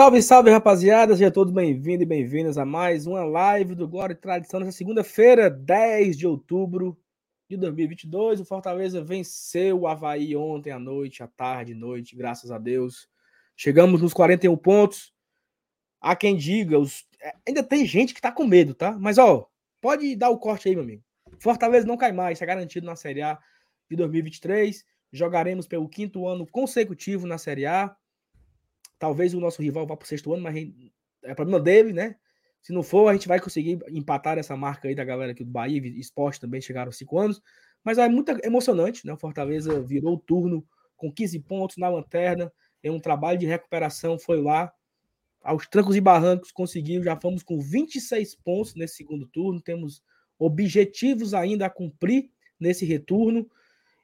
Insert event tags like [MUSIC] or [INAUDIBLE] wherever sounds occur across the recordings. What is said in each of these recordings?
Salve, salve, rapaziada! Sejam todos bem-vindos e bem-vindas a mais uma live do Glória e Tradição nessa segunda-feira, 10 de outubro de 2022. O Fortaleza venceu o Havaí ontem à noite, à tarde, noite, graças a Deus. Chegamos nos 41 pontos. Há quem diga, os... É, ainda tem gente que tá com medo, tá? Mas, ó, pode dar o corte aí, meu amigo. Fortaleza não cai mais, está garantido na Série A de 2023. Jogaremos pelo quinto ano consecutivo na Série A. Talvez o nosso rival vá para o sexto ano, mas é problema dele, né? Se não for, a gente vai conseguir empatar essa marca aí da galera aqui do Bahia, Esporte também chegaram cinco anos. Mas é muito emocionante, né? O Fortaleza virou o turno com 15 pontos na lanterna, em um trabalho de recuperação, foi lá, aos trancos e barrancos, conseguiu, já fomos com 26 pontos nesse segundo turno, temos objetivos ainda a cumprir nesse retorno,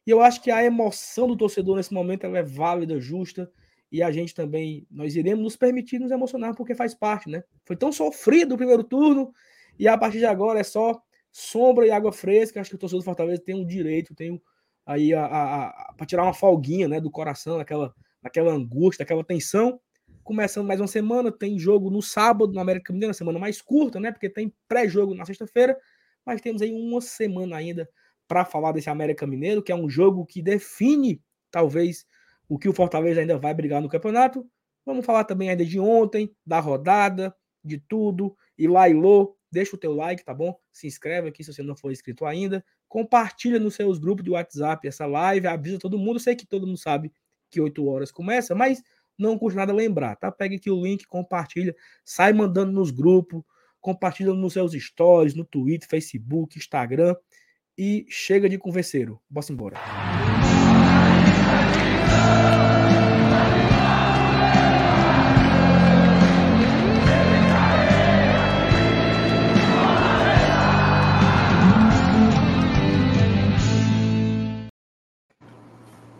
e eu acho que a emoção do torcedor nesse momento é válida, justa, e a gente também, nós iremos nos permitir nos emocionar porque faz parte, né? Foi tão sofrido o primeiro turno e a partir de agora é só sombra e água fresca. Acho que o torcedor do Fortaleza tem um direito, tem aí a, a, a para tirar uma folguinha, né, do coração, daquela, daquela angústia, daquela tensão. Começando mais uma semana, tem jogo no sábado no América Mineiro, uma semana mais curta, né? Porque tem pré-jogo na sexta-feira, mas temos aí uma semana ainda para falar desse América Mineiro, que é um jogo que define talvez o que o Fortaleza ainda vai brigar no campeonato. Vamos falar também ainda de ontem, da rodada, de tudo. E lá e lô, deixa o teu like, tá bom? Se inscreve aqui se você não for inscrito ainda. Compartilha nos seus grupos de WhatsApp essa live, avisa todo mundo. Sei que todo mundo sabe que 8 horas começa, mas não custa nada lembrar, tá? Pega aqui o link, compartilha, sai mandando nos grupos, compartilha nos seus stories, no Twitter, Facebook, Instagram e chega de converseiro. Bora embora.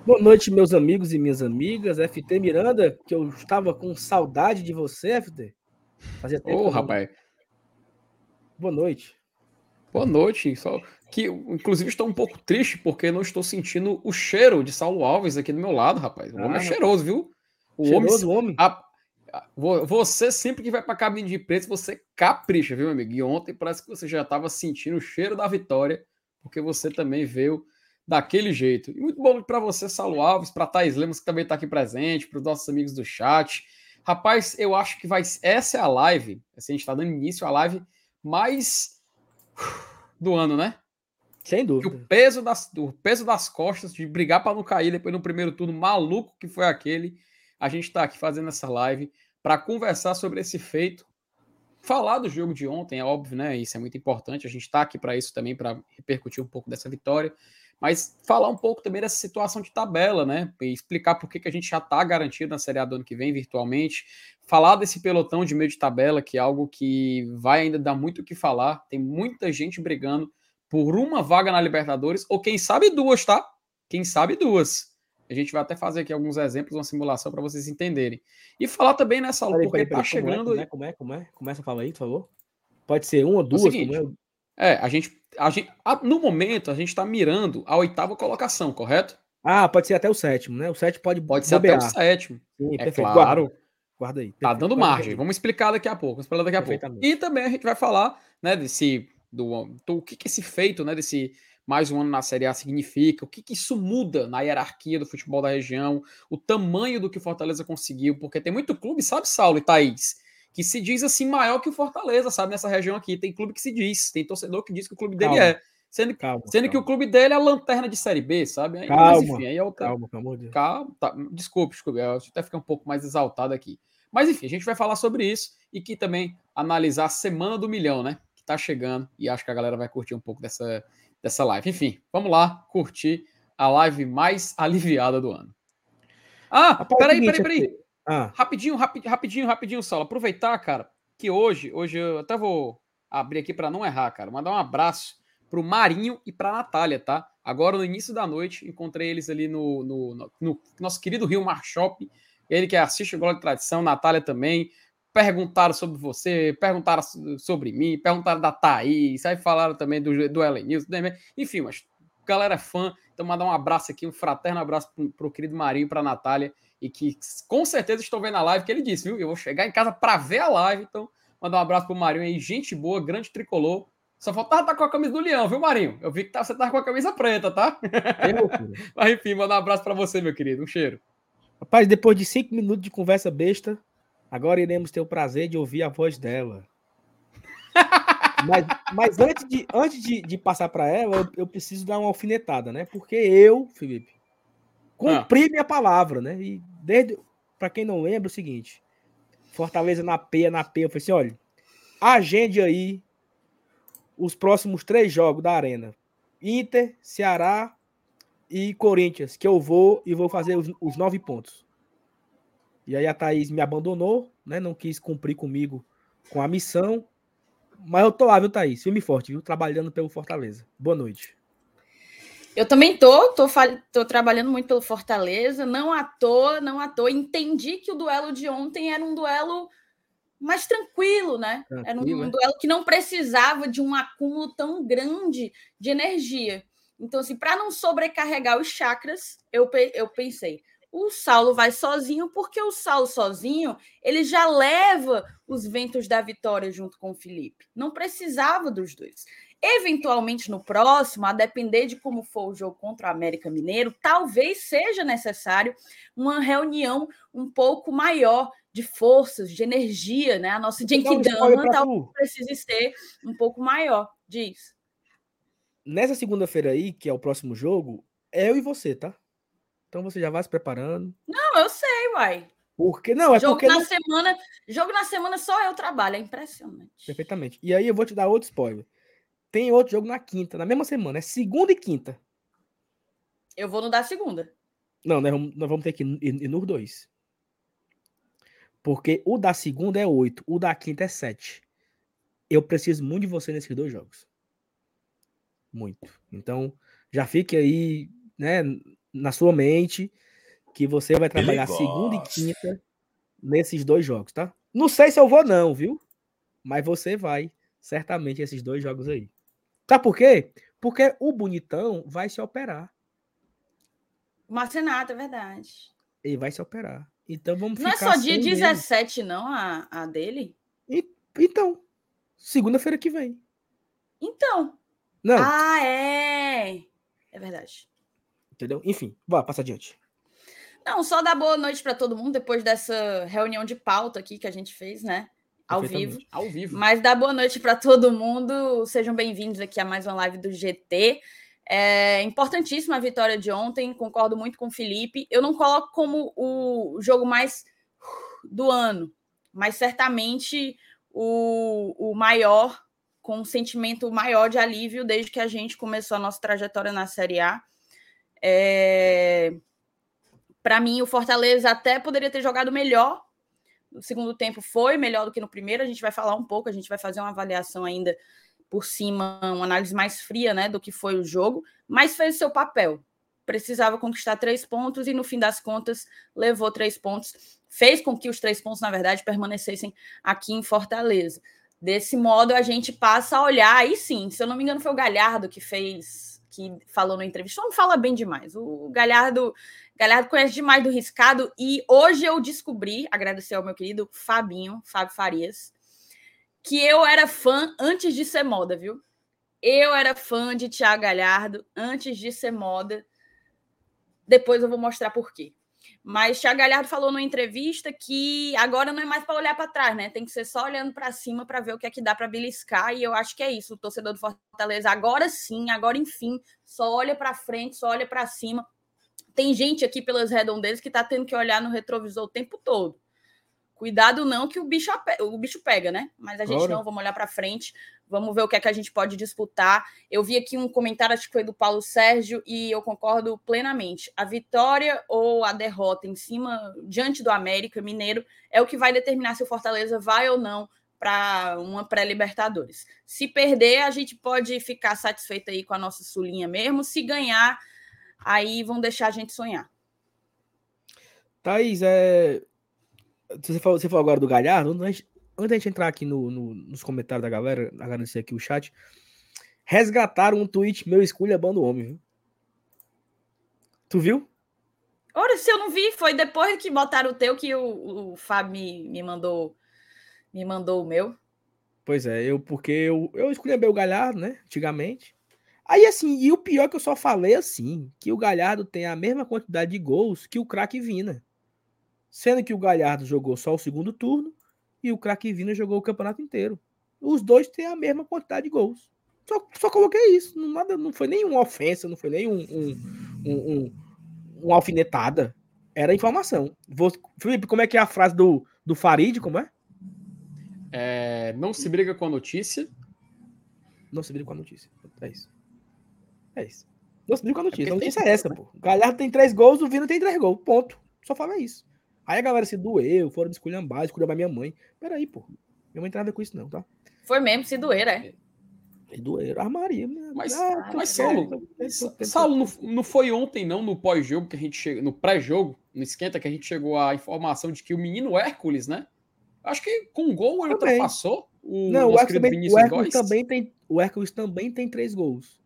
Boa noite, meus amigos e minhas amigas. FT Miranda, que eu estava com saudade de você, FT. Fazia tempo. Ô, oh, rapaz. Boa noite. Boa noite. Só que, inclusive, estou um pouco triste porque não estou sentindo o cheiro de Saulo Alves aqui do meu lado, rapaz. O ah, homem é cheiroso, viu? O cheiroso homem. homem. A, você sempre que vai para a cabine de preço, você capricha, viu, meu amigo? E ontem parece que você já estava sentindo o cheiro da vitória, porque você também veio daquele jeito. E muito bom para você, Saulo Alves, para Thais Lemos, que também está aqui presente, para os nossos amigos do chat. Rapaz, eu acho que vai. Essa é a live, assim, a gente está dando início à live mais do ano, né? Sem dúvida. o peso das, o peso das costas de brigar para não cair depois no primeiro turno maluco que foi aquele. A gente está aqui fazendo essa live para conversar sobre esse feito. Falar do jogo de ontem, é óbvio, né? Isso é muito importante. A gente está aqui para isso também, para repercutir um pouco dessa vitória. Mas falar um pouco também dessa situação de tabela, né? E explicar por que, que a gente já está garantido na Série A do ano que vem, virtualmente. Falar desse pelotão de meio de tabela, que é algo que vai ainda dar muito o que falar. Tem muita gente brigando por uma vaga na Libertadores, ou quem sabe duas, tá? Quem sabe duas. A gente vai até fazer aqui alguns exemplos, uma simulação para vocês entenderem. E falar também nessa aula, porque peraí, peraí, tá como é, chegando. Como é, como é, como é? Começa a falar aí, por favor. Pode ser uma, duas, é seguinte, como é? É, a gente, a gente a, no momento, a gente está mirando a oitava colocação, correto? Ah, pode ser até o sétimo, né? O sétimo pode Pode ser até o sétimo. Sim, é perfeito. claro. Guarda, guarda aí. Tá dando margem. Vamos explicar daqui a pouco. Vamos explicar daqui a pouco. E também a gente vai falar, né, desse do, do o que, que esse feito, né, desse mais um ano na Série A significa, o que, que isso muda na hierarquia do futebol da região, o tamanho do que o Fortaleza conseguiu, porque tem muito clube, sabe, Saulo e Thaís, que se diz assim maior que o Fortaleza, sabe, nessa região aqui. Tem clube que se diz, tem torcedor que diz que o clube dele calma, é. Sendo, calma, sendo calma. que o clube dele é a lanterna de Série B, sabe? Aí, calma, mas enfim, aí é outra... calma, pelo amor de Deus. Calma, tá, desculpe, desculpe, eu até ficar um pouco mais exaltado aqui. Mas enfim, a gente vai falar sobre isso e que também analisar a semana do milhão, né? Que tá chegando e acho que a galera vai curtir um pouco dessa, dessa live. Enfim, vamos lá curtir a live mais [LAUGHS] aliviada do ano. Ah, Rapaz, peraí, peraí, peraí. Ah. Rapidinho, rapidinho, rapidinho, rapidinho, Saulo. Aproveitar, cara, que hoje, hoje eu até vou abrir aqui para não errar, cara. Mandar um abraço pro Marinho e pra Natália, tá? Agora, no início da noite, encontrei eles ali no, no, no, no nosso querido Rio Mar Shop. Ele que assiste o Glória de Tradição, Natália também. Perguntaram sobre você, perguntaram sobre mim, perguntaram da Thaís, aí falaram também do, do Ellen News, enfim, mas galera é fã. Então, mandar um abraço aqui, um fraterno abraço pro, pro querido Marinho, pra Natália, e que com certeza estão vendo a live, que ele disse, viu? Eu vou chegar em casa para ver a live, então mandar um abraço pro Marinho aí, gente boa, grande tricolor. Só faltava estar tá com a camisa do Leão, viu, Marinho? Eu vi que tá, você tá com a camisa preta, tá? [LAUGHS] Mas enfim, mandar um abraço para você, meu querido. Um cheiro. Rapaz, depois de cinco minutos de conversa besta, agora iremos ter o prazer de ouvir a voz dela. [LAUGHS] mas, mas antes, de, antes de, de passar para ela, eu, eu, preciso dar uma alfinetada, né? Porque eu, Felipe, cumpri ah. minha palavra, né? E desde, para quem não lembra, é o seguinte: Fortaleza na peia, na peia, eu falei assim: olha, agende aí os próximos três jogos da Arena: Inter, Ceará e Corinthians, que eu vou e vou fazer os, os nove pontos. E aí a Thaís me abandonou, né? Não quis cumprir comigo com a missão. Mas eu tô lá, viu, Thaís? Filme forte, viu? Trabalhando pelo Fortaleza. Boa noite. Eu também tô, tô, tô, trabalhando muito pelo Fortaleza, não à toa, não à toa. Entendi que o duelo de ontem era um duelo mais tranquilo, né? Tranquilo, era um, um, duelo que não precisava de um acúmulo tão grande de energia. Então, assim, para não sobrecarregar os chakras, eu, eu pensei, o Saulo vai sozinho, porque o Saulo sozinho, ele já leva os ventos da vitória junto com o Felipe. Não precisava dos dois. Eventualmente, no próximo, a depender de como for o jogo contra o América Mineiro, talvez seja necessário uma reunião um pouco maior de forças, de energia, né? A nossa Genkidama talvez precise ser um pouco maior. Diz. Nessa segunda-feira aí, que é o próximo jogo, é eu e você, tá? Então você já vai se preparando. Não, eu sei, uai. Porque não, é jogo porque na não... semana, jogo na semana só eu trabalho, é impressionante. Perfeitamente. E aí eu vou te dar outro spoiler. Tem outro jogo na quinta, na mesma semana, é segunda e quinta. Eu vou no da segunda. Não, nós vamos, nós vamos ter que ir, ir nos dois. Porque o da segunda é oito, o da quinta é sete. Eu preciso muito de você nesses dois jogos. Muito. Então, já fique aí, né, na sua mente que você vai trabalhar segunda e quinta nesses dois jogos, tá? Não sei se eu vou não, viu? Mas você vai certamente esses dois jogos aí. Sabe por quê? Porque o bonitão vai se operar. Marcenato, é verdade. Ele vai se operar. Então vamos Não é só dia 17, ele. não, a, a dele? E, então, segunda-feira que vem. Então. Não. Ah, é. É verdade. Entendeu? Enfim, vá, passa adiante. Não, só dar boa noite para todo mundo depois dessa reunião de pauta aqui que a gente fez, né? Ao vivo. Ao vivo. Mas dá boa noite para todo mundo. Sejam bem-vindos aqui a mais uma live do GT. É importantíssima a vitória de ontem, concordo muito com o Felipe. Eu não coloco como o jogo mais do ano, mas certamente o, o maior, com um sentimento maior de alívio desde que a gente começou a nossa trajetória na Série A. É... Para mim, o Fortaleza até poderia ter jogado melhor. Segundo tempo foi melhor do que no primeiro. A gente vai falar um pouco, a gente vai fazer uma avaliação ainda por cima, uma análise mais fria né, do que foi o jogo, mas fez o seu papel. Precisava conquistar três pontos e, no fim das contas, levou três pontos. Fez com que os três pontos, na verdade, permanecessem aqui em Fortaleza. Desse modo, a gente passa a olhar. Aí sim, se eu não me engano, foi o Galhardo que fez que falou na entrevista, não fala bem demais. O Galhardo, Galhardo conhece demais do riscado e hoje eu descobri, agradecer ao meu querido Fabinho, Fábio Farias, que eu era fã antes de ser moda, viu? Eu era fã de Thiago Galhardo antes de ser moda. Depois eu vou mostrar por quê. Mas Thiago Galhardo falou numa entrevista que agora não é mais para olhar para trás, né? Tem que ser só olhando para cima para ver o que é que dá para beliscar. E eu acho que é isso. O torcedor do Fortaleza agora sim, agora enfim, só olha para frente, só olha para cima. Tem gente aqui pelas redondezas que está tendo que olhar no retrovisor o tempo todo. Cuidado não que o bicho, o bicho pega, né? Mas a gente não, vamos olhar para frente, vamos ver o que é que a gente pode disputar. Eu vi aqui um comentário, acho que foi do Paulo Sérgio, e eu concordo plenamente. A vitória ou a derrota em cima, diante do América Mineiro, é o que vai determinar se o Fortaleza vai ou não para uma pré-Libertadores. Se perder, a gente pode ficar satisfeito aí com a nossa sulinha mesmo. Se ganhar, aí vão deixar a gente sonhar. Thaís, é, você falou, você falou agora do Galhardo, antes, antes da gente entrar aqui no, no, nos comentários da galera, agradecer aqui o chat, resgataram um tweet meu escolha bando homem, viu? Tu viu? Ora, se eu não vi, foi depois que botaram o teu que o, o Fábio me, me mandou me mandou o meu. Pois é, eu porque eu, eu escolhi bem o Galhardo, né? Antigamente. Aí assim, e o pior é que eu só falei assim, que o Galhardo tem a mesma quantidade de gols que o craque Vina. Sendo que o Galhardo jogou só o segundo turno e o craque Vina jogou o campeonato inteiro. Os dois têm a mesma quantidade de gols. Só, só coloquei isso. Não, nada, não foi nenhuma ofensa, não foi nem um, um, um, um, uma alfinetada. Era informação. Vou, Felipe, como é que é a frase do, do Farid? Como é? é? Não se briga com a notícia. Não se briga com a notícia. É isso. É isso. Não se briga com a notícia. É a notícia tem... é essa, pô. O Galhardo tem três gols, o Vina tem três gols. Ponto. Só fala isso. Aí a galera se doeu, foram me esculhambar, esculhambar minha mãe. Peraí, pô. Minha mãe não tem nada a com isso, não, tá? Foi mesmo, se doer, é. Se doer, armaria. Mas, ah, mas Saulo, Saulo não, não foi ontem, não, no pós-jogo que a gente chegou, no pré-jogo, no esquenta, que a gente chegou à informação de que o menino Hércules, né? Acho que com gol ele ultrapassou o Não, o Hércules, também, o Hércules também tem, o Hércules também tem três gols.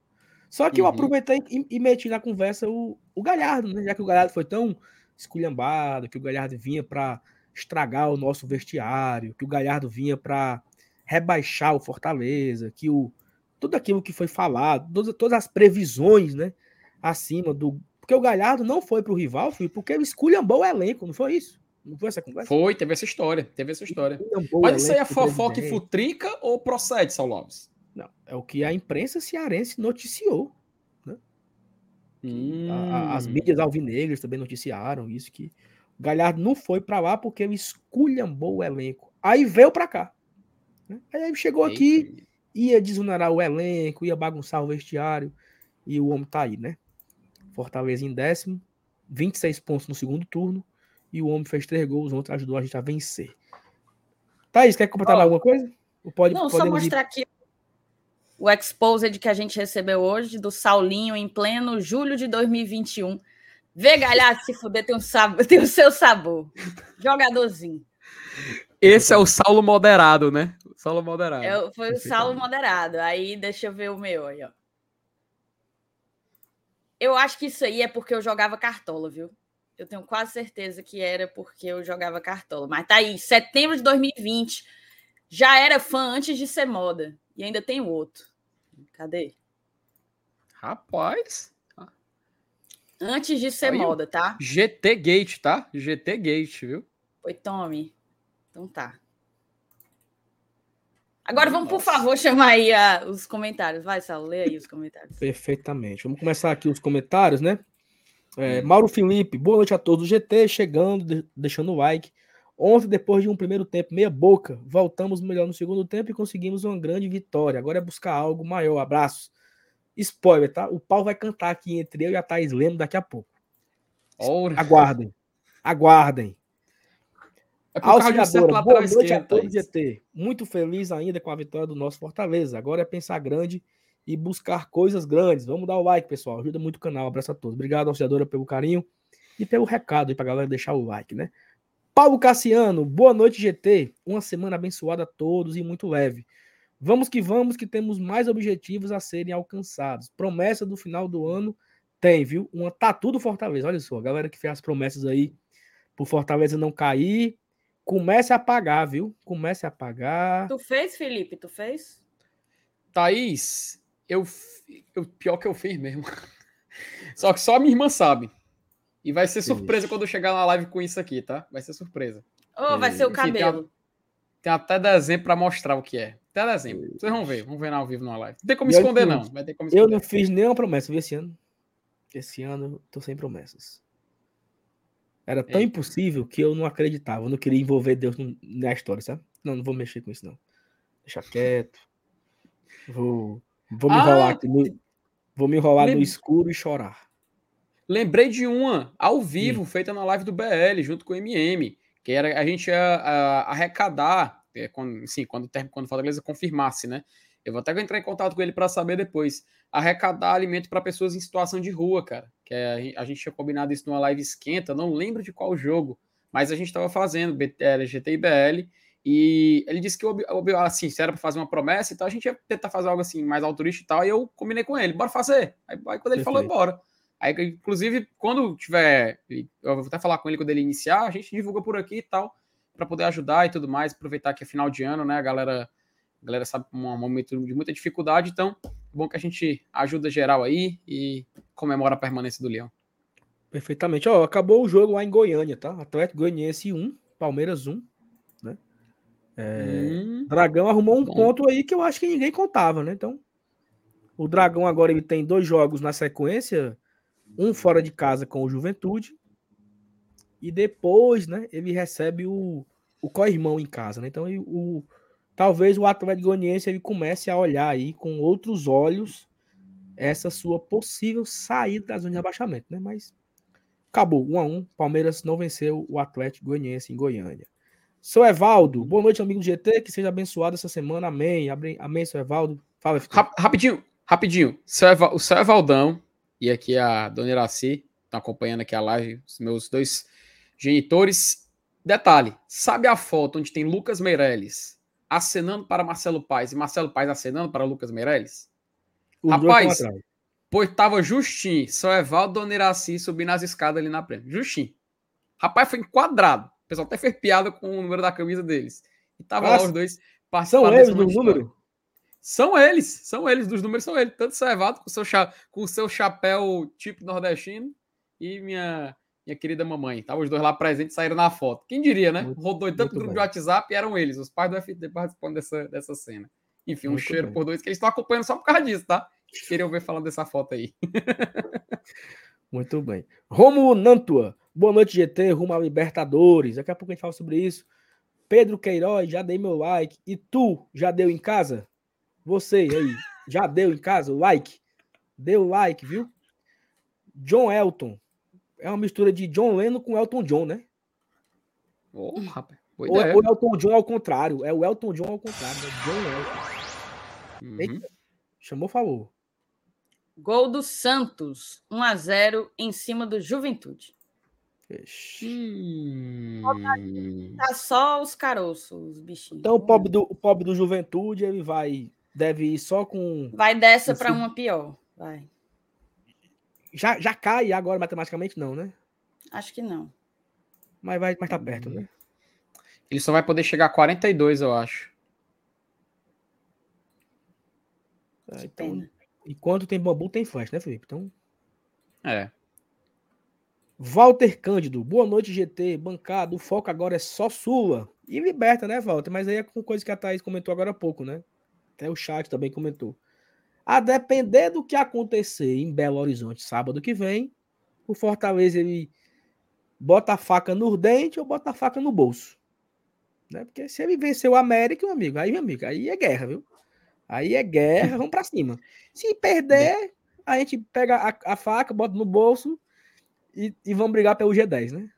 Só que uhum. eu aproveitei e, e, meti na conversa o, o Galhardo, né? Já que o Galhardo foi tão esculhambado, que o Galhardo vinha para estragar o nosso vestiário, que o Galhardo vinha para rebaixar o Fortaleza, que o tudo aquilo que foi falado, todas, todas as previsões, né, acima do porque o Galhardo não foi para o rival, foi porque ele esculhambou o elenco, não foi isso? Não foi essa conversa? Foi, teve essa história, teve essa história. Mas isso aí é fofoca e futrica ou procede, Saulo Alves? Não, é o que a imprensa cearense noticiou. Né? Hum. A, as mídias alvinegras também noticiaram isso, que o Galhardo não foi para lá porque ele esculhambou o elenco. Aí veio para cá. Né? Aí chegou Eita. aqui, ia desunerar o elenco, ia bagunçar o vestiário, e o homem tá aí, né? Fortaleza em décimo, 26 pontos no segundo turno, e o homem fez três gols, ontem ajudou a gente a vencer. Thaís, quer completar oh. alguma coisa? pode, não, só mostrar ir... aqui o exposed que a gente recebeu hoje do Saulinho em pleno julho de 2021. Vê galhado se fuder, tem, um sabor, [LAUGHS] tem o seu sabor. Jogadorzinho. Esse é o Saulo moderado, né? Saulo moderado. É, foi o Saulo moderado. Aí deixa eu ver o meu aí, ó. Eu acho que isso aí é porque eu jogava cartola, viu? Eu tenho quase certeza que era porque eu jogava cartola. Mas tá aí, setembro de 2020. Já era fã antes de ser moda. E ainda tem outro. Cadê? Rapaz. Antes de ser Aí, moda, tá? GT Gate, tá? GT Gate, viu? Oi, Tome. Então tá. Agora vamos, Nossa. por favor, chamar aí uh, os comentários. Vai, Saulo, lê aí os comentários. Perfeitamente. Vamos começar aqui os comentários, né? É, hum. Mauro Felipe, boa noite a todos do GT, chegando, deixando o like. Ontem, depois de um primeiro tempo meia boca, voltamos melhor no segundo tempo e conseguimos uma grande vitória. Agora é buscar algo maior. Abraço. Spoiler, tá? O pau vai cantar aqui entre eu e a Thaís Lemos daqui a pouco. Ora. Aguardem. Aguardem. É Auxiliadora, boa noite a todos, GT. Muito feliz ainda com a vitória do nosso Fortaleza. Agora é pensar grande e buscar coisas grandes. Vamos dar o like, pessoal. Ajuda muito o canal. Abraço a todos. Obrigado, auxiliadora, pelo carinho e pelo recado aí pra galera deixar o like, né? Paulo Cassiano, boa noite, GT. Uma semana abençoada a todos e muito leve. Vamos que vamos, que temos mais objetivos a serem alcançados. Promessa do final do ano tem, viu? Uma tatu do Fortaleza. Olha só, a galera que fez as promessas aí pro Fortaleza não cair. Comece a pagar, viu? Comece a pagar. Tu fez, Felipe? Tu fez? Thaís, eu, eu pior que eu fiz mesmo. [LAUGHS] Só que só a minha irmã sabe. E vai ser surpresa quando eu chegar na live com isso aqui, tá? Vai ser surpresa. Ou oh, vai ser o cabelo. Tem, tem, até dezembro para mostrar o que é. Até dezembro. Vocês vão ver. Vamos ver ao vivo na live. Não tem como esconder, não. Vai ter como esconder. Eu não fiz nenhuma promessa esse ano. Esse ano eu tô sem promessas. Era tão impossível que eu não acreditava. Eu não queria envolver Deus na história, sabe? Não, não vou mexer com isso, não. Deixa quieto. Vou, vou me ah, enrolar aqui no, vou me enrolar no escuro e chorar. Lembrei de uma ao vivo, Sim. feita na live do BL, junto com o MM, que era a gente ia a, arrecadar, é, quando, sim, quando, quando o Fortaleza confirmasse, né? Eu vou até entrar em contato com ele para saber depois. Arrecadar alimento para pessoas em situação de rua, cara. Que é, a gente tinha combinado isso numa live esquenta, não lembro de qual jogo, mas a gente estava fazendo, BTL, GT e BL, e ele disse que assim, se era para fazer uma promessa e tal, a gente ia tentar fazer algo assim mais altruísta e tal, e eu combinei com ele, bora fazer. Aí, aí quando ele Perfeito. falou, bora. Aí, inclusive, quando tiver. Eu vou até falar com ele quando ele iniciar, a gente divulga por aqui e tal, para poder ajudar e tudo mais. Aproveitar que é final de ano, né? A galera, a galera sabe um momento de muita dificuldade, então é bom que a gente ajuda geral aí e comemora a permanência do Leão. Perfeitamente. Ó, acabou o jogo lá em Goiânia, tá? Atlético Goianiense 1, Palmeiras 1, né? É... Hum, Dragão arrumou um bom. ponto aí que eu acho que ninguém contava, né? Então, o Dragão agora ele tem dois jogos na sequência um fora de casa com o Juventude e depois, né, ele recebe o, o co-irmão em casa, né? Então, ele, o, talvez o Atlético Goianiense ele comece a olhar aí com outros olhos essa sua possível saída da zona de abaixamento, né? Mas acabou, um a um, Palmeiras não venceu o Atlético Goianiense em Goiânia. Seu Evaldo, boa noite, amigo do GT, que seja abençoado essa semana, amém, amém, seu Evaldo. Fala, Rapidinho, rapidinho, seu Eval, o seu Evaldão e aqui a Dona Iraci, estão acompanhando aqui a live, os meus dois genitores. Detalhe, sabe a foto onde tem Lucas Meirelles acenando para Marcelo Paes e Marcelo Paes acenando para Lucas Meirelles? Os Rapaz, pois tava justinho, só Evaldo Dona Iraci subindo as escadas ali na frente. Justinho. Rapaz, foi enquadrado. O pessoal até fez piada com o número da camisa deles. E tava Nossa, lá os dois participando. São eles no número? São eles, são eles, dos números são eles. Tanto Servato com seu, com seu chapéu tipo nordestino e minha, minha querida mamãe. Estavam os dois lá presentes saíram na foto. Quem diria, né? Muito, Rodou tanto grupo bem. de WhatsApp e eram eles, os pais do FT participando dessa, dessa cena. Enfim, um muito cheiro bem. por dois que eles estão acompanhando só por causa disso, tá? Queriam ver falando dessa foto aí. [LAUGHS] muito bem. Romulo Nantua. Boa noite, GT. Rumo a Libertadores. Daqui a pouco a gente fala sobre isso. Pedro Queiroz, já dei meu like. E tu, já deu em casa? Você aí, já deu em casa o like? Deu like, viu? John Elton. É uma mistura de John Lennon com Elton John, né? Oh, rapaz. Ou, ou Elton John ao contrário. É o Elton John ao contrário. É John Elton. Uhum. Eita, chamou, falou. Gol do Santos. 1 a 0 em cima do Juventude. Hum. Tá só os caroços, os bichinhos. Então o pobre do, o pobre do Juventude, ele vai deve ir só com. Vai dessa para uma pior. Vai. Já, já cai agora matematicamente, não, né? Acho que não. Mas vai mais tá perto, né? Ele só vai poder chegar a 42, eu acho. Ah, então, enquanto tem bambu, tem flash, né, Felipe? Então. É. Walter Cândido, boa noite, GT. Bancado, o foco agora é só sua. E liberta, né, Walter? Mas aí é com coisa que a Thaís comentou agora há pouco, né? Até o chat também comentou. A depender do que acontecer em Belo Horizonte sábado que vem, o Fortaleza ele bota a faca no dente ou bota a faca no bolso. Né? Porque se ele vencer o América, meu amigo, aí, meu amigo, aí é guerra, viu? Aí é guerra, vamos para cima. Se perder, a gente pega a, a faca, bota no bolso e, e vamos brigar pelo G10, né?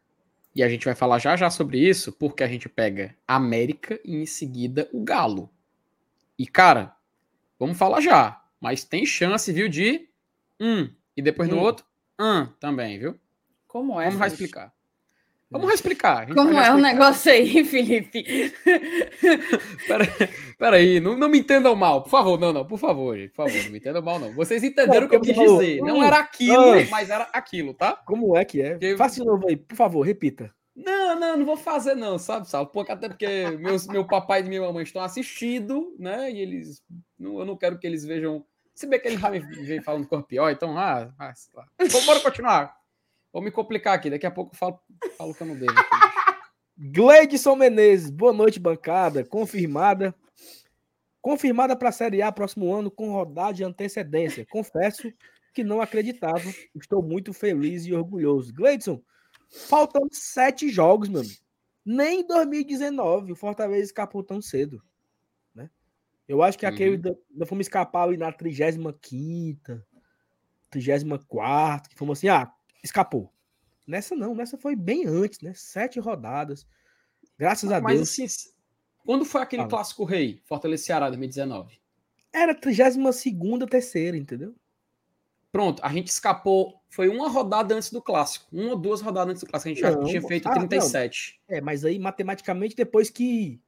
E a gente vai falar já já sobre isso, porque a gente pega América e em seguida o Galo. E, cara, vamos falar já. Mas tem chance, viu, de um. E depois no hum. outro, um também, viu? Como é? Vamos já explicar. Vamos explicar. Como é o negócio aí, [LAUGHS] Felipe? [LAUGHS] pera, aí, não, não me entendam mal, por favor. Não, não, por favor, gente, por favor, não me entendam mal, não. Vocês entenderam o que eu quis dizer. Não era aquilo, mas era aquilo, tá? Como é que é? Porque... Faça de novo aí, por favor, repita. Não, não, não vou fazer, não, sabe, Sal? Porque, até porque meus, meu papai e minha mamãe estão assistindo, né? E eles. Não, eu não quero que eles vejam. Se bem que eles já me veem falando cor pior, então. Ah, ah Vamos bora continuar. Vou me complicar aqui, daqui a pouco eu falo, falo que eu não devo. Gleidson Menezes, boa noite, bancada. Confirmada. Confirmada para a Série A próximo ano com rodada de antecedência. Confesso que não acreditava. Estou muito feliz e orgulhoso. Gleidson, Faltando sete jogos, meu amigo. Nem em 2019 o Fortaleza escapou tão cedo. Né? Eu acho que uhum. aquele. Nós fomos escapar ali na 35, 34, que fomos assim, ah, escapou. Nessa não, nessa foi bem antes, né? Sete rodadas. Graças a Mas, Deus. Assim, quando foi aquele clássico rei, Fortaleza Ceará 2019? Era 32 terceira, entendeu? Pronto, a gente escapou. Foi uma rodada antes do clássico. Uma ou duas rodadas antes do clássico. A gente não, já tinha feito ah, 37. Não. É, mas aí matematicamente depois que.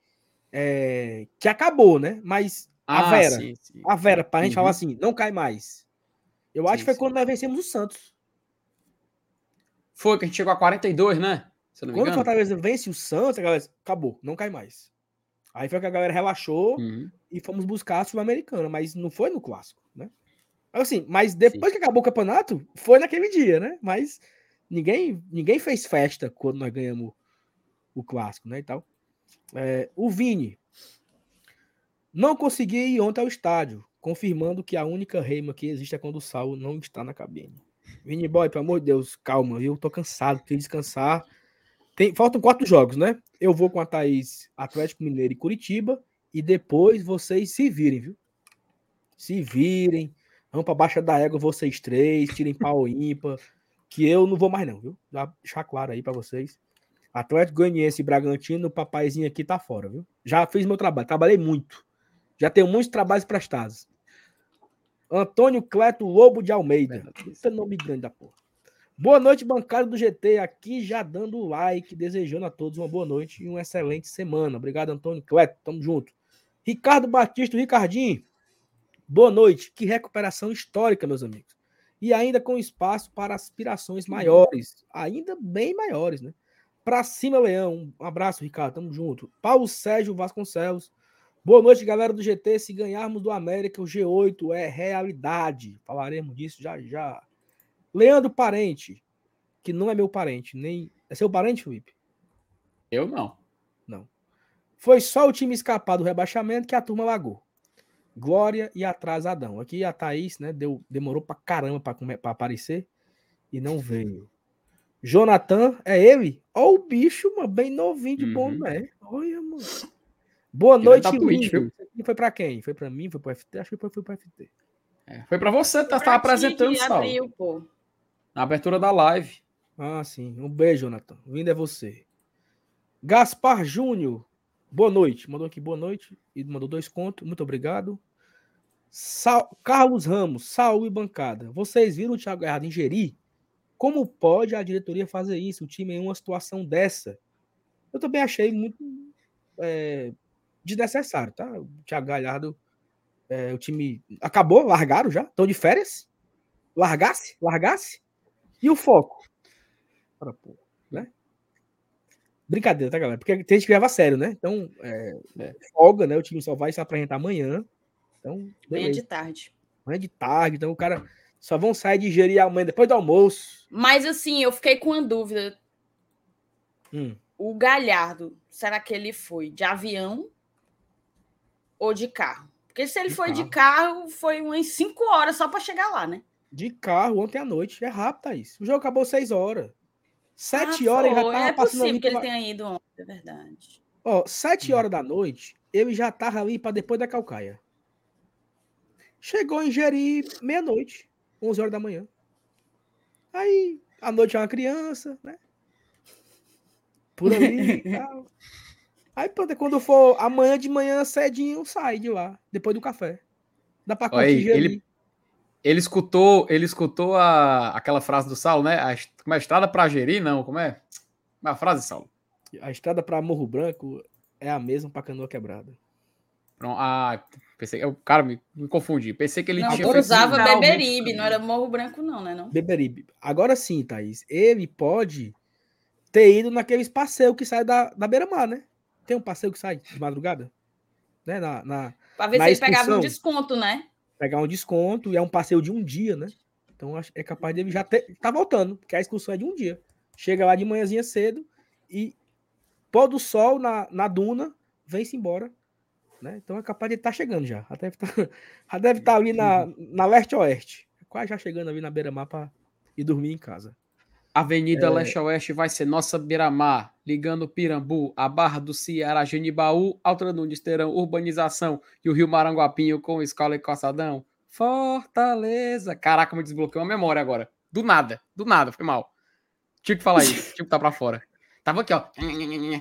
É, que acabou, né? Mas a ah, Vera. Sim, sim. A Vera, pra gente uhum. falar assim, não cai mais. Eu acho sim, que foi quando nós vencemos o Santos. Foi que a gente chegou a 42, né? Se Quando o Fortaleza vence o Santos, a galera acabou, não cai mais. Aí foi que a galera relaxou uhum. e fomos buscar a Sul-Americana, mas não foi no clássico? Assim, mas depois Sim. que acabou o campeonato, foi naquele dia, né? Mas ninguém, ninguém fez festa quando nós ganhamos o clássico, né? E tal. É, o Vini não consegui ir ontem ao estádio, confirmando que a única reima que existe é quando o Sal não está na cabine. Vini Boy, pelo amor de Deus, calma, viu? Tô cansado, tenho que descansar. Tem, faltam quatro jogos, né? Eu vou com a Thaís Atlético Mineiro e Curitiba. E depois vocês se virem, viu? Se virem. Pra Baixa da Égua vocês três, tirem pau [LAUGHS] ímpar. Que eu não vou mais, não, viu? Já deixar claro aí para vocês. Atlético Goianiense e Bragantino, o papaizinho aqui tá fora, viu? Já fiz meu trabalho, trabalhei muito. Já tenho muitos trabalhos prestados. Antônio Cleto Lobo de Almeida. Esse é nome grande da porra. Boa noite, bancário do GT. Aqui já dando like, desejando a todos uma boa noite e uma excelente semana. Obrigado, Antônio Cleto. Tamo junto. Ricardo Batista, Ricardinho. Boa noite. Que recuperação histórica, meus amigos. E ainda com espaço para aspirações maiores, ainda bem maiores, né? Pra cima, Leão. Um abraço, Ricardo. Tamo junto. Paulo Sérgio Vasconcelos. Boa noite, galera do GT. Se ganharmos do América, o G8 é realidade. Falaremos disso já já. Leandro Parente, que não é meu parente, nem. É seu parente, Felipe? Eu não. Não. Foi só o time escapar do rebaixamento que a turma largou. Glória e atrasadão. Aqui a Thaís, né, deu, demorou pra caramba pra, pra aparecer e não veio. Jonathan, é ele? Ó o bicho, mano, bem novinho de uhum. bom, né? Olha, mano. Boa noite, tá. Foi pra quem? Foi pra mim? Foi pro FT? Acho que foi, foi pro FT. É, foi pra você, tá, tá apresentando, Sal. Abriu, pô. Na abertura da live. Ah, sim. Um beijo, Jonathan. Vindo é você. Gaspar Júnior. Boa noite. Mandou aqui boa noite e mandou dois contos. Muito obrigado. Sal... Carlos Ramos, Saúl e bancada. Vocês viram o Thiago Errado ingerir? Como pode a diretoria fazer isso? O time em uma situação dessa? Eu também achei muito é, desnecessário, tá? O Thiago Galhardo, é, o time acabou, largaram já, estão de férias. Largasse? Largasse? E o foco? Para né? Brincadeira, tá, galera? Porque tem gente que leva a sério, né? Então, é, é, folga, né? O time só vai se apresentar amanhã. Então, Manhã de tarde. Manhã de tarde. Então, o cara só vão sair de gerir amanhã depois do almoço. Mas, assim, eu fiquei com uma dúvida. Hum. O Galhardo, será que ele foi de avião ou de carro? Porque se ele de foi carro. de carro, foi umas 5 horas só para chegar lá, né? de carro ontem à noite. É rápido, isso. O jogo acabou seis horas. Sete ah, horas ele já tava é passando possível que ele tenha ido ontem, é verdade. Ó, sete hum. horas da noite, ele já tava ali para depois da Calcaia. Chegou em Jeri meia-noite, 11 horas da manhã. Aí, à noite é uma criança, né? Por ali e [LAUGHS] tal. Aí, pronto, quando for amanhã de manhã cedinho, sai de lá, depois do café. Dá pra curtir ele, ele escutou, ele escutou a, aquela frase do Saulo, né? A, como é a estrada para gerir, não? Como é? Como é a frase, Saulo? A estrada para Morro Branco é a mesma para Canoa Quebrada. Pronto, ah, pensei, eu, cara, me, me confundi. Pensei que ele não, tinha. Ele usava Beberibe, não era Morro Branco, não, né? Não? Beberibe. Agora sim, Thaís. Ele pode ter ido naqueles passeios que sai da, da beira-mar, né? Tem um passeio que sai de madrugada? Né? Na, na, pra ver na se ele pegava um desconto, né? Pegar um desconto e é um passeio de um dia, né? Então é capaz dele já ter, tá voltando, porque a excursão é de um dia. Chega lá de manhãzinha cedo e pôr do sol na, na duna, vem-se embora. Né? Então é capaz de estar tá chegando já. Já deve tá, [LAUGHS] estar tá ali na, na leste-oeste. Quase já chegando ali na beira-mar para ir dormir em casa. Avenida é... Leste-Oeste vai ser nossa beira-mar, ligando Pirambu, a Barra do Ceará, Genibaú, Alto Nunes terão urbanização e o Rio Maranguapinho com escola e calçadão. Fortaleza. Caraca, me desbloqueou a memória agora. Do nada, do nada, foi mal. Tinha que falar isso, [LAUGHS] tinha que tá pra fora. Tava aqui, ó.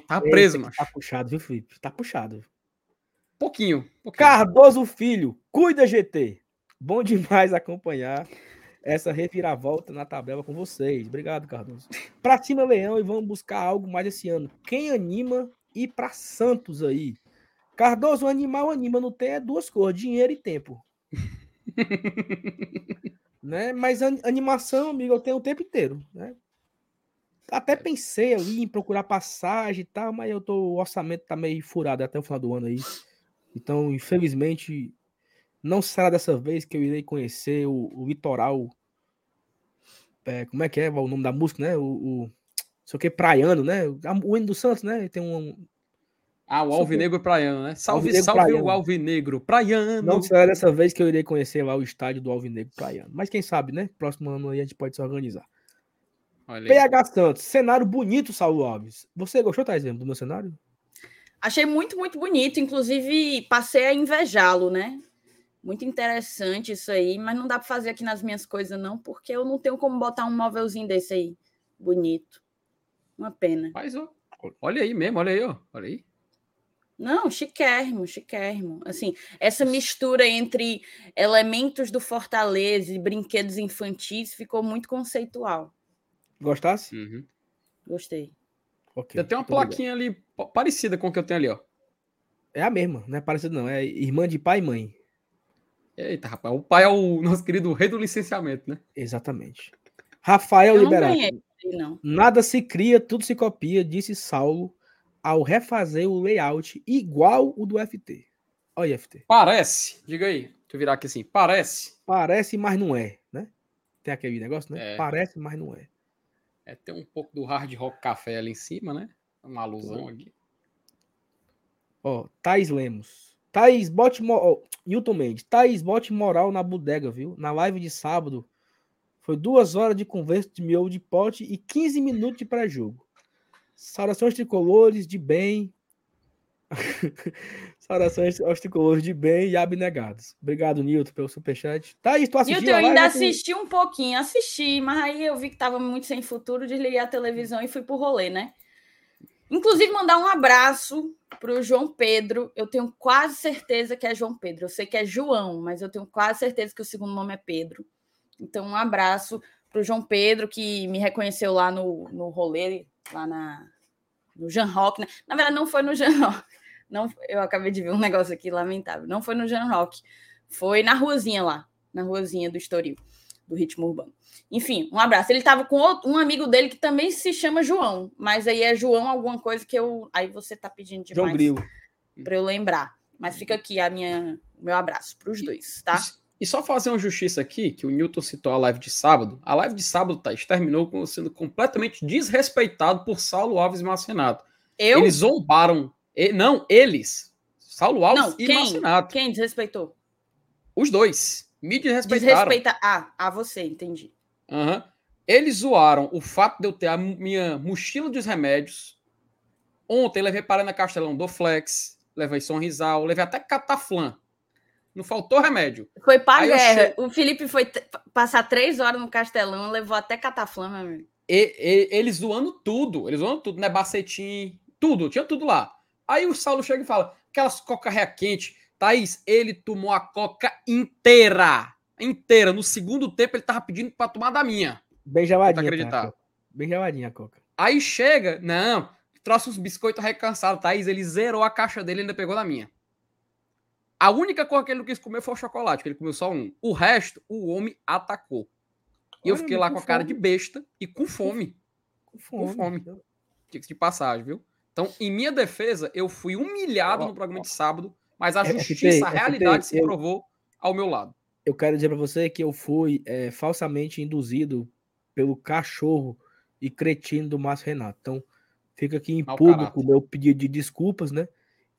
Tava preso, mano. Tá puxado, viu, Felipe? Tá puxado. Pouquinho, pouquinho. Cardoso Filho, cuida, GT. Bom demais acompanhar essa reviravolta na tabela com vocês. Obrigado, Cardoso. Pra cima, Leão, e vamos buscar algo mais esse ano. Quem anima ir para Santos aí? Cardoso, animal anima, não tem é duas cores, dinheiro e tempo. [LAUGHS] né? Mas animação, amigo, eu tenho o tempo inteiro, né? até pensei ali em procurar passagem e tal, mas eu tô, o orçamento tá meio furado até o final do ano aí. Então, infelizmente, não será dessa vez que eu irei conhecer o, o litoral. É, como é que é o nome da música, né? O, o sei o que, Praiano, né? O hino do Santos, né? Tem um. Ah, o Alvinegro Praiano, né? Salve, Alvinegro salve Praiano. o Alvinegro Praiano. Não será dessa vez que eu irei conhecer lá o estádio do Alvinegro Praiano. Mas quem sabe, né? Próximo ano aí a gente pode se organizar. PH Santos, cenário bonito, Saulo Alves. Você gostou, Thais, do meu cenário? Achei muito, muito bonito. Inclusive, passei a invejá-lo, né? Muito interessante isso aí, mas não dá para fazer aqui nas minhas coisas, não, porque eu não tenho como botar um móvelzinho desse aí. Bonito. Uma pena. Mas, ó, olha aí mesmo, olha aí, ó. Olha aí. Não, chiquérrimo, chiquérrimo. Assim, essa mistura entre elementos do Fortaleza e brinquedos infantis ficou muito conceitual. Gostasse? Uhum. Gostei. Okay, tem uma plaquinha ali parecida com o que eu tenho ali, ó. É a mesma, não é parecida não, é irmã de pai e mãe. Eita, rapaz, o pai é o nosso querido rei do licenciamento, né? Exatamente. Rafael Liberato. Não. Nada se cria, tudo se copia, disse Saulo ao refazer o layout igual o do FT. Olha, FT. Parece. Diga aí. Deixa eu virar aqui assim. Parece. Parece, mas não é, né? Tem aquele negócio, né? É. Parece, mas não é. É, tem um pouco do hard rock café ali em cima, né? Uma alusão aqui. Ó, Thais Lemos. Thaís, bote. Oh, Newton Mendes. Thaís, bote moral na bodega, viu? Na live de sábado. Foi duas horas de conversa de miolo de pote e 15 minutos de pré-jogo. Saudações tricolores de bem. [LAUGHS] Saudações aos tricolores de bem e abnegados. Obrigado, Nilton, pelo superchat. Thaís, tu assistiu? Nilton, eu ainda assisti um pouquinho, assisti, mas aí eu vi que tava muito sem futuro, desliguei a televisão e fui pro rolê, né? Inclusive, mandar um abraço para o João Pedro. Eu tenho quase certeza que é João Pedro. Eu sei que é João, mas eu tenho quase certeza que o segundo nome é Pedro. Então, um abraço para o João Pedro, que me reconheceu lá no, no rolê, lá na, no Jean Rock. Né? Na verdade, não foi no Jean Rock. Não, eu acabei de ver um negócio aqui lamentável. Não foi no Jean Rock. Foi na ruazinha lá, na ruazinha do Estoril, do Ritmo Urbano. Enfim, um abraço. Ele estava com outro, um amigo dele que também se chama João, mas aí é João alguma coisa que eu. Aí você está pedindo demais para eu lembrar. Mas fica aqui a minha, o meu abraço para os dois, tá? E só fazer uma justiça aqui, que o Newton citou a live de sábado. A live de sábado, Thaís, terminou sendo completamente desrespeitado por Saulo Alves e Marcenato. Eu? Eles zombaram. Não, eles. Saulo Alves Não, e quem? Marcenato. Quem desrespeitou? Os dois. Me desrespeitaram. Desrespeita a, a você, entendi. Uhum. Eles zoaram o fato de eu ter a minha mochila dos remédios. Ontem levei Paraná Castelão do Flex, levei Sonrisal, levei até Cataflã. Não faltou remédio. Foi para guerra. Che... O Felipe foi passar três horas no Castelão, levou até Cataflã, meu amigo. E, e, eles zoando tudo. Eles zoando tudo, né? Bacetim, tudo. Tinha tudo lá. Aí o Saulo chega e fala: aquelas coca quente. Thaís, ele tomou a coca inteira inteira. No segundo tempo, ele tava pedindo para tomar da minha. Bem geladinha. Acreditar. Tá, Bem geladinha a coca. Aí chega, não, trouxe uns biscoitos recansados, Thaís. Ele zerou a caixa dele e ainda pegou da minha. A única coisa que ele não quis comer foi o chocolate, que ele comeu só um. O resto, o homem atacou. E eu fiquei lá com a cara de besta e com fome. Com fome. Com fome. Tinha que de passagem, viu? Então, em minha defesa, eu fui humilhado no programa de sábado, mas a é, justiça, a realidade se provou ao meu lado eu quero dizer para você que eu fui é, falsamente induzido pelo cachorro e cretino do Márcio Renato. Então, fica aqui em Mal público o meu pedido de desculpas, né?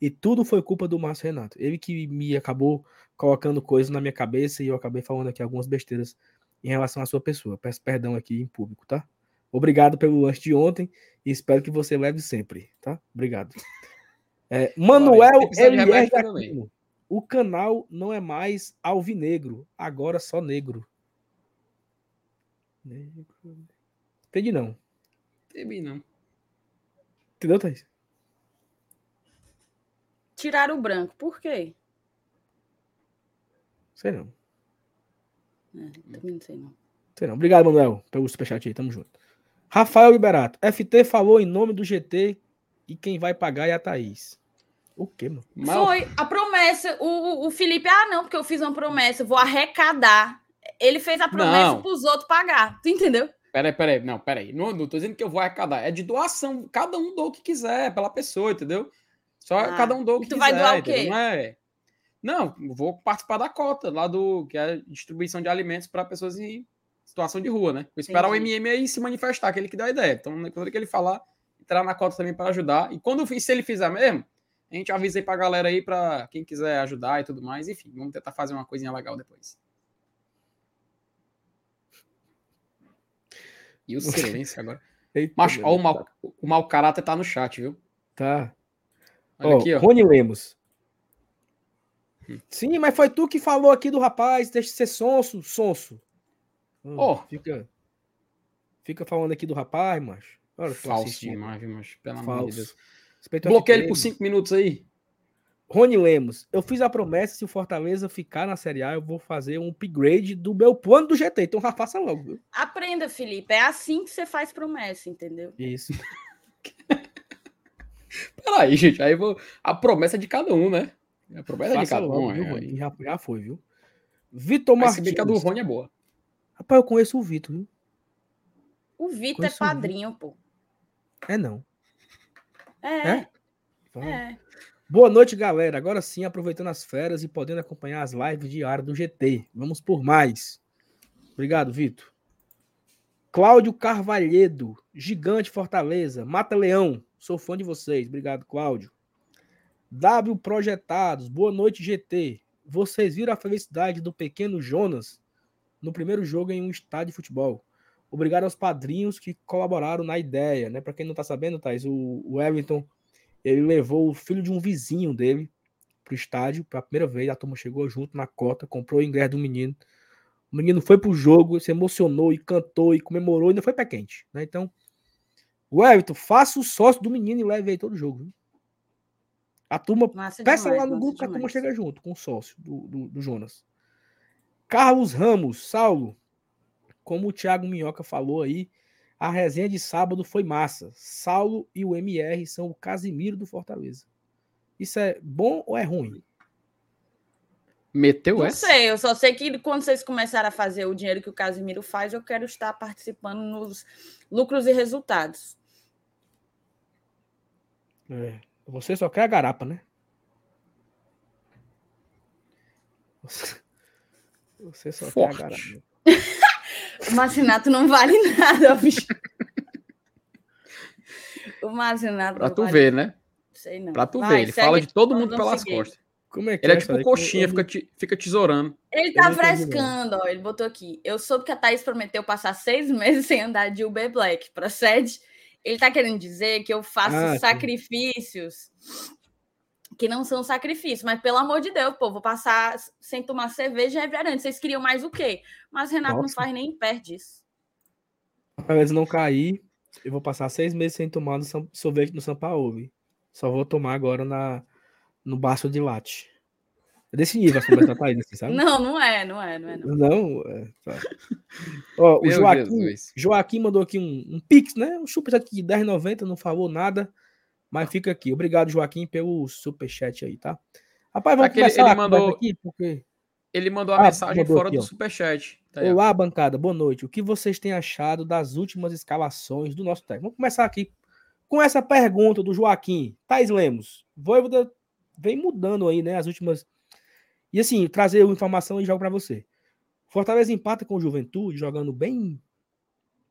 E tudo foi culpa do Márcio Renato. Ele que me acabou colocando coisas na minha cabeça e eu acabei falando aqui algumas besteiras em relação à sua pessoa. Peço perdão aqui em público, tá? Obrigado pelo lanche de ontem e espero que você leve sempre, tá? Obrigado. É, Manuel Aquino. O canal não é mais alvinegro, agora só negro. Negro. Entendi não. Entendi não. Entendeu, Thaís? Tiraram o branco, por quê? Sei não. É, também não sei não. Sei não. Obrigado, Manuel, pelo superchat aí. Tamo junto. Rafael Liberato. FT falou em nome do GT e quem vai pagar é a Thaís. O quê, mano? Mal... Foi a promessa. O, o Felipe, ah, não, porque eu fiz uma promessa, vou arrecadar. Ele fez a promessa para os outros pagar. Tu entendeu? Peraí, peraí. Não, peraí. Não, não tô dizendo que eu vou arrecadar. É de doação. Cada um doa o que quiser, pela pessoa, entendeu? Só ah, cada um doa o que tu quiser. Tu vai doar o quê? Não é. Não, vou participar da cota lá do que é a distribuição de alimentos para pessoas em situação de rua, né? Vou esperar Entendi. o MM aí se manifestar, aquele que dá a ideia. Então, quando ele falar, entrar na cota também para ajudar. E quando se ele fizer mesmo, a gente avisa aí pra galera aí, para quem quiser ajudar e tudo mais. Enfim, vamos tentar fazer uma coisinha legal depois. E o [LAUGHS] silêncio agora. Eita, Mas, ó, o, mal, o mau caráter tá no chat, viu? Tá. Olha aqui, ó. Rony Lemos. Sim, mas foi tu que falou aqui do rapaz, deixa de ser sonso, sonso. Hum, oh. Fica, fica falando aqui do rapaz, macho. Olha, Falso demais, macho. Pelo Falso. amor de Deus. Bloqueia ele por cinco minutos aí. Rony Lemos, eu fiz a promessa: se o Fortaleza ficar na Série A, eu vou fazer um upgrade do meu plano do GT. Então já faça logo. Viu? Aprenda, Felipe. É assim que você faz promessa, entendeu? Isso. [LAUGHS] Peraí, gente. Aí vou... a promessa é de cada um, né? A promessa Faça de cada logo, um. Viu, é, já, já foi, viu? Vitor Martins. Se a do Rony é boa. Rapaz, eu conheço o Vitor, viu? O Vitor é padrinho, pô. É não. É. É? é. Boa noite, galera. Agora sim, aproveitando as férias e podendo acompanhar as lives diárias do GT. Vamos por mais. Obrigado, Vitor. Cláudio Carvalhedo, Gigante Fortaleza, Mata Leão. Sou fã de vocês. Obrigado, Cláudio. W Projetados, boa noite, GT. Vocês viram a felicidade do pequeno Jonas no primeiro jogo em um estádio de futebol? Obrigado aos padrinhos que colaboraram na ideia, né? Para quem não tá sabendo, Thais, o, o Wellington, ele levou o filho de um vizinho dele pro estádio pela primeira vez. A turma chegou junto na cota, comprou o ingresso do menino. O menino foi pro jogo, se emocionou e cantou e comemorou e ainda foi pé quente, né? Então, o Everton, faça o sócio do menino e leve aí todo o jogo. Viu? A turma, massa peça demais, lá no grupo que a turma chega junto com o sócio do, do, do, Jonas. Carlos Ramos, Saulo, como o Thiago Minhoca falou aí, a resenha de sábado foi massa. Saulo e o MR são o Casimiro do Fortaleza. Isso é bom ou é ruim? Meteu Não essa? Não sei, eu só sei que quando vocês começarem a fazer o dinheiro que o Casimiro faz, eu quero estar participando nos lucros e resultados. É. Você só quer a garapa, né? Você só Forte. quer a garapa. O Marcinato não vale [LAUGHS] nada, bicho. O Marcinato. Pra tu vale... ver, né? Sei não. Pra tu Vai, ver, ele fala de todo mundo pelas seguir. costas. Como é que ele é, é tipo coxinha, fica, fica tesourando. Ele tá frescando, ó. Ele botou aqui. Eu soube que a Thaís prometeu passar seis meses [LAUGHS] sem andar de Uber Black. Procede? Ele está querendo dizer que eu faço ah, sacrifícios que não são sacrifícios, mas pelo amor de Deus, pô, vou passar sem tomar cerveja e refrigerante. Vocês queriam mais o quê? Mas Renato Nossa. não faz nem perto disso. Para eles não cair, eu vou passar seis meses sem tomar no sorvete no São Paulo. Só vou tomar agora na, no baço de latte. É desse nível a conversa tá aí, assim, sabe? [LAUGHS] Não, não é, não é, não é. Não, não é, tá. Ó, o Joaquim, Joaquim mandou aqui um, um pix, né? Um superchat de 10,90, não falou nada, mas fica aqui. Obrigado, Joaquim, pelo superchat aí, tá? Rapaz, vamos Aquele, começar ele mandou aqui, porque... Ele mandou a ah, mensagem fora aqui, do superchat. Tá Olá, bancada, boa noite. O que vocês têm achado das últimas escalações do nosso técnico? Vamos começar aqui com essa pergunta do Joaquim. Thais Lemos, Voivoda vem mudando aí, né, as últimas e assim, trazer informação e jogo para você. Fortaleza empata com o Juventude, jogando bem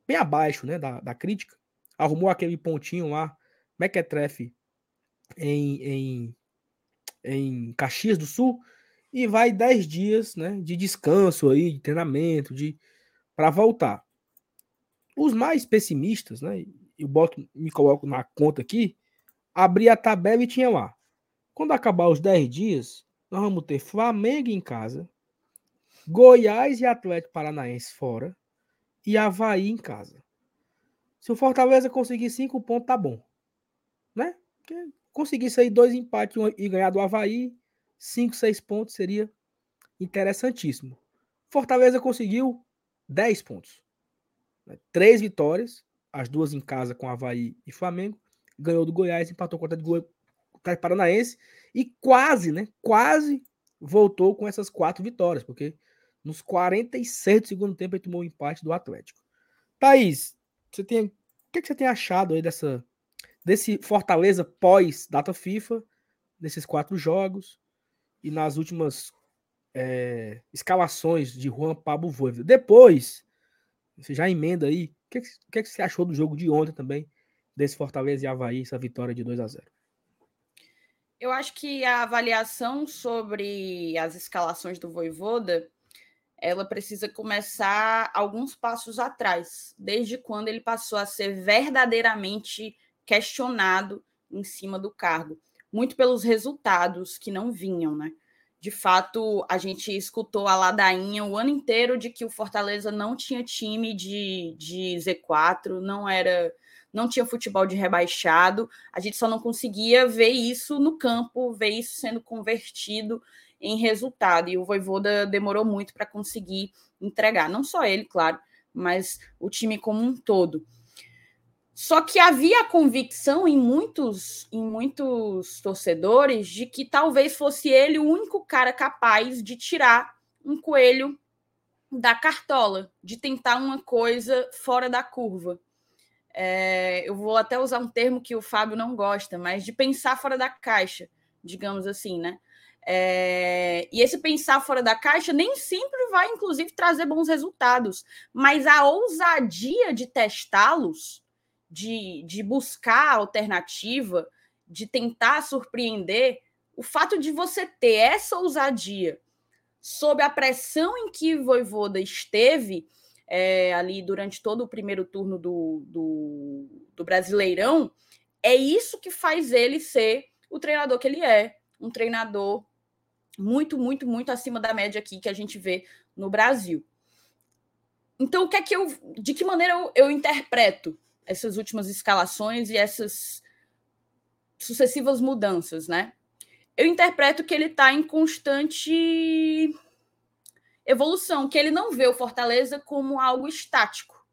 bem abaixo né, da, da crítica. Arrumou aquele pontinho lá, Mequetrefe, em, em, em Caxias do Sul, e vai 10 dias né, de descanso aí, de treinamento, de para voltar. Os mais pessimistas, né, eu boto, me coloco na conta aqui, abri a tabela e tinha lá. Quando acabar os 10 dias, nós vamos ter Flamengo em casa, Goiás e Atlético Paranaense fora e Havaí em casa. Se o Fortaleza conseguir cinco pontos, tá bom. Né? Conseguir sair dois empates e ganhar do Havaí, cinco, seis pontos seria interessantíssimo. Fortaleza conseguiu 10 pontos. Né? Três vitórias, as duas em casa com Havaí e Flamengo. Ganhou do Goiás, empatou contra o Paranaense e quase, né? Quase voltou com essas quatro vitórias, porque nos 46 do segundo tempo ele tomou o um empate do Atlético. Thaís, você tem, o que, que você tem achado aí dessa, desse Fortaleza pós-data FIFA, nesses quatro jogos e nas últimas é, escalações de Juan Pablo Voivoda? Depois, você já emenda aí, o que, que, que você achou do jogo de ontem também, desse Fortaleza e Havaí, essa vitória de 2 a 0 Eu acho que a avaliação sobre as escalações do Voivoda ela precisa começar alguns passos atrás, desde quando ele passou a ser verdadeiramente questionado em cima do cargo, muito pelos resultados que não vinham, né? De fato, a gente escutou a ladainha o ano inteiro de que o Fortaleza não tinha time de, de Z4, não era, não tinha futebol de rebaixado. A gente só não conseguia ver isso no campo, ver isso sendo convertido em resultado. E o Voivoda demorou muito para conseguir entregar. Não só ele, claro, mas o time como um todo. Só que havia a convicção em muitos, em muitos torcedores de que talvez fosse ele o único cara capaz de tirar um coelho da cartola, de tentar uma coisa fora da curva. É, eu vou até usar um termo que o Fábio não gosta, mas de pensar fora da caixa, digamos assim, né? É, e esse pensar fora da caixa nem sempre vai, inclusive, trazer bons resultados, mas a ousadia de testá-los, de, de buscar alternativa, de tentar surpreender, o fato de você ter essa ousadia sob a pressão em que Voivoda esteve é, ali durante todo o primeiro turno do, do, do Brasileirão, é isso que faz ele ser o treinador que ele é, um treinador muito, muito, muito acima da média aqui que a gente vê no Brasil. Então, o que é que eu, de que maneira eu, eu interpreto essas últimas escalações e essas sucessivas mudanças, né? Eu interpreto que ele está em constante evolução, que ele não vê o Fortaleza como algo estático.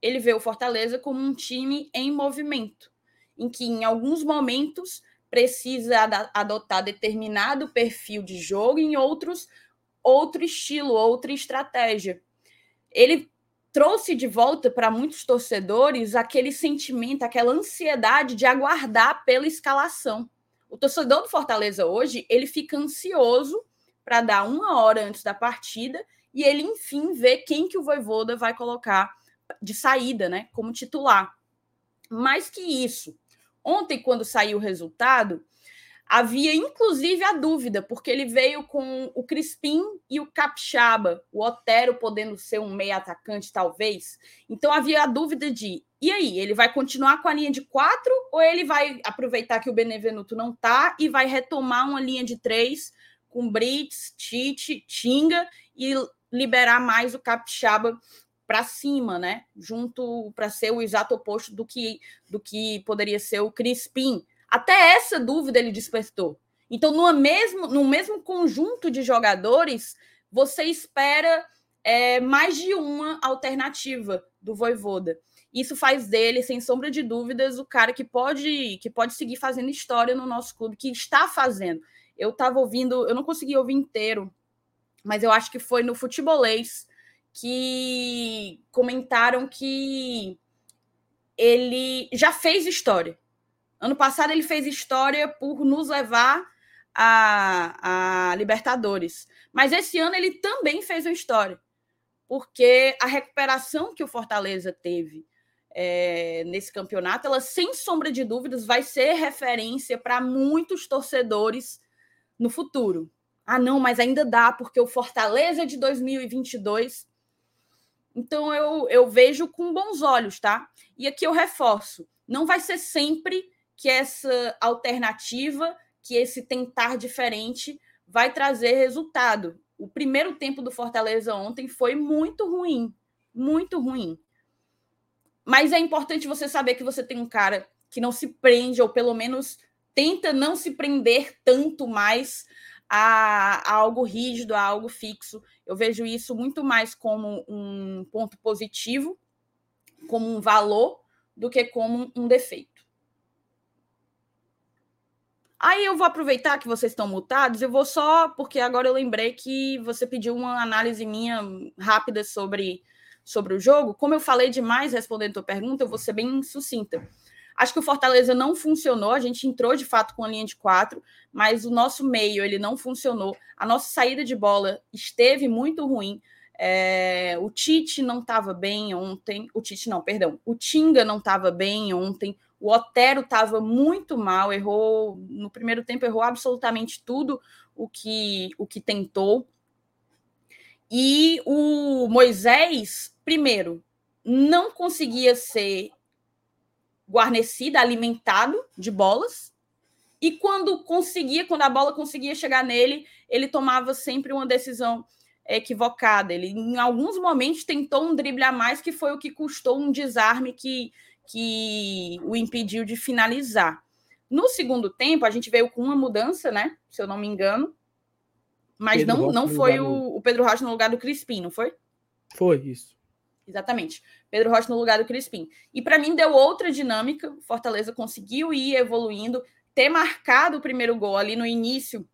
Ele vê o Fortaleza como um time em movimento, em que em alguns momentos precisa adotar determinado perfil de jogo, em outros, outro estilo, outra estratégia. Ele trouxe de volta para muitos torcedores aquele sentimento, aquela ansiedade de aguardar pela escalação. O torcedor do Fortaleza hoje, ele fica ansioso para dar uma hora antes da partida e ele, enfim, ver quem que o Voivoda vai colocar de saída, né, como titular. Mais que isso, Ontem, quando saiu o resultado, havia inclusive a dúvida, porque ele veio com o Crispim e o Capixaba, o Otero podendo ser um meio atacante, talvez. Então havia a dúvida de e aí, ele vai continuar com a linha de quatro ou ele vai aproveitar que o Benevenuto não tá e vai retomar uma linha de três com Brits, Tite, Tinga e liberar mais o Capixaba para cima, né? Junto para ser o exato oposto do que do que poderia ser o Crispim. Até essa dúvida ele despertou. Então, no mesmo, no mesmo conjunto de jogadores, você espera é, mais de uma alternativa do Voivoda. Isso faz dele, sem sombra de dúvidas, o cara que pode que pode seguir fazendo história no nosso clube, que está fazendo. Eu estava ouvindo, eu não consegui ouvir inteiro, mas eu acho que foi no futebolês que comentaram que ele já fez história. Ano passado ele fez história por nos levar a, a Libertadores. Mas esse ano ele também fez uma história, porque a recuperação que o Fortaleza teve é, nesse campeonato, ela sem sombra de dúvidas vai ser referência para muitos torcedores no futuro. Ah, não, mas ainda dá, porque o Fortaleza de 2022 então eu, eu vejo com bons olhos, tá? E aqui eu reforço: não vai ser sempre que essa alternativa, que esse tentar diferente vai trazer resultado. O primeiro tempo do Fortaleza ontem foi muito ruim, muito ruim. Mas é importante você saber que você tem um cara que não se prende, ou pelo menos tenta não se prender tanto mais a, a algo rígido, a algo fixo. Eu vejo isso muito mais como um ponto positivo, como um valor, do que como um defeito. Aí eu vou aproveitar que vocês estão mutados, eu vou só, porque agora eu lembrei que você pediu uma análise minha rápida sobre, sobre o jogo. Como eu falei demais respondendo a tua pergunta, eu vou ser bem sucinta. Acho que o Fortaleza não funcionou. A gente entrou de fato com a linha de quatro, mas o nosso meio ele não funcionou. A nossa saída de bola esteve muito ruim. É, o Tite não estava bem ontem. O Tite não, perdão. O Tinga não estava bem ontem. O Otero estava muito mal, errou no primeiro tempo, errou absolutamente tudo o que, o que tentou. E o Moisés, primeiro, não conseguia ser guarnecido, alimentado de bolas. E quando conseguia, quando a bola conseguia chegar nele, ele tomava sempre uma decisão equivocada. Ele, em alguns momentos, tentou um drible a mais, que foi o que custou um desarme que, que o impediu de finalizar. No segundo tempo, a gente veio com uma mudança, né? Se eu não me engano. Mas Pedro não, não foi o, o, Pedro Rocha no lugar do Crispim, não foi? Foi, isso. Exatamente. Pedro Rocha no lugar do Crispim. E para mim deu outra dinâmica. Fortaleza conseguiu ir evoluindo, ter marcado o primeiro gol ali no início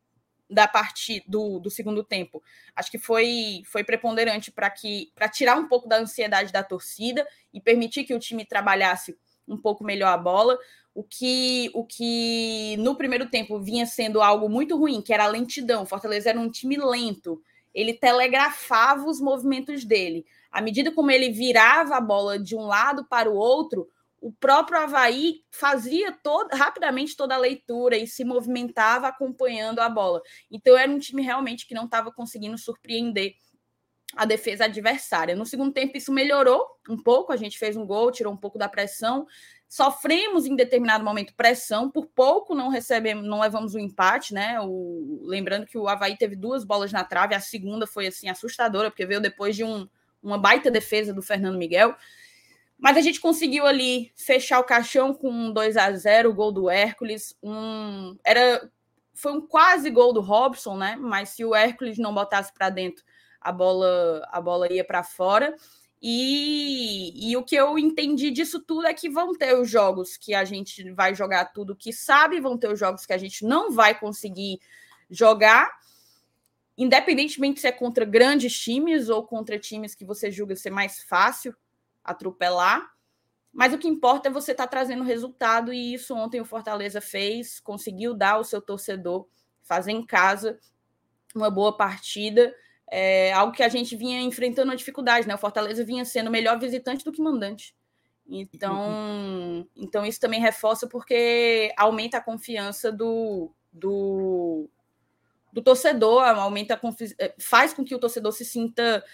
da partida do, do segundo tempo. Acho que foi foi preponderante para que para tirar um pouco da ansiedade da torcida e permitir que o time trabalhasse um pouco melhor a bola. O que, o que no primeiro tempo vinha sendo algo muito ruim, que era a lentidão. O Fortaleza era um time lento. Ele telegrafava os movimentos dele. À medida como ele virava a bola de um lado para o outro, o próprio Havaí fazia todo, rapidamente toda a leitura e se movimentava acompanhando a bola. Então era um time realmente que não estava conseguindo surpreender a defesa adversária. No segundo tempo, isso melhorou um pouco. A gente fez um gol, tirou um pouco da pressão. Sofremos em determinado momento pressão, por pouco não recebemos, não levamos o um empate, né? O, lembrando que o Havaí teve duas bolas na trave, a segunda foi assim assustadora, porque veio depois de um, uma baita defesa do Fernando Miguel. Mas a gente conseguiu ali fechar o caixão com um 2 a 0 o gol do Hércules. Um, era, foi um quase gol do Robson, né? Mas se o Hércules não botasse para dentro, a bola, a bola ia para fora. E, e o que eu entendi disso tudo é que vão ter os jogos que a gente vai jogar tudo que sabe, vão ter os jogos que a gente não vai conseguir jogar, independentemente se é contra grandes times ou contra times que você julga ser mais fácil atropelar. Mas o que importa é você estar tá trazendo resultado, e isso ontem o Fortaleza fez, conseguiu dar ao seu torcedor fazer em casa uma boa partida. É algo que a gente vinha enfrentando a dificuldade, né? O Fortaleza vinha sendo melhor visitante do que mandante. Então, então isso também reforça porque aumenta a confiança do, do, do torcedor, aumenta a, faz com que o torcedor se sinta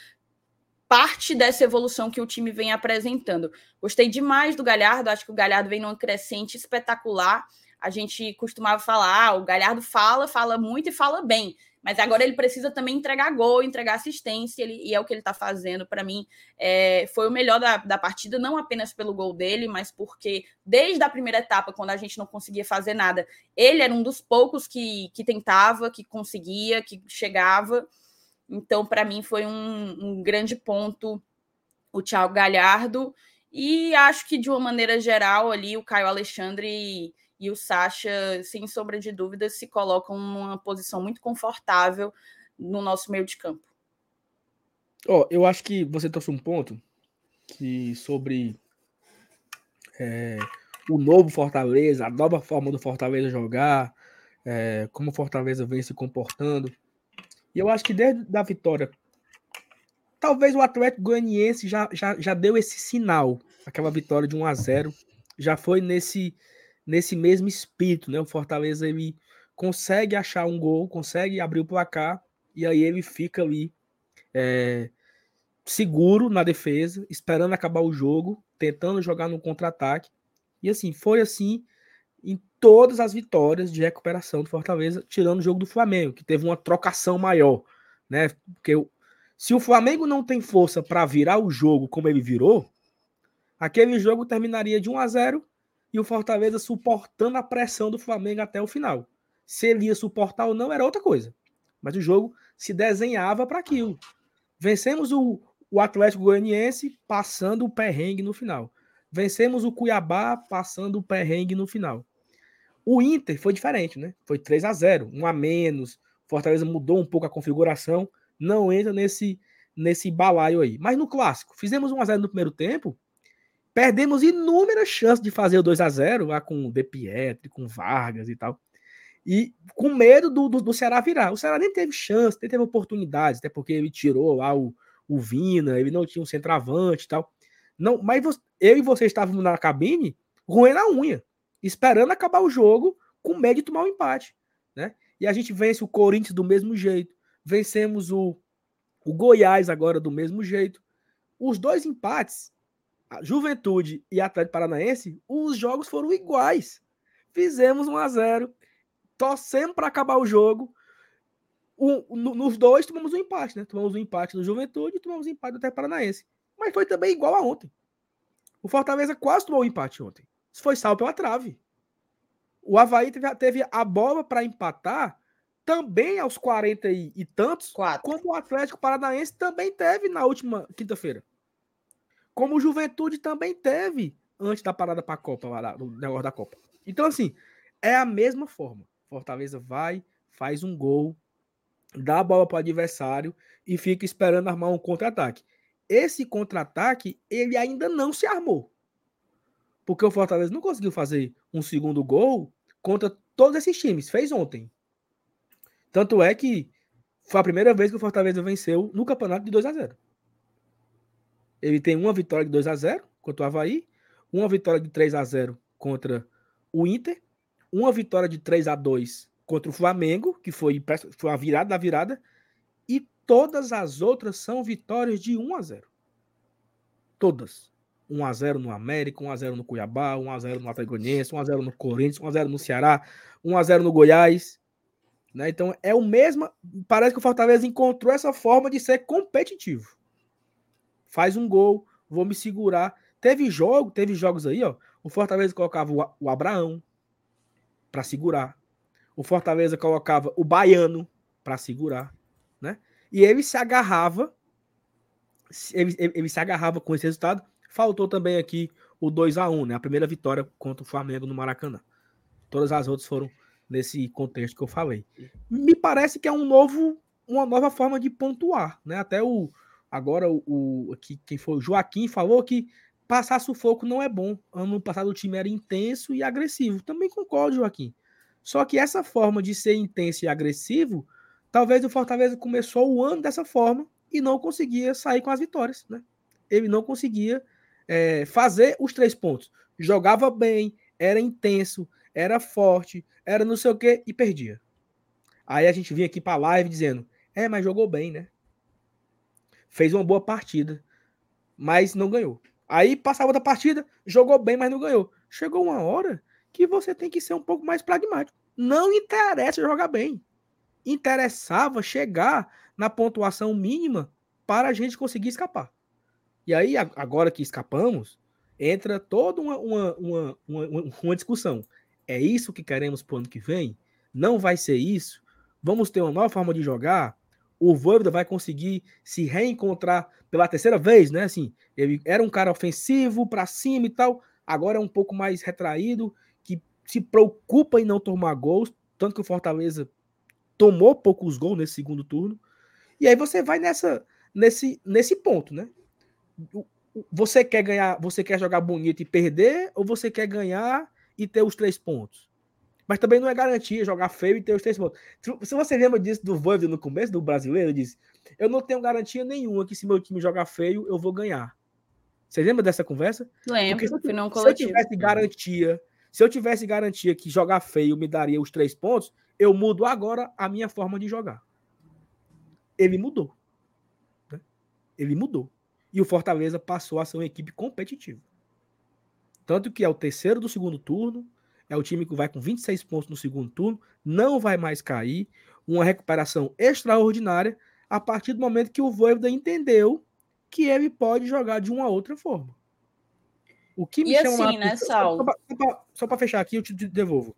parte dessa evolução que o time vem apresentando. Gostei demais do Galhardo, acho que o Galhardo vem numa crescente espetacular. A gente costumava falar, ah, o Galhardo fala, fala muito e fala bem, mas agora ele precisa também entregar gol, entregar assistência, ele, e é o que ele está fazendo. Para mim, é, foi o melhor da, da partida, não apenas pelo gol dele, mas porque desde a primeira etapa, quando a gente não conseguia fazer nada, ele era um dos poucos que, que tentava, que conseguia, que chegava. Então, para mim, foi um, um, grande ponto o Thiago Galhardo. E acho que, de uma maneira geral, ali o Caio Alexandre e, e o Sacha, sem sombra de dúvidas, se colocam numa posição muito confortável no nosso meio de campo. Oh, eu acho que você trouxe um ponto que sobre é, o novo Fortaleza, a nova forma do Fortaleza jogar, é, como o Fortaleza vem se comportando. E eu acho que desde a vitória, talvez o Atlético Goianiense já, já, já deu esse sinal, aquela vitória de 1 a 0 já foi nesse nesse mesmo espírito, né? O Fortaleza ele consegue achar um gol, consegue abrir o placar e aí ele fica ali é, seguro na defesa, esperando acabar o jogo, tentando jogar no contra-ataque. E assim, foi assim em todas as vitórias de recuperação do Fortaleza, tirando o jogo do Flamengo, que teve uma trocação maior, né? Porque se o Flamengo não tem força para virar o jogo como ele virou, aquele jogo terminaria de 1 a 0 e o Fortaleza suportando a pressão do Flamengo até o final. Se ele ia suportar ou não era outra coisa. Mas o jogo se desenhava para aquilo. Vencemos o, o Atlético Goianiense passando o perrengue no final. Vencemos o Cuiabá passando o perrengue no final. O Inter foi diferente, né? Foi 3 a 0 um a menos. Fortaleza mudou um pouco a configuração, não entra nesse nesse balaio aí. Mas no clássico, fizemos 1x0 no primeiro tempo, perdemos inúmeras chances de fazer o 2 a 0 lá com o De Pietri, com Vargas e tal. E com medo do, do, do, Ceará virar. O Ceará nem teve chance, nem teve oportunidades, até porque ele tirou lá o, o Vina, ele não tinha um centroavante e tal. Não, mas eu e você estávamos na cabine, roendo a unha, esperando acabar o jogo, com medo de tomar um empate. Né? E a gente vence o Corinthians do mesmo jeito, vencemos o, o Goiás agora do mesmo jeito. Os dois empates, a Juventude e Atlético Paranaense, os jogos foram iguais. Fizemos 1 a 0 torcemos para acabar o jogo. O, no, nos dois tomamos um empate, né? Tomamos um empate do Juventude e tomamos um empate do Atlético Paranaense. Mas foi também igual a ontem. O Fortaleza quase tomou um empate ontem. Foi salvo pela trave. O Havaí teve, teve a bola para empatar também aos 40 e, e tantos, Quatro. como o Atlético Paranaense também teve na última quinta-feira. Como o Juventude também teve antes da parada para a Copa, lá, no negócio da Copa. Então, assim, é a mesma forma. Fortaleza vai, faz um gol, dá a bola para o adversário e fica esperando armar um contra-ataque. Esse contra-ataque, ele ainda não se armou. Porque o Fortaleza não conseguiu fazer um segundo gol contra todos esses times. Fez ontem. Tanto é que foi a primeira vez que o Fortaleza venceu no campeonato de 2 a 0 Ele tem uma vitória de 2 a 0 contra o Havaí, uma vitória de 3 a 0 contra o Inter uma vitória de 3 a 2 contra o Flamengo, que foi, foi a virada da virada, e todas as outras são vitórias de 1 a 0. Todas. 1 a 0 no América, 1 a 0 no Cuiabá, 1 a 0 no Atlético Goianiense, 1 a 0 no Corinthians, 1 a 0 no Ceará, 1 a 0 no Goiás. Né? Então é o mesmo, parece que o Fortaleza encontrou essa forma de ser competitivo. Faz um gol, vou me segurar. Teve jogo, teve jogos aí, ó. O Fortaleza colocava o, o Abraão, para segurar. O Fortaleza colocava o Baiano para segurar, né? E ele se agarrava, ele, ele, se agarrava com esse resultado. Faltou também aqui o 2 a 1 né? A primeira vitória contra o Flamengo no Maracanã. Todas as outras foram nesse contexto que eu falei. Me parece que é um novo, uma nova forma de pontuar, né? Até o agora o, o aqui, quem foi o Joaquim falou que passar sufoco não é bom. Ano passado o time era intenso e agressivo. Também concordo, Joaquim. Só que essa forma de ser intenso e agressivo, talvez o Fortaleza começou o ano dessa forma e não conseguia sair com as vitórias, né? Ele não conseguia é, fazer os três pontos. Jogava bem, era intenso, era forte, era não sei o que e perdia. Aí a gente vinha aqui para live dizendo: é, mas jogou bem, né? Fez uma boa partida, mas não ganhou. Aí passava da partida, jogou bem, mas não ganhou. Chegou uma hora que você tem que ser um pouco mais pragmático. Não interessa jogar bem. Interessava chegar na pontuação mínima para a gente conseguir escapar. E aí, agora que escapamos, entra toda uma, uma, uma, uma, discussão. É isso que queremos para o ano que vem? Não vai ser isso? Vamos ter uma nova forma de jogar? o Voivoda vai conseguir se reencontrar pela terceira vez, né? Assim, ele era um cara ofensivo para cima e tal, agora é um pouco mais retraído, que se preocupa em não tomar gols, tanto que o Fortaleza tomou poucos gols nesse segundo turno. E aí você vai nessa nesse nesse ponto, né? Você quer ganhar, você quer jogar bonito e perder ou você quer ganhar e ter os três pontos? Mas também não é garantia jogar feio e ter os três pontos. Se você lembra disso do Voivoda no começo do brasileiro, disse: Eu não tenho garantia nenhuma que se meu time jogar feio, eu vou ganhar. Você lembra dessa conversa? Lembro, se, eu, não se eu tivesse garantia, se eu tivesse garantia que jogar feio me daria os três pontos, eu mudo agora a minha forma de jogar. Ele mudou. Né? Ele mudou. E o Fortaleza passou a ser uma equipe competitiva. Tanto que é o terceiro do segundo turno, é o time que vai com 26 pontos no segundo turno, não vai mais cair. Uma recuperação extraordinária a partir do momento que o Voivoda entendeu que ele pode jogar de uma outra forma. O que me e chama assim, né, Sal? Só para fechar aqui, eu te devolvo.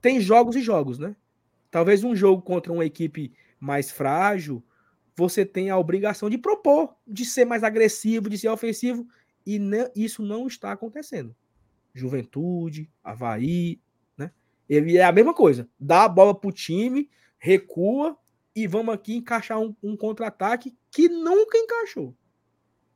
Tem jogos e jogos, né? Talvez um jogo contra uma equipe mais frágil, você tem a obrigação de propor, de ser mais agressivo, de ser ofensivo, e isso não está acontecendo. Juventude, Havaí, né? Ele é a mesma coisa. Dá a bola pro time, recua e vamos aqui encaixar um, um contra-ataque que nunca encaixou.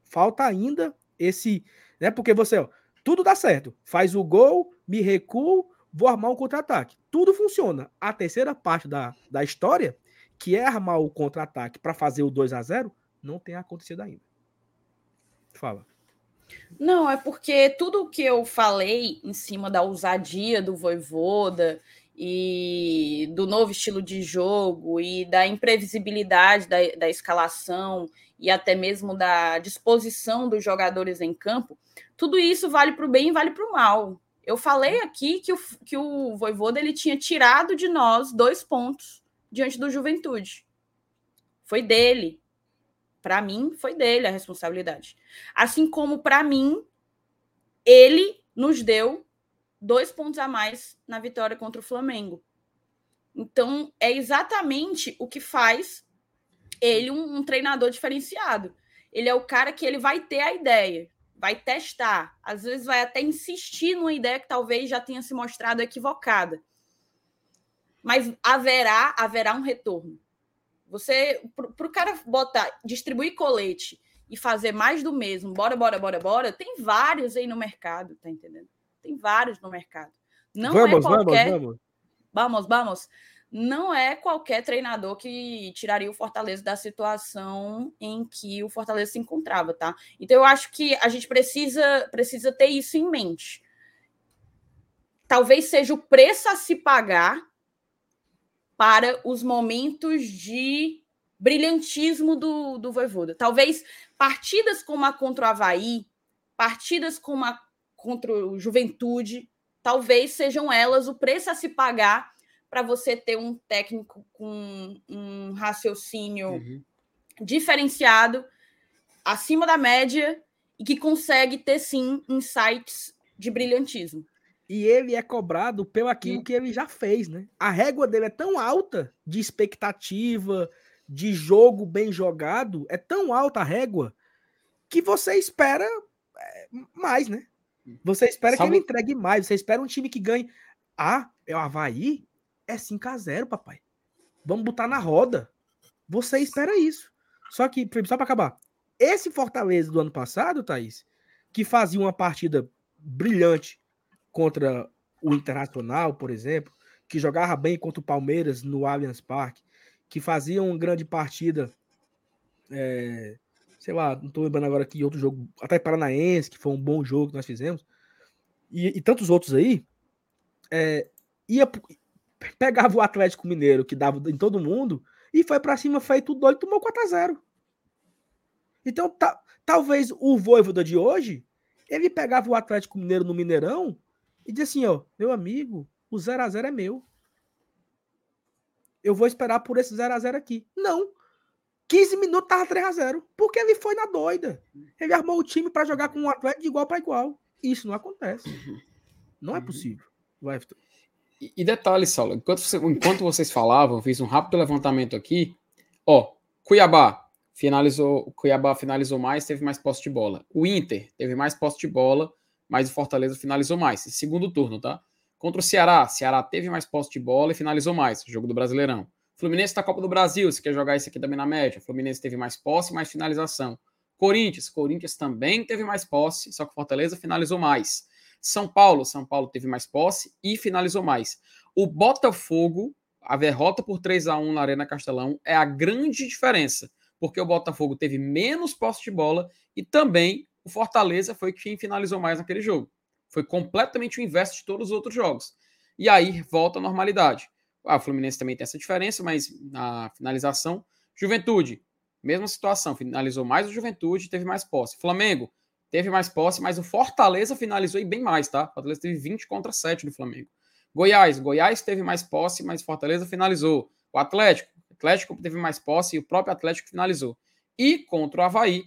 Falta ainda esse, né? Porque você, ó, tudo dá certo. Faz o gol, me recuo, vou armar um contra-ataque. Tudo funciona. A terceira parte da, da história, que é armar o contra-ataque para fazer o 2 a 0 não tem acontecido ainda. Fala. Não, é porque tudo o que eu falei em cima da ousadia do Voivoda e do novo estilo de jogo e da imprevisibilidade da, da escalação e até mesmo da disposição dos jogadores em campo, tudo isso vale para o bem e vale para o mal. Eu falei aqui que o, que o Voivoda ele tinha tirado de nós dois pontos diante do Juventude. Foi dele. Para mim, foi dele a responsabilidade. Assim como para mim, ele nos deu dois pontos a mais na vitória contra o Flamengo. Então, é exatamente o que faz ele um, um, treinador diferenciado. Ele é o cara que ele vai ter a ideia, vai testar, às vezes vai até insistir numa ideia que talvez já tenha se mostrado equivocada. Mas haverá, haverá um retorno. Você, para o cara botar, distribuir colete e fazer mais do mesmo, bora, bora, bora, bora, tem vários aí no mercado, tá entendendo? Tem vários no mercado. Não é vamos, é qualquer. Vamos, vamos. Vamos, vamos. Não é qualquer treinador que tiraria o Fortaleza da situação em que o Fortaleza se encontrava, tá? Então eu acho que a gente precisa, precisa ter isso em mente. Talvez seja o preço a se pagar para os momentos de brilhantismo do, do Voivoda. Talvez partidas como a contra o Havaí, partidas como a contra o Juventude, talvez sejam elas o preço a se pagar para você ter um técnico com um raciocínio uhum. diferenciado, acima da média e que consegue ter sim insights de brilhantismo e ele é cobrado pelo aquilo que ele já fez, né? A régua dele é tão alta de expectativa, de jogo bem jogado, é tão alta a régua que você espera é, mais, né? Você espera Sabe... que ele entregue mais, você espera um time que ganhe. Ah, é o Havaí? É 5 a 0 papai. Vamos botar na roda. Você espera isso. Só que, só para acabar, esse Fortaleza do ano passado, Thaís, que fazia uma partida brilhante contra o Internacional, por exemplo, que jogava bem contra o Palmeiras no Allianz Parque, que fazia uma grande partida, é, sei lá, não estou lembrando agora aqui outro jogo, até Paranaense, que foi um bom jogo que nós fizemos, e, e tantos outros aí, é, ia, pegava o Atlético Mineiro, que dava em todo mundo, e foi para cima feito doido tomou 4 a 0 Então, ta, talvez o Voivoda de hoje, ele pegava o Atlético Mineiro no Mineirão e diz assim, ó, meu amigo, o 0 a 0 é meu. Eu vou esperar por esse 0 a 0 aqui. Não. 15 minutos tava 3 a 0 porque ele foi na doida. Ele armou o time para jogar com um atleta de igual para igual. Isso não acontece. Não é uhum. possível. Vai, e, e detalhe, Saulo, enquanto, você, enquanto vocês falavam, eu fiz um rápido levantamento aqui. Ó, Cuiabá finalizou, Cuiabá finalizou mais, teve mais posse de bola. O Inter teve mais posse de bola, mas o Fortaleza finalizou mais. Segundo turno, tá? Contra o Ceará, Ceará teve mais posse de bola e finalizou mais. Jogo do Brasileirão. Fluminense da Copa do Brasil, se quer jogar isso aqui também na média. Fluminense teve mais posse mais finalização. Corinthians, Corinthians também teve mais posse, só que Fortaleza finalizou mais. São Paulo, São Paulo teve mais posse e finalizou mais. O Botafogo, a derrota por 3 a 1 na Arena Castelão é a grande diferença, porque o Botafogo teve menos posse de bola e também o Fortaleza foi quem finalizou mais naquele jogo. Foi completamente o inverso de todos os outros jogos. E aí volta à normalidade. Ah, o Fluminense também tem essa diferença, mas na finalização, Juventude, mesma situação, finalizou mais o Juventude, teve mais posse. Flamengo teve mais posse, mas o Fortaleza finalizou e bem mais, tá? O Fortaleza teve 20 contra 7 do Flamengo. Goiás, Goiás teve mais posse, mas Fortaleza finalizou. O Atlético, Atlético teve mais posse e o próprio Atlético finalizou. E contra o Havaí,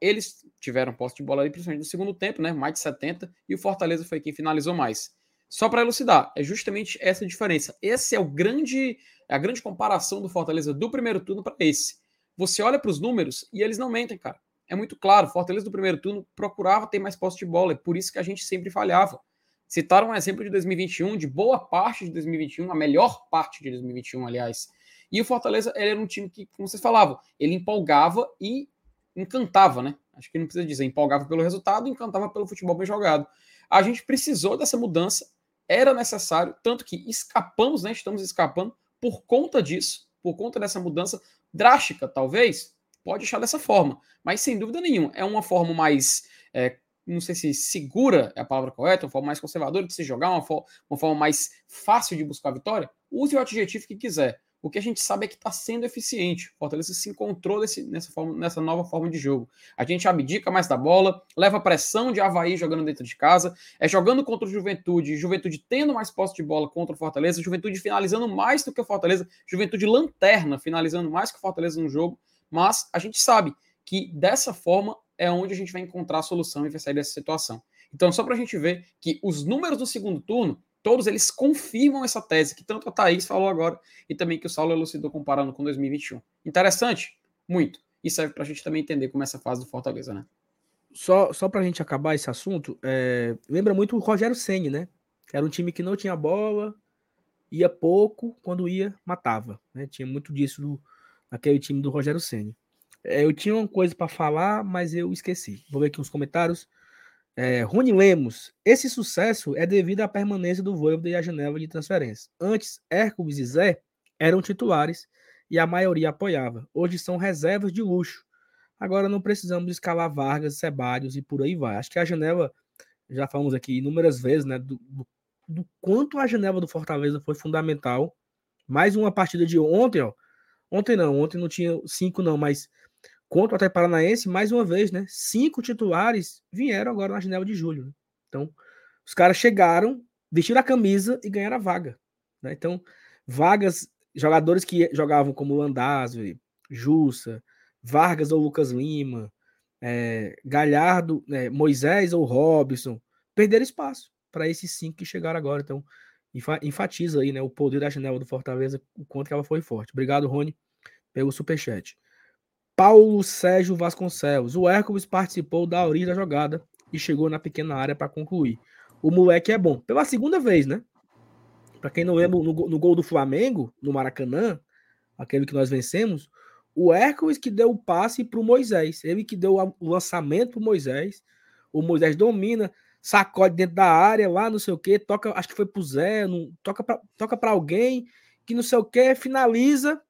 eles tiveram posse de bola ali, principalmente no segundo tempo, né? Mais de 70, e o Fortaleza foi quem finalizou mais. Só para elucidar, é justamente essa diferença. Esse é o grande, é a grande comparação do Fortaleza do primeiro turno para esse. Você olha para os números e eles não mentem, cara. É muito claro, Fortaleza do primeiro turno procurava ter mais posse de bola, é por isso que a gente sempre falhava. Citaram um exemplo de 2021, de boa parte de 2021, a melhor parte de 2021, aliás. E o Fortaleza ele era um time que, como vocês falavam, ele empolgava e encantava, né? Acho que não precisa dizer, empolgava pelo resultado, encantava pelo futebol bem jogado. A gente precisou dessa mudança, era necessário, tanto que escapamos, né? Estamos escapando por conta disso, por conta dessa mudança drástica, talvez, pode achar dessa forma, mas sem dúvida nenhuma, é uma forma mais é, não sei se segura é a palavra correta, uma forma mais conservadora de se jogar, uma, uma forma mais fácil de buscar a vitória, use o adjetivo que quiser. O que a gente sabe é que está sendo eficiente. O Fortaleza se encontrou nessa, forma, nessa nova forma de jogo. A gente abdica mais da bola, leva pressão de Havaí jogando dentro de casa, é jogando contra o Juventude, Juventude tendo mais posse de bola contra o Fortaleza, Juventude finalizando mais do que o Fortaleza, Juventude lanterna finalizando mais que o Fortaleza no jogo. Mas a gente sabe que dessa forma é onde a gente vai encontrar a solução e vai sair dessa situação. Então, só para a gente ver que os números do segundo turno, todos eles confirmam essa tese que tanto a Thaís falou agora e também que o Saulo elucidou comparando com 2021. Interessante? Muito. E serve para a gente também entender como é essa fase do Fortaleza, né? Só, só para a gente acabar esse assunto, é... lembra muito o Rogério Senni, né? Era um time que não tinha bola, ia pouco, quando ia, matava. Né? Tinha muito disso no, naquele time do Rogério Senni. É, eu tinha uma coisa para falar, mas eu esqueci. Vou ver aqui uns comentários. É, Rony Lemos, esse sucesso é devido à permanência do Voivoda e à janela de transferência. Antes, Hércules e Zé eram titulares e a maioria apoiava. Hoje são reservas de luxo. Agora não precisamos escalar Vargas, Sebários e por aí vai. Acho que a janela, já falamos aqui inúmeras vezes, né, do, do, do quanto a janela do Fortaleza foi fundamental. Mais uma partida de ontem, ó. Ontem não, ontem não tinha cinco não, mas contra o Atlético Paranaense, mais uma vez, né? Cinco titulares vieram agora na janela de julho. Né? Então, os caras chegaram, vestiram a camisa e ganharam a vaga. Né? Então, vagas, jogadores que jogavam como Landazzi, Jussa, Vargas ou Lucas Lima, é, Galhardo, é, Moisés ou Robson, perderam espaço para esses cinco que chegaram agora. Então, enfatiza aí né, o poder da janela do Fortaleza, o quanto que ela foi forte. Obrigado, Rony, pelo superchat. Paulo Sérgio Vasconcelos. O Hércules participou da origem da jogada e chegou na pequena área para concluir. O moleque é bom. Pela segunda vez, né? Para quem não lembra, no, no, gol do Flamengo, no Maracanã, aquele que nós vencemos, o Hércules que deu o passe para o Moisés. Ele que deu o lançamento para Moisés. O Moisés domina, sacode dentro da área, lá não sei o que, toca, acho que foi pro Zé, não, toca para toca alguém que não sei o que, finaliza.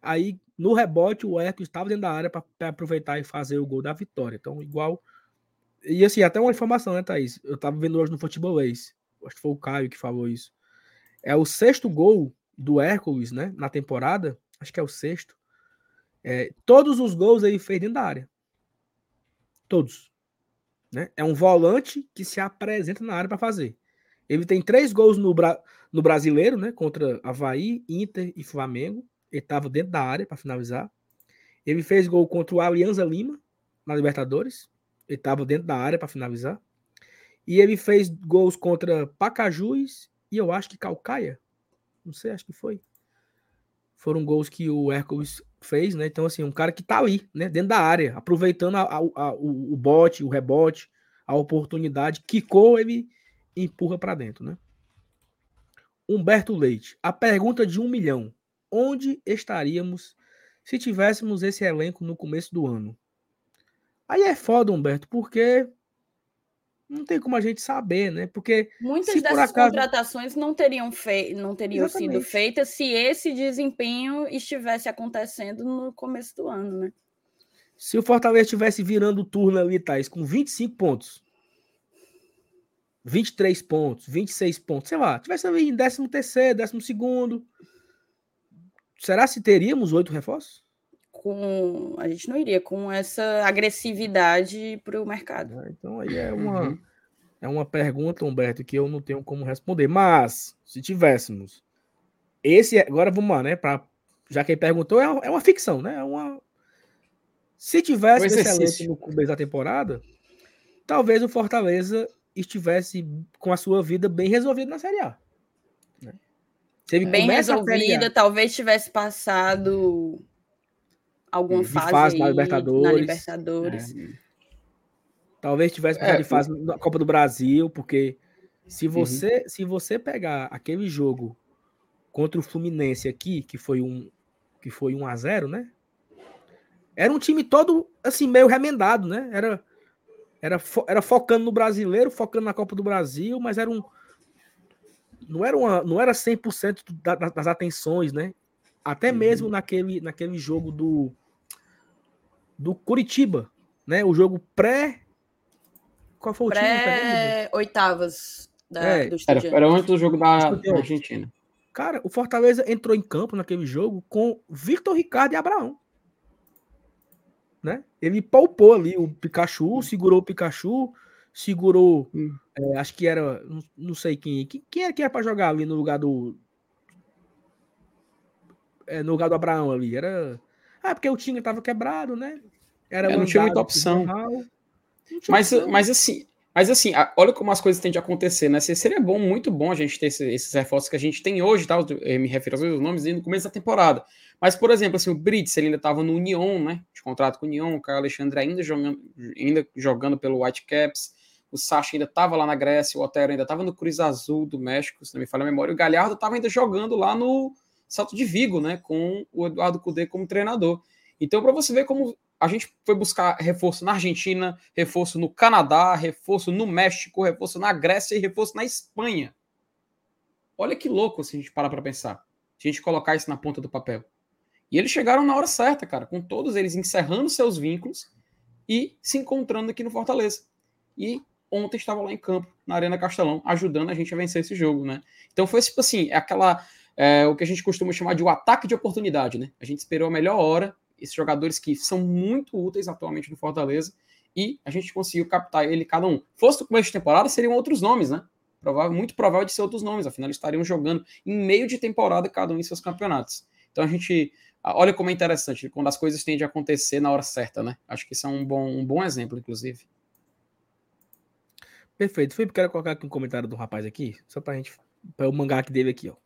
Aí no rebote, o Hércules estava dentro da área para aproveitar e fazer o gol da vitória. Então, igual. E assim, até uma informação, né, Thaís? Eu estava vendo hoje no Futebolês. Acho que foi o Caio que falou isso. É o sexto gol do Hércules, né? Na temporada. Acho que é o sexto. É, todos os gols ele fez dentro da área. Todos. Né? É um volante que se apresenta na área para fazer. Ele tem três gols no, Bra no brasileiro, né? Contra Havaí, Inter e Flamengo. Ele estava dentro da área para finalizar. Ele fez gol contra o Alianza Lima na Libertadores. Ele estava dentro da área para finalizar. E ele fez gols contra Pacajus e eu acho que Calcaia. Não sei, acho que foi. Foram gols que o Hércules fez, né? Então, assim, um cara que tá ali, né? Dentro da área, aproveitando a, a, a, o, o bote, o rebote, a oportunidade, quicou, ele empurra para dentro, né? Humberto Leite. A pergunta de um milhão onde estaríamos se tivéssemos esse elenco no começo do ano? Aí é foda, Humberto, porque não tem como a gente saber, né? Porque muitas dessas acaso... contratações não teriam, fe... não teriam sido feitas se esse desempenho estivesse acontecendo no começo do ano, né? Se o Fortaleza estivesse virando o turno ali, Thais, com 25 pontos, 23 pontos, 26 pontos, sei lá, tivesse ali em 13 terceiro, 12 segundo, Será se teríamos oito reforços? Com a gente não iria com essa agressividade para o mercado. Ah, então aí é uma uhum. é uma pergunta, Humberto, que eu não tenho como responder. Mas se tivéssemos esse agora vamos lá, né? Para já que ele perguntou é, é uma ficção, né? É uma se tivesse esse excelente no começo da temporada, talvez o Fortaleza estivesse com a sua vida bem resolvida na Série A bem resolvida, talvez tivesse passado alguma fase, fase na Libertadores. Na Libertadores. É. Talvez tivesse passado é, de fase na Copa do Brasil, porque se uhum. você, uhum. se você pegar aquele jogo contra o Fluminense aqui, que foi um, que foi 1 a 0 né? Era um time todo, assim, meio remendado, né? Era, era, fo era focando no brasileiro, focando na Copa do Brasil, mas era um. Não era, uma, não era 100% da, das atenções, né? Até uhum. mesmo naquele, naquele jogo do, do Curitiba, né? O jogo pré. Qual foi o pré... time? Oitavas da, é, do era, era antes do jogo da, da Argentina. Cara, o Fortaleza entrou em campo naquele jogo com Victor Ricardo e Abraão né? Ele poupou ali o Pikachu, segurou o Pikachu, segurou, hum. é, acho que era, não, não sei quem, quem, quem era que era para jogar ali no lugar do é, no lugar do Abraão ali, era ah, porque o time tava quebrado, né? Era é, não tinha muita opção. Mas, mas assim, mas assim, olha como as coisas tendem a acontecer, né? Seria bom, muito bom a gente ter esses reforços que a gente tem hoje, tá? Eu me refiro aos nomes no começo da temporada. Mas, por exemplo, assim, o Brits ele ainda estava no Union, né? De contrato com o Union, o Caio Alexandre ainda jogando, ainda jogando pelo Whitecaps, o Sacha ainda estava lá na Grécia, o Otero ainda estava no Cruz Azul do México, se não me falha a memória, o Galhardo estava ainda jogando lá no Salto de Vigo, né? Com o Eduardo Cudê como treinador. Então, para você ver como a gente foi buscar reforço na Argentina, reforço no Canadá, reforço no México, reforço na Grécia e reforço na Espanha. Olha que louco se a gente parar para pensar. Se a gente colocar isso na ponta do papel. E eles chegaram na hora certa, cara, com todos eles encerrando seus vínculos e se encontrando aqui no Fortaleza. E ontem estava lá em campo, na Arena Castelão, ajudando a gente a vencer esse jogo, né? Então foi tipo assim, é aquela é, o que a gente costuma chamar de o um ataque de oportunidade, né? A gente esperou a melhor hora, esses jogadores que são muito úteis atualmente no Fortaleza, e a gente conseguiu captar ele cada um. Fosse no começo de temporada, seriam outros nomes, né? Provável, muito provável de ser outros nomes, afinal eles estariam jogando em meio de temporada cada um em seus campeonatos. Então a gente olha como é interessante, quando as coisas tendem a acontecer na hora certa, né? Acho que isso é um bom, um bom exemplo, inclusive. Perfeito. Felipe, quero colocar aqui um comentário do rapaz aqui, só pra gente, para o mangá que dele aqui, ó.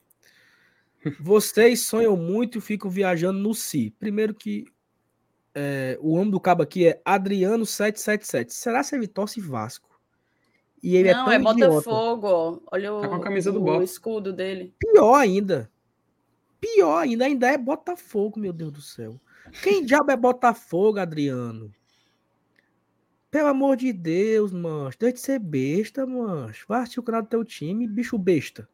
[LAUGHS] Vocês sonham muito e ficam viajando no Si. Primeiro que é, o nome do cabo aqui é Adriano777. Será se ele torce Vasco? E ele é Não, é, é Botafogo. Olha o, tá com a camisa do o escudo dele. Pior ainda. Pior ainda, ainda é Botafogo, meu Deus do céu. Quem diabo é Botafogo, Adriano? Pelo amor de Deus, mano. Deixa de ser besta, mano. Vai assistir o canal do teu time, bicho besta.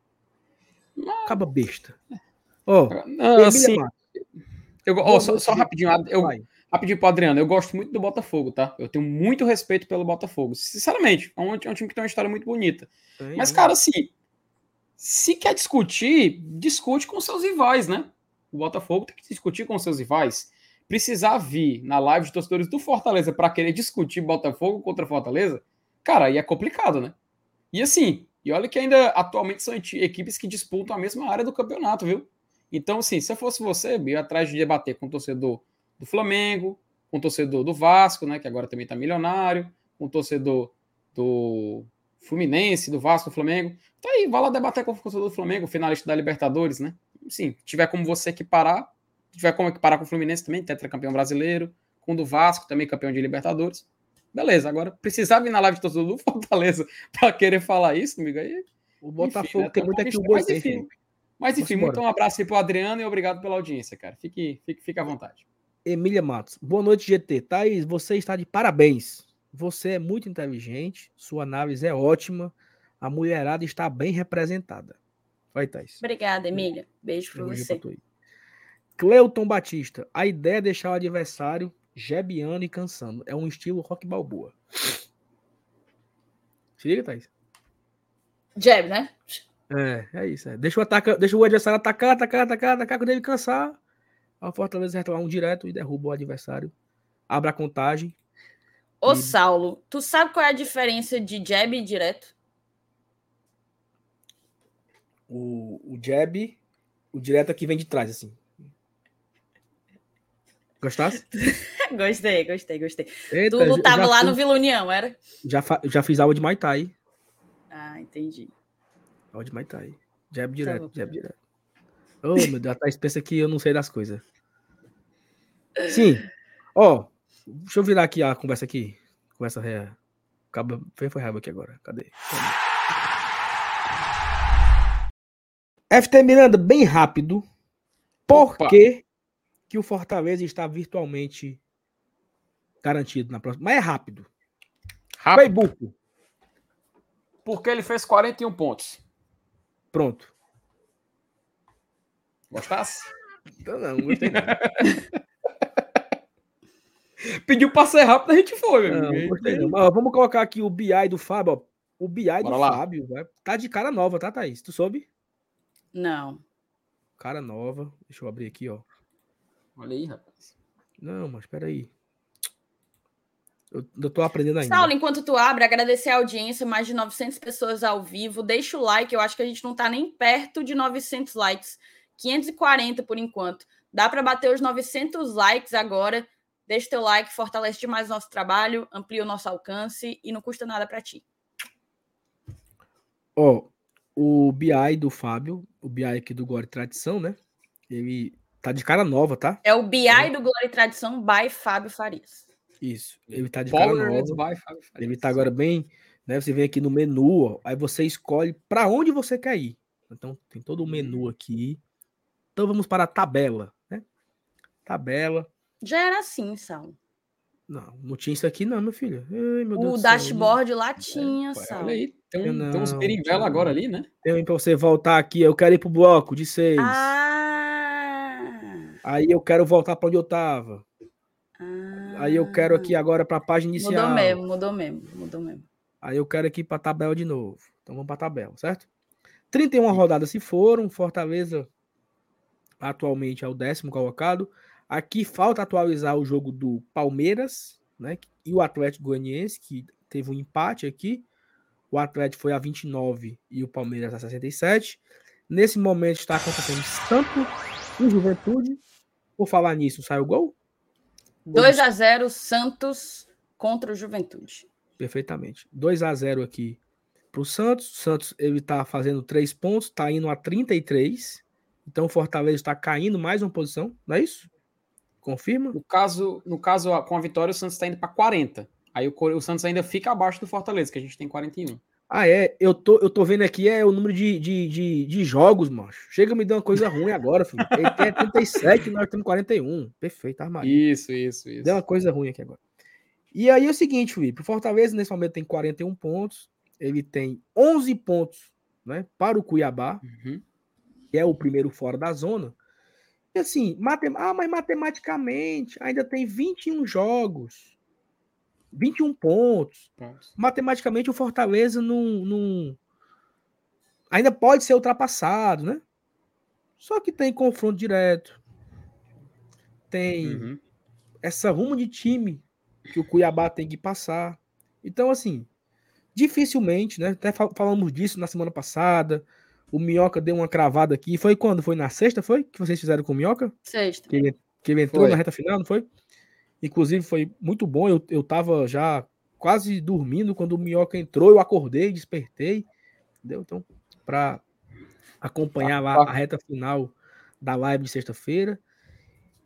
Acaba besta. Ó, oh, assim, eu, oh, só, só rapidinho, eu, rapidinho pro Adriano, eu gosto muito do Botafogo, tá? Eu tenho muito respeito pelo Botafogo. Sinceramente, é um, é um time que tem uma história muito bonita. Mas, cara, assim, se quer discutir, discute com seus rivais, né? O Botafogo tem que discutir com seus rivais. Precisar vir na live de torcedores do Fortaleza para querer discutir Botafogo contra Fortaleza, cara, aí é complicado, né? E assim, e olha que ainda atualmente são equipes que disputam a mesma área do campeonato, viu? Então, assim, se eu fosse você, eu ia atrás de debater com o torcedor do Flamengo, com o torcedor do Vasco, né? Que agora também tá milionário, com o torcedor do Fluminense, do Vasco, do Flamengo. Tá aí, vai lá debater com o torcedor do Flamengo, finalista da Libertadores, né? Sim, tiver como você equiparar, tiver como equiparar com o Fluminense também, tetracampeão brasileiro, com o do Vasco, também campeão de Libertadores. Beleza, agora precisar vir na live de torcedor do [LAUGHS] Fortaleza para querer falar isso, amigo, aí. O Botafogo enfim, né? tem muito aqui o Mas enfim, mas, enfim muito um abraço aí pro Adriano e obrigado pela audiência, cara. Fique, fique, fique à vontade. Emília Matos, boa noite, GT. Thaís, você está de parabéns. Você é muito inteligente, sua análise é ótima, a mulherada está bem representada. Vai, Thais. Obrigada, Emília. Beijo para você. Cleuton Batista, a ideia é deixar o adversário jebiano e cansando. É um estilo rock balboa. Se liga, Thaís. Jeb, né? É, é isso. É. Deixa, o ataca, deixa o adversário atacar, atacar, atacar, atacar. Quando ele cansar, a Fortaleza retomar um direto e derruba o adversário. Abre a contagem Ô, e... Saulo, tu sabe qual é a diferença de jab e direto? O, o jab, o direto aqui vem de trás, assim. Gostasse? [LAUGHS] gostei, gostei, gostei. Eita, tu lutava lá no Vila União, era? Já, já fiz aula de Muay Thai. Ah, entendi. Aula de Muay Thai. Jab direto, tá jab direto. Oh, meu Deus, a Thaís pensa que eu não sei das coisas. Sim. Ó, oh, Deixa eu virar aqui a conversa aqui. Conversa ré. Acaba. Foi, foi raiva aqui agora. Cadê? FT Miranda, bem rápido. Porque que o Fortaleza está virtualmente garantido na próxima. Mas é rápido. Rápido. Porque ele fez 41 pontos. Pronto. Gostasse? Então, não, não gostei não. [LAUGHS] Pediu pra ser rápido, a gente foi, meu Não, amigo. não gostei não. Mas, vamos colocar aqui o BI do Fábio. Ó. O BI do Bora lá. Fábio vai- tá de cara nova, tá, Thaís? Tu soube? Não. Cara nova. Deixa eu abrir aqui, ó. Olha aí, rapaz. Não, mas peraí. Eu ainda tô aprendendo ainda. Saulo, enquanto tu abre, agradecer a audiência, mais de 900 pessoas ao vivo. Deixa o like, eu acho que a gente não tá nem perto de 900 likes. 540 por enquanto. Dá para bater os 900 likes agora. Deixa teu like, fortalece demais o nosso trabalho, amplia o nosso alcance e não custa nada para ti. Ó, o BI do Fábio, o BI aqui do Gore Tradição, né? Ele tá de cara nova, tá? É o BI do Glória e Tradição by Fábio Farias. Isso. Ele tá de cara Powered nova. by Fábio Farias. Ele tá agora bem, né? Você vem aqui no menu, ó, aí você escolhe para onde você quer ir. Então tem todo o menu aqui. Então vamos para a tabela, né? Tabela. Já era assim, Saulo. Não, não tinha isso aqui não, meu filho. Ai, meu O céu. dashboard lá tinha, Saulo. Olha aí, tem, um, Eu tem uns não, não. agora ali, né? Tem para você voltar aqui, eu quero ir pro bloco de seis. Ah, Aí eu quero voltar para onde eu tava. ah. Aí eu quero aqui agora para a página inicial. Mudou mesmo, mudou mesmo, mudou mesmo. Aí eu quero aqui para a tabela de novo. Então vamos para a tabela, certo? 31 rodadas se foram. Fortaleza atualmente é o décimo colocado. Aqui falta atualizar o jogo do Palmeiras, né? E o Atlético Goianiense, que teve um empate aqui. O Atlético foi a 29 e o Palmeiras a 67. Nesse momento está acontecendo Santos e Juventude. Por falar nisso, saiu o gol? 2 a 0 Santos contra o Juventude. Perfeitamente. 2 a 0 aqui para o Santos. O Santos ele está fazendo 3 pontos, está indo a 33. Então o Fortaleza está caindo mais uma posição, não é isso? Confirma? No caso, no caso com a vitória, o Santos está indo para 40. Aí o, o Santos ainda fica abaixo do Fortaleza, que a gente tem 41. Ah, é. Eu tô, eu tô vendo aqui é o número de, de, de, de jogos, macho. Chega, me deu uma coisa ruim agora, filho. Ele tem 37 e nós temos 41. Perfeito, armário. Isso, isso, isso. Deu uma coisa ruim aqui agora. E aí é o seguinte, Felipe. O Fortaleza nesse momento tem 41 pontos. Ele tem 11 pontos né, para o Cuiabá. Uhum. que é o primeiro fora da zona. E assim, matem ah, mas matematicamente ainda tem 21 jogos, 21 pontos. Pontos. Matematicamente o Fortaleza não, não- ainda pode ser ultrapassado, né? Só que tem confronto direto. Tem Uhum. essa rumo de time que o Cuiabá tem que passar. Então, assim, dificilmente, né? Até fal- falamos disso na semana passada. O Minhoca deu uma cravada aqui. Foi quando? Foi na sexta, foi? Que vocês fizeram com o Minhoca? Sexta. Que ele, que ele entrou Foi. na reta final, não foi? Inclusive, foi muito bom. Eu, eu tava já quase dormindo quando o Minhoca entrou. Eu acordei, despertei. Entendeu? Então, para acompanhar lá a reta final da live de sexta-feira.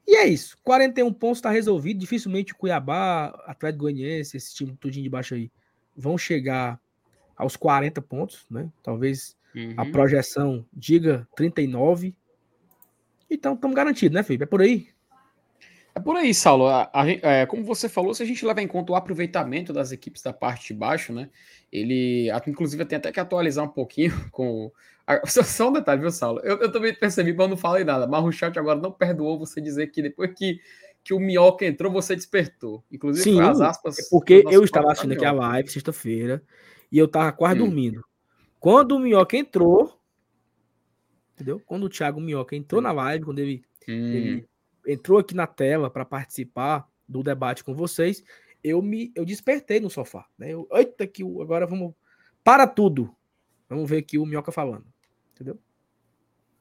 E é isso. 41 pontos está resolvido. Dificilmente o Cuiabá, Atlético Goianiense, esse time tudinho de baixo aí, vão chegar aos 40 pontos, né? Talvez a Uhum. projeção diga 39. Então, estamos garantidos, né, Felipe? É por aí. É por aí, Saulo. A- a é, como você falou, se a gente levar em conta o aproveitamento das equipes da parte de baixo, né? Ele, inclusive, tem até que atualizar um pouquinho [LAUGHS] com. a- só, só um detalhe, viu, Saulo? Eu, eu também percebi, mas eu não falei nada. Mas o chat agora não perdoou você dizer que depois que, que o Minhoca entrou, você despertou. Inclusive, Sim, as aspas. É porque eu estava assistindo aqui a live sexta-feira e eu tava quase Hum. dormindo. Quando o Minhoca entrou, entendeu? Quando o Thiago Minhoca entrou na live, quando ele, Hum, ele entrou aqui na tela para participar do debate com vocês, eu me eu despertei no sofá, né? Eu, eita que agora vamos para tudo. Vamos ver aqui o Minhoca falando, entendeu?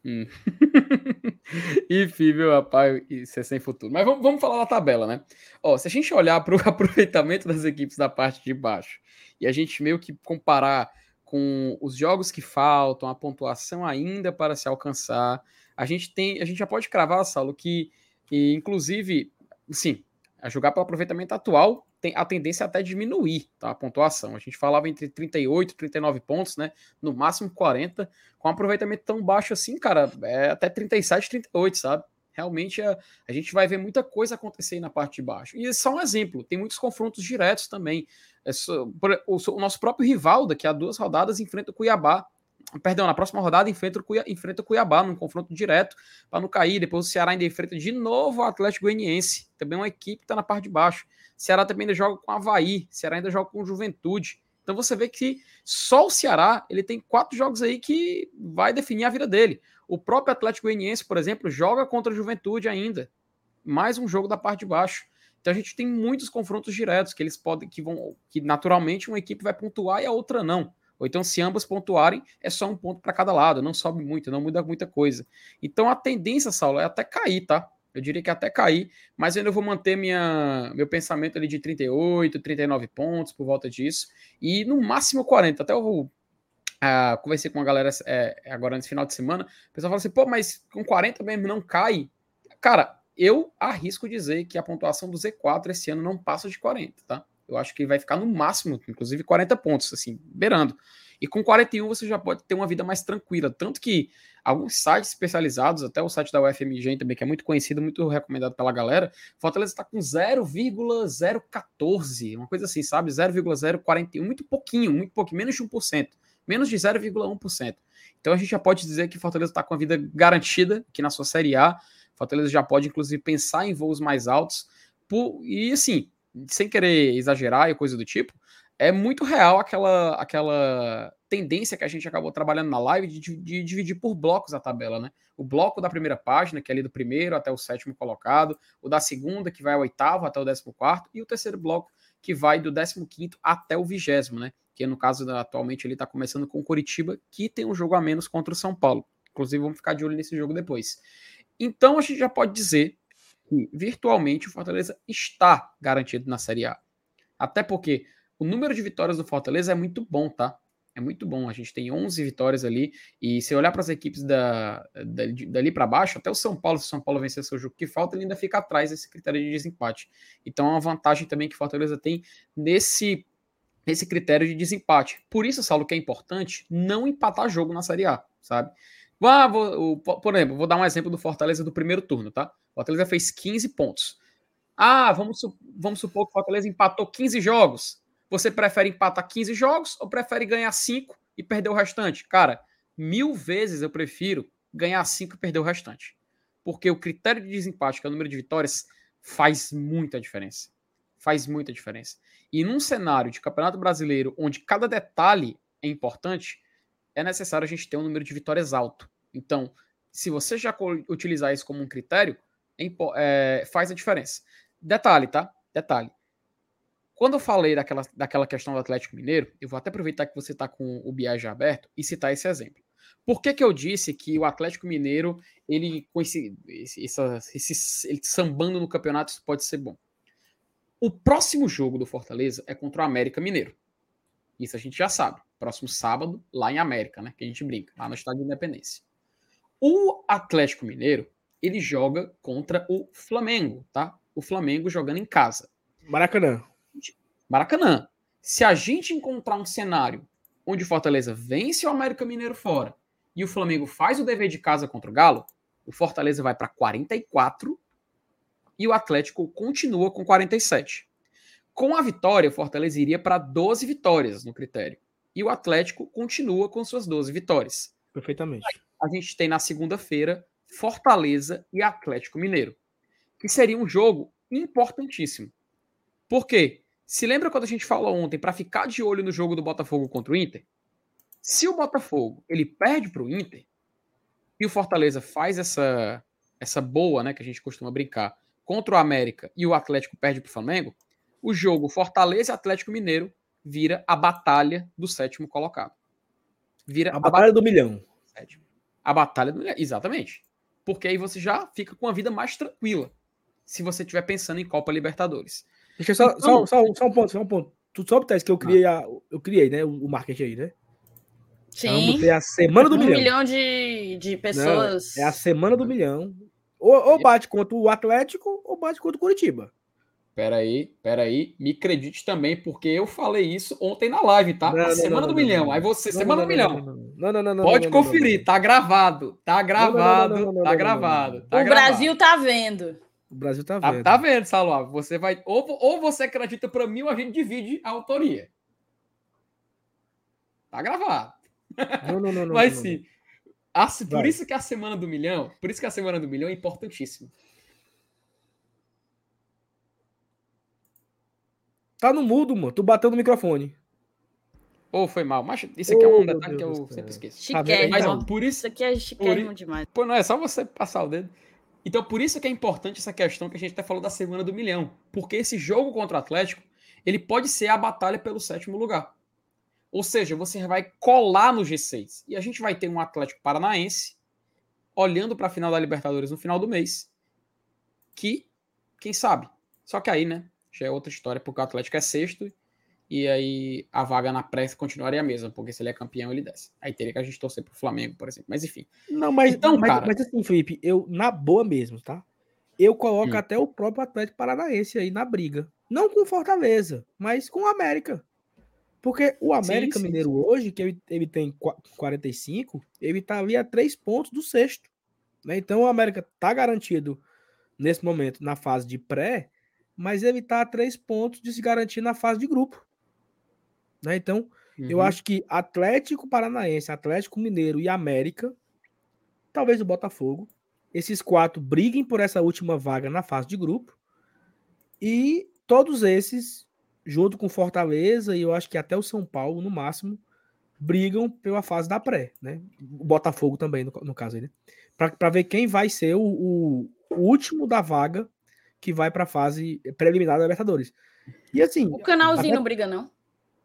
hum. [LAUGHS] Enfim, meu rapaz, isso é sem futuro. Mas vamos, vamos falar da tabela, né? Ó, se a gente olhar para o [LAUGHS] aproveitamento das equipes da parte de baixo e a gente meio que comparar com os jogos que faltam, a pontuação ainda para se alcançar, a gente tem, a gente já pode cravar, Saulo, que e, inclusive, sim, a jogar pelo aproveitamento atual tem a tendência até diminuir tá, a pontuação. A gente falava entre 38 e 39 pontos, né? No máximo 40, com um aproveitamento tão baixo assim, cara, é até 37, 38, sabe? Realmente a, a gente vai ver muita coisa acontecer na parte de baixo. E só um exemplo, tem muitos confrontos diretos também. É só, o, o, nosso próprio rival, daqui a duas rodadas, enfrenta o Cuiabá. Perdão, na próxima rodada enfrenta o, Cuiabá, enfrenta o Cuiabá num confronto direto para não cair. Depois o Ceará ainda enfrenta de novo o Atlético Goianiense, também uma equipe que está na parte de baixo. O Ceará também ainda joga com o Havaí, o Ceará ainda joga com o Juventude. Então você vê que só o Ceará ele tem quatro jogos aí que vai definir a vida dele. O próprio Atlético Goianiense, por exemplo, joga contra a Juventude ainda. Mais um jogo da parte de baixo. Então a gente tem muitos confrontos diretos que eles podem, que vão, que naturalmente uma equipe vai pontuar e a outra não. Ou então, se ambas pontuarem, é só um ponto para cada lado, não sobe muito, não muda muita coisa. Então a tendência, Saulo, é até cair, tá? Eu diria que até cair, mas eu ainda vou manter minha, meu pensamento ali de 38, 39 pontos por volta disso. E no máximo 40. Até eu vou. Uh, conversei com a galera é, agora nesse final de semana. O pessoal fala assim: pô, mas com 40 mesmo não cai. Cara, eu arrisco dizer que a pontuação do Z4 esse ano não passa de 40, tá? Eu acho que vai ficar no máximo, inclusive 40 pontos, assim, beirando. E com 41 você já pode ter uma vida mais tranquila. Tanto que alguns sites especializados, até o site da UFMG também, que é muito conhecido, muito recomendado pela galera, Fortaleza está com 0,014, uma coisa assim, sabe? 0,041, muito pouquinho, muito pouquinho, menos de 1%, menos de 0,1%. Então a gente já pode dizer que Fortaleza está com a vida garantida aqui na sua Série A. Fortaleza já pode, inclusive, pensar em voos mais altos. Por... E assim, sem querer exagerar e coisa do tipo, é muito real aquela, aquela tendência que a gente acabou trabalhando na live de, de, dividir por blocos a tabela, né? O bloco da primeira página, que é ali do primeiro até o sétimo colocado, o da segunda, que vai ao oitavo até o décimo quarto, e o terceiro bloco, que vai do décimo quinto até o vigésimo, né? Que no caso, atualmente, ele está começando com o Curitiba, que tem um jogo a menos contra o São Paulo. Inclusive, vamos ficar de olho nesse jogo depois. Então, a gente já pode dizer que, virtualmente, o Fortaleza está garantido na Série A. Até porque o número de vitórias do Fortaleza é muito bom, tá? É muito bom. A gente tem 11 vitórias ali. E se olhar para as equipes da, da dali para baixo, até o São Paulo, se o São Paulo vencer seu jogo que falta, ele ainda fica atrás desse critério de desempate. Então é uma vantagem também que o Fortaleza tem nesse, nesse critério de desempate. Por isso, Saulo, que é importante não empatar jogo na Série A, sabe? Ah, vou, por exemplo, vou dar um exemplo do Fortaleza do primeiro turno, tá? O Fortaleza fez 15 pontos. Ah, vamos, vamos supor que o Fortaleza empatou 15 jogos. Você prefere empatar 15 jogos ou prefere ganhar 5 e perder o restante? Cara, mil vezes eu prefiro ganhar 5 e perder o restante. Porque o critério de desempate, que é o número de vitórias, faz muita diferença. Faz muita diferença. E num cenário de campeonato brasileiro, onde cada detalhe é importante, é necessário a gente ter um número de vitórias alto. Então, se você já utilizar isso como um critério, é, faz a diferença. Detalhe, tá? Detalhe. Quando eu falei daquela, daquela questão do Atlético Mineiro, eu vou até aproveitar que você está com o BIA já aberto e citar esse exemplo. Por que, que eu disse que o Atlético Mineiro, ele com esse, esse, esse ele sambando no campeonato, isso pode ser bom? O próximo jogo do Fortaleza é contra o América Mineiro. Isso a gente já sabe. Próximo sábado, lá em América, né? Que a gente brinca, lá no Estádio de Independência. O Atlético Mineiro, ele joga contra o Flamengo, tá? O Flamengo jogando em casa. Maracanã. Maracanã. Se a gente encontrar um cenário onde o Fortaleza vence o América Mineiro fora e o Flamengo faz o dever de casa contra o Galo, o Fortaleza vai para 44 e o Atlético continua com 47. Com a vitória, o Fortaleza iria para 12 vitórias no critério. E o Atlético continua com suas 12 vitórias. Perfeitamente. A gente tem na segunda-feira Fortaleza e Atlético Mineiro, que seria um jogo importantíssimo. Por quê? Se lembra quando a gente falou ontem para ficar de olho no jogo do Botafogo contra o Inter? Se o Botafogo ele perde para o Inter e o Fortaleza faz essa essa boa, né, que a gente costuma brincar, contra o América e o Atlético perde para o Flamengo, o jogo Fortaleza e Atlético Mineiro vira a batalha do sétimo colocado. Vira a, a batalha, batalha do milhão. A batalha do milhão, exatamente. Porque aí você já fica com a vida mais tranquila se você estiver pensando em Copa Libertadores. Deixa eu só, então, só, só, só, um ponto, só um ponto. Tu soube, Tess, que eu criei, a, eu criei né, o, marketing aí, né? Sim. É a semana do um milhão. Um milhão de, de pessoas. Não, é a semana do milhão. Ou, ou bate contra o Atlético, ou bate contra o Curitiba. Peraí, peraí, me acredite também, porque eu falei isso ontem na live, tá? Não, a semana não, do milhão. Aí você, semana do milhão. Não, não, não, não. Pode não, não, conferir, não, não. tá gravado. Tá gravado, não, não, não, tá não, gravado. não, tá o gravado. Brasil tá vendo. O Brasil tá Tá, vendo. tá vendo, Salva? Você vai. Ou, ou você acredita pra mim ou a gente divide a autoria. Tá gravado. Não, não, não, não. Mas não, sim. por Vai. isso que a semana do milhão, por isso que a semana do milhão é importantíssima. Tá no mudo, mano. Tu bateu no microfone. Ou foi mal. Mas isso aqui é um Oh, detalhe que Deus eu do sempre esqueço. Tá? Chiquérrimo. Mas Então, ó, por isso. Isso aqui é chiquérrimo demais. Pô, não é só você passar o dedo. Então, por isso que é importante essa questão que a gente até falou da semana do milhão. Porque esse jogo contra o Atlético, ele pode ser a batalha pelo sétimo lugar. Ou seja, você vai colar no G6. E a gente vai ter um Atlético Paranaense olhando para a final da Libertadores no final do mês. Que, quem sabe? Só que aí, né? Já é outra história, porque o Atlético é sexto. E aí a vaga na pré continuaria a mesma, porque se ele é campeão, ele desce. Aí teria que a gente torcer pro Flamengo, por exemplo. Mas enfim. Não, mas, Então, mas, cara- mas assim, Felipe, eu, na boa mesmo, tá? Eu coloco Hum. até o próprio Atlético Paranaense aí na briga. Não com Fortaleza, mas com o América. Porque o América sim, Mineiro hoje, que ele, ele tem qua- 45, ele tá ali a três pontos do sexto. Né? Então o América tá garantido nesse momento na fase de pré, mas ele tá a três pontos de se garantir na fase de grupo. Né? Então, eu Uhum. acho que Atlético Paranaense, Atlético Mineiro e América, talvez o Botafogo, esses quatro briguem por essa última vaga na fase de grupo. E todos esses, junto com Fortaleza e eu acho que até o São Paulo, no máximo, brigam pela fase da pré, né? O Botafogo também, no, no caso aí, né? Para ver quem vai ser o, o- o último da vaga que vai para a fase preliminar da Libertadores. E assim, O canalzinho Até- não briga, não?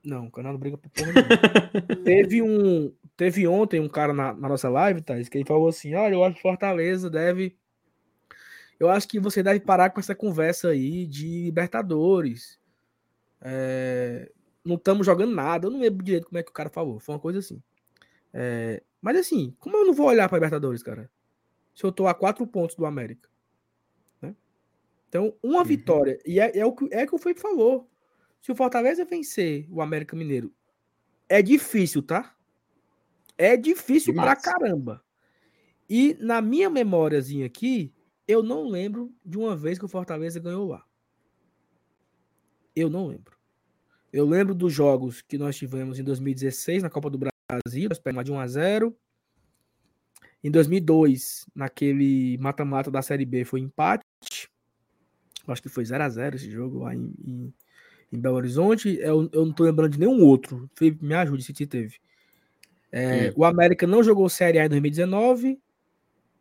não, o canal não briga por porra nenhuma. [LAUGHS] teve um. Teve ontem um cara na, na nossa live, Thais, que ele falou assim: olha, eu acho que Fortaleza deve. Eu acho que você deve parar com essa conversa aí de Libertadores. É, não estamos jogando nada. Eu não lembro direito como é que o cara falou. Foi uma coisa assim. É, mas assim, como eu não vou olhar para Libertadores, cara? Se eu tô a quatro pontos do América. Então, uma vitória. E é, é o que, é o que o Felipe falou. Se o Fortaleza vencer o América Mineiro, é difícil, tá? É difícil Demais. pra caramba. E na minha memóriazinha aqui, eu não lembro de uma vez que o Fortaleza ganhou lá. Eu não lembro. Eu lembro dos jogos que nós tivemos em 2016 na Copa do Brasil, nós pegamos de 1 a 0. Em 2002, naquele mata-mata da Série B, foi empate. Acho que foi 0 a 0 esse jogo lá em, em, em Belo Horizonte. Eu, eu não tô lembrando de nenhum outro. Felipe, me ajude se te teve. É, Hum. O América não jogou Série A em 2019,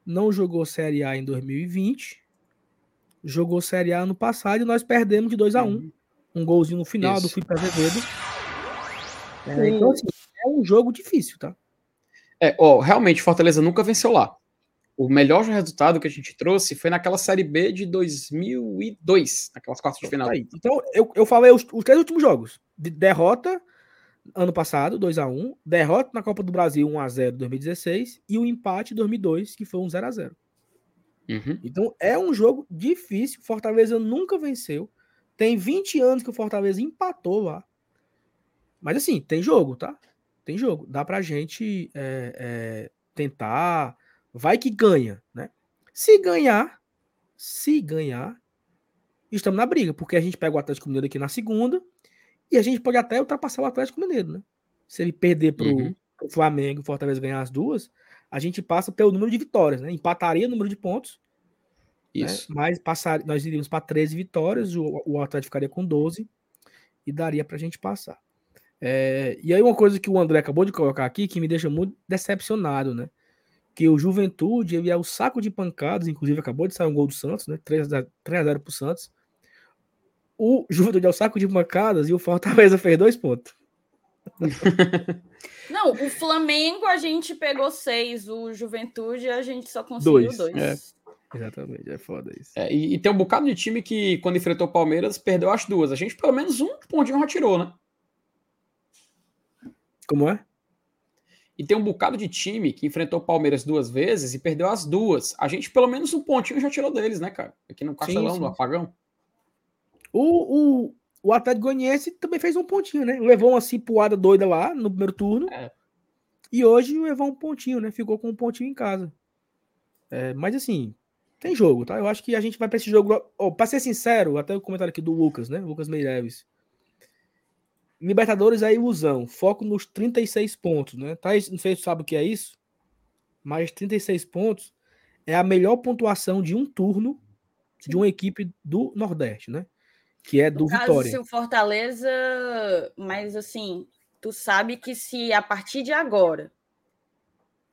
não jogou Série A em 2020, jogou Série A ano passado e nós perdemos de 2 a 1 Uhum. Um golzinho no final do Isso. Felipe Azevedo. É, então, assim, é um jogo difícil, tá? É, ó, realmente, Fortaleza nunca venceu lá. O melhor resultado que a gente trouxe foi naquela Série B de 2002, naquelas quartas de final. Tá aí. Então, eu, eu falei os, os três últimos jogos. De derrota ano passado, 2x1. Derrota na Copa do Brasil, 1x0 em 2016. E o empate em 2002, que foi um 0x0. Uhum. Então, é um jogo difícil. Fortaleza nunca venceu. Tem 20 anos que o Fortaleza empatou lá. Mas, assim, tem jogo, tá? Tem jogo. Dá pra gente é, é, tentar. Vai que ganha, né? Se ganhar, se ganhar, estamos na briga, porque a gente pega o Atlético Mineiro aqui na segunda e a gente pode até ultrapassar o Atlético Mineiro, né? Se ele perder pro, Uhum. pro Flamengo e o Fortaleza ganhar as duas, a gente passa pelo número de vitórias, né? Empataria o número de pontos, né? Isso. mas passar, nós iríamos para 13 vitórias, o, o Atlético ficaria com 12 e daria pra gente passar. É, e aí uma coisa que o André acabou de colocar aqui que me deixa muito decepcionado, né? Que o Juventude, ele é o saco de pancadas, inclusive acabou de sair um gol do Santos, né? 3 a 0 pro Santos. O Juventude é o saco de pancadas e o Fortaleza fez dois pontos. [LAUGHS] Não, o Flamengo a gente pegou seis, o Juventude a gente só conseguiu Dois, dois. é. Exatamente, é foda isso. É, e, e tem um bocado de time que, quando enfrentou o Palmeiras, perdeu as duas. A gente, pelo menos, um pontinho já tirou, né? Como é? E tem um bocado de time que enfrentou o Palmeiras duas vezes e perdeu as duas. A gente, pelo menos, um pontinho já tirou deles, né, cara? Aqui no Castelão, sim, no sim. Apagão. O, o, o Atlético Goianiense também fez um pontinho, né? Levou uma cipuada doida lá no primeiro turno. É. E hoje levou um pontinho, né? Ficou com um pontinho em casa. É, mas assim, tem jogo, tá? Eu acho que a gente vai para esse jogo. Oh, para ser sincero, até o comentário aqui do Lucas, né? Lucas Meireles. Libertadores é ilusão. Foco nos 36 pontos, né? Tá, não sei se sabe o que é isso, mas 36 pontos é a melhor pontuação de um turno Sim. de uma equipe do Nordeste, né? Que é do no Vitória. Caso, se o Fortaleza, mas assim, tu sabe que se a partir de agora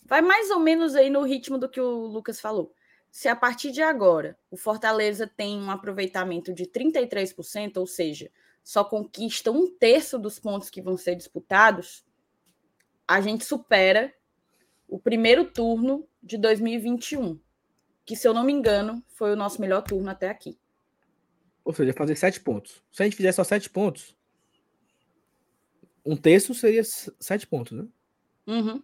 vai mais ou menos aí no ritmo do que o Lucas falou. Se a partir de agora o Fortaleza tem um aproveitamento de 33%, ou seja, só conquista um terço dos pontos que vão ser disputados, a gente supera o primeiro turno de 2021, que, se eu não me engano, foi o nosso melhor turno até aqui. Ou seja, fazer sete pontos. Se a gente fizer só sete pontos, um terço seria sete pontos, né? Uhum.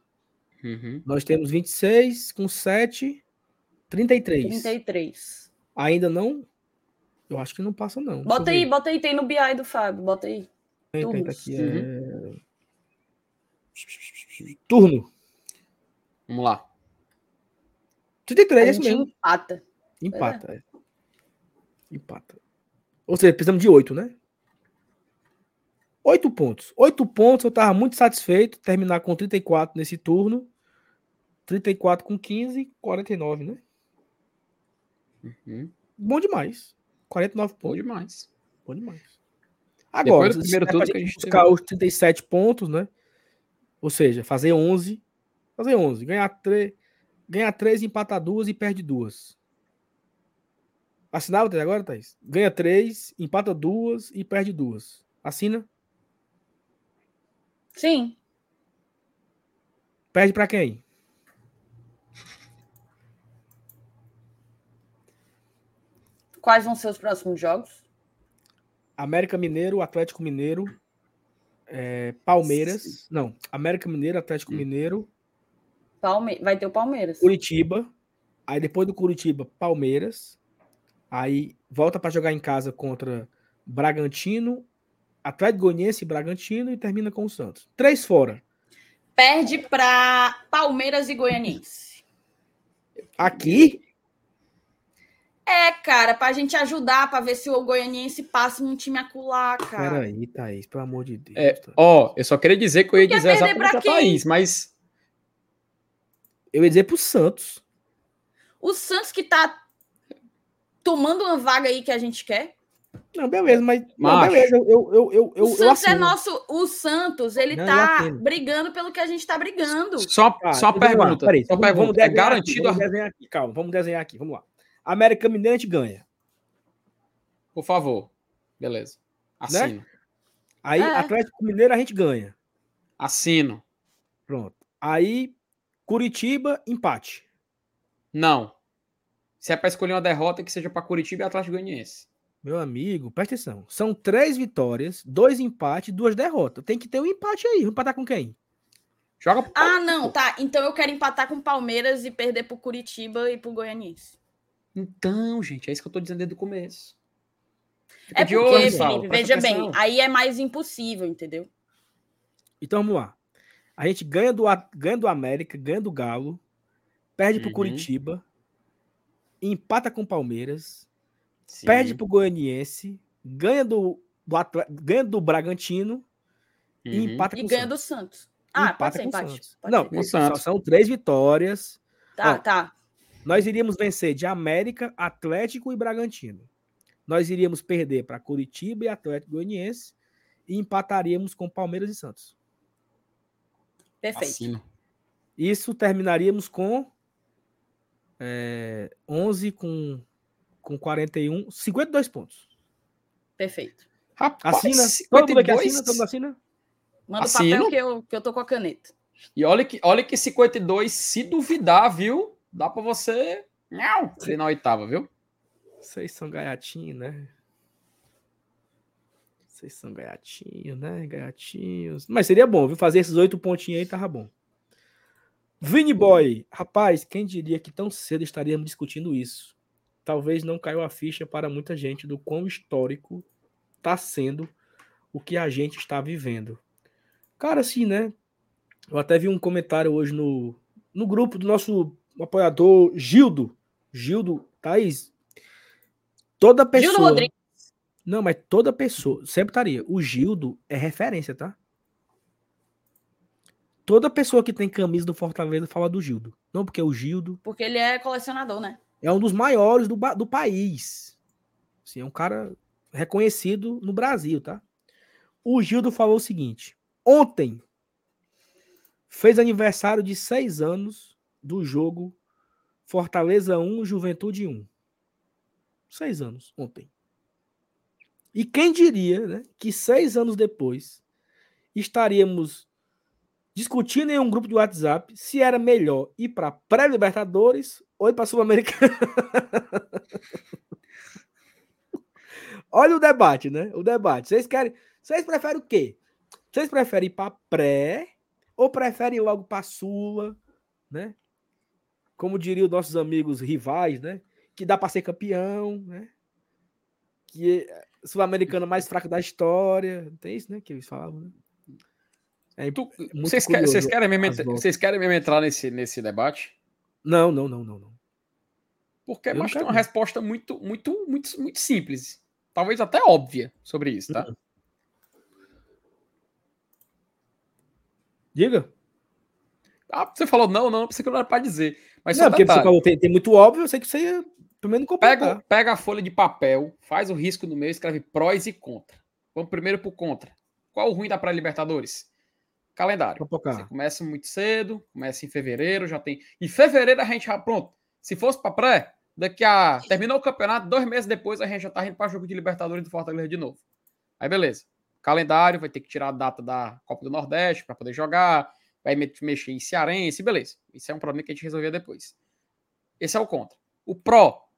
Uhum. Nós temos 26 com 7, 33. 33. Ainda não eu acho que não passa, não. Bota aí, bota aí, tem no BI do Fábio, bota aí. Tem, tem, tá aqui, uhum. é... Turno. Vamos lá. 33, é isso mesmo. Empata. Empata, é. é. Empata. Ou seja, precisamos de 8, né? 8 pontos. 8 pontos, eu tava muito satisfeito. Terminar com 34 nesse turno. 34 com 15, 49, né? Uhum. Bom demais. 49 pontos. Bom demais. Bom demais. Agora, Depois do primeiro turno que a gente buscar teve... os 37 pontos, né? Ou seja, fazer 11. Fazer 11. Ganhar 3, ganhar 3 empatar 2 e perde 2. Assinava até agora, Thaís? Ganha 3, empata 2 e perde 2. Assina? Sim. Perde para quem? Quais vão ser os próximos jogos? América Mineiro, Atlético Mineiro, é, Palmeiras. Sim. Não, América Mineiro, Atlético hum. Mineiro. Palme... Vai ter o Palmeiras. Curitiba. Aí depois do Curitiba, Palmeiras. Aí volta para jogar em casa contra Bragantino, Atlético Goianiense e Bragantino e termina com o Santos. Três fora. Perde para Palmeiras e Goianiense. Aqui? É, cara, pra gente ajudar, pra ver se o Goianiense passa num time acular, cara. Peraí, Thaís, pelo amor de Deus. É, ó, eu só queria dizer que eu ia dizer exatamente pra Thaís, mas. Eu ia dizer pro Santos. O Santos que tá tomando uma vaga aí que a gente quer. Não, beleza, mas. Não, beleza, eu, eu, eu, eu, o Santos é nosso. O Santos, ele não, tá brigando pelo que a gente tá brigando. Só, ah, só pergunta. Peraí, só vamos, pergunta. Vamos é garantido. Aqui, vamos desenhar aqui, calma, vamos desenhar aqui, vamos lá. América Mineiro a gente ganha. Por favor. Beleza. Assino. Né? Aí, é. Atlético Mineiro a gente ganha. Assino. Pronto. Aí, Curitiba, empate. Não. Se é para escolher uma derrota, que seja para Curitiba e Atlético Goianiense. Meu amigo, presta atenção. São três vitórias, dois empates, duas derrotas. Tem que ter um empate aí. Vamos empatar com quem? Joga pro... Ah, não, tá. Então eu quero empatar com o Palmeiras e perder pro Curitiba e pro Goianiense. Então, gente, é isso que eu tô dizendo desde o começo. Fica é porque, olho, Felipe, veja bem, aí é mais impossível, entendeu? Então vamos lá. A gente ganha do, ganha do América, ganha do Galo, perde uhum. pro Curitiba, empata com o Palmeiras, Sim. perde pro Goianiense, ganha do, do, ganha do Bragantino uhum. e empata com e ganha do Santos. Ah, empata pode ser empate. Pode Não, ser. são três vitórias. Tá, Ó, tá. Nós iríamos vencer de América, Atlético e Bragantino. Nós iríamos perder para Curitiba e Atlético Goianiense e empataríamos com Palmeiras e Santos. Perfeito. Assino. Isso terminaríamos com é, 11 com, com 41, 52 pontos. Perfeito. Rapaz, assina. 52? Todo assina? Todo mundo assina? Manda o papel que eu, que eu tô com a caneta. E olha que, olha que 52, se duvidar, viu? Dá para você não, ser na oitava, viu? Vocês são gaiatinhos, né? Vocês são gaiatinhos, né? Gaiatinhos. Mas seria bom, viu? Fazer esses oito pontinhos aí tava bom. Vini Boy, rapaz, quem diria que tão cedo estaríamos discutindo isso? Talvez não caiu a ficha para muita gente do quão histórico está sendo o que a gente está vivendo. Cara, assim, né? Eu até vi um comentário hoje no, no grupo do nosso apoiador Gildo. Gildo, Thaís. Toda pessoa. Gildo Rodrigues. Não, mas toda pessoa, sempre estaria. O Gildo é referência, tá? Toda pessoa que tem camisa do Fortaleza fala do Gildo. Não porque é o Gildo. Porque ele é colecionador, né? É um dos maiores do, do país. Assim, é um cara reconhecido no Brasil, tá? O Gildo falou o seguinte: ontem fez aniversário de seis anos do jogo Fortaleza 1, Juventude 1. Seis anos, ontem. E quem diria né, que seis anos depois estaríamos discutindo em um grupo de WhatsApp se era melhor ir para pré-Libertadores ou ir para Sul-Americana. [LAUGHS] Olha o debate, né? O debate. Vocês querem. Vocês preferem o quê? Vocês preferem ir para pré ou preferem ir logo para Sula, né? Como diriam nossos amigos rivais, né? Que dá para ser campeão, né? Que é sul-americana mais fraca da história. Tem isso, né? Que eles falavam, né? É tu, vocês, querem, vocês, querem mesmo, vocês querem mesmo entrar nesse, nesse debate? Não, não, não, não, não. Porque eu mas tem uma resposta muito, muito, muito, muito simples. Talvez até óbvia sobre isso, tá? Uhum. Diga. Ah, você falou não, não, pensei que não era para dizer. Mas não, porque você falou, tem, tem, muito óbvio, eu sei que você ia primeiro pega, pega a folha de papel, faz o risco no meio, escreve prós e contra. Vamos primeiro pro contra. Qual o ruim da pré-libertadores? Calendário. Você começa muito cedo, começa em fevereiro, já tem. Em fevereiro a gente já, pronto. Se fosse para pré, daqui a. Terminou o campeonato, dois meses depois a gente já tá indo para jogo de Libertadores do Fortaleza de novo. Aí beleza. Calendário, vai ter que tirar a data da Copa do Nordeste para poder jogar, vai mexer em Cearense, beleza. Isso é um problema que a gente resolvia depois. Esse é o contra. O pró,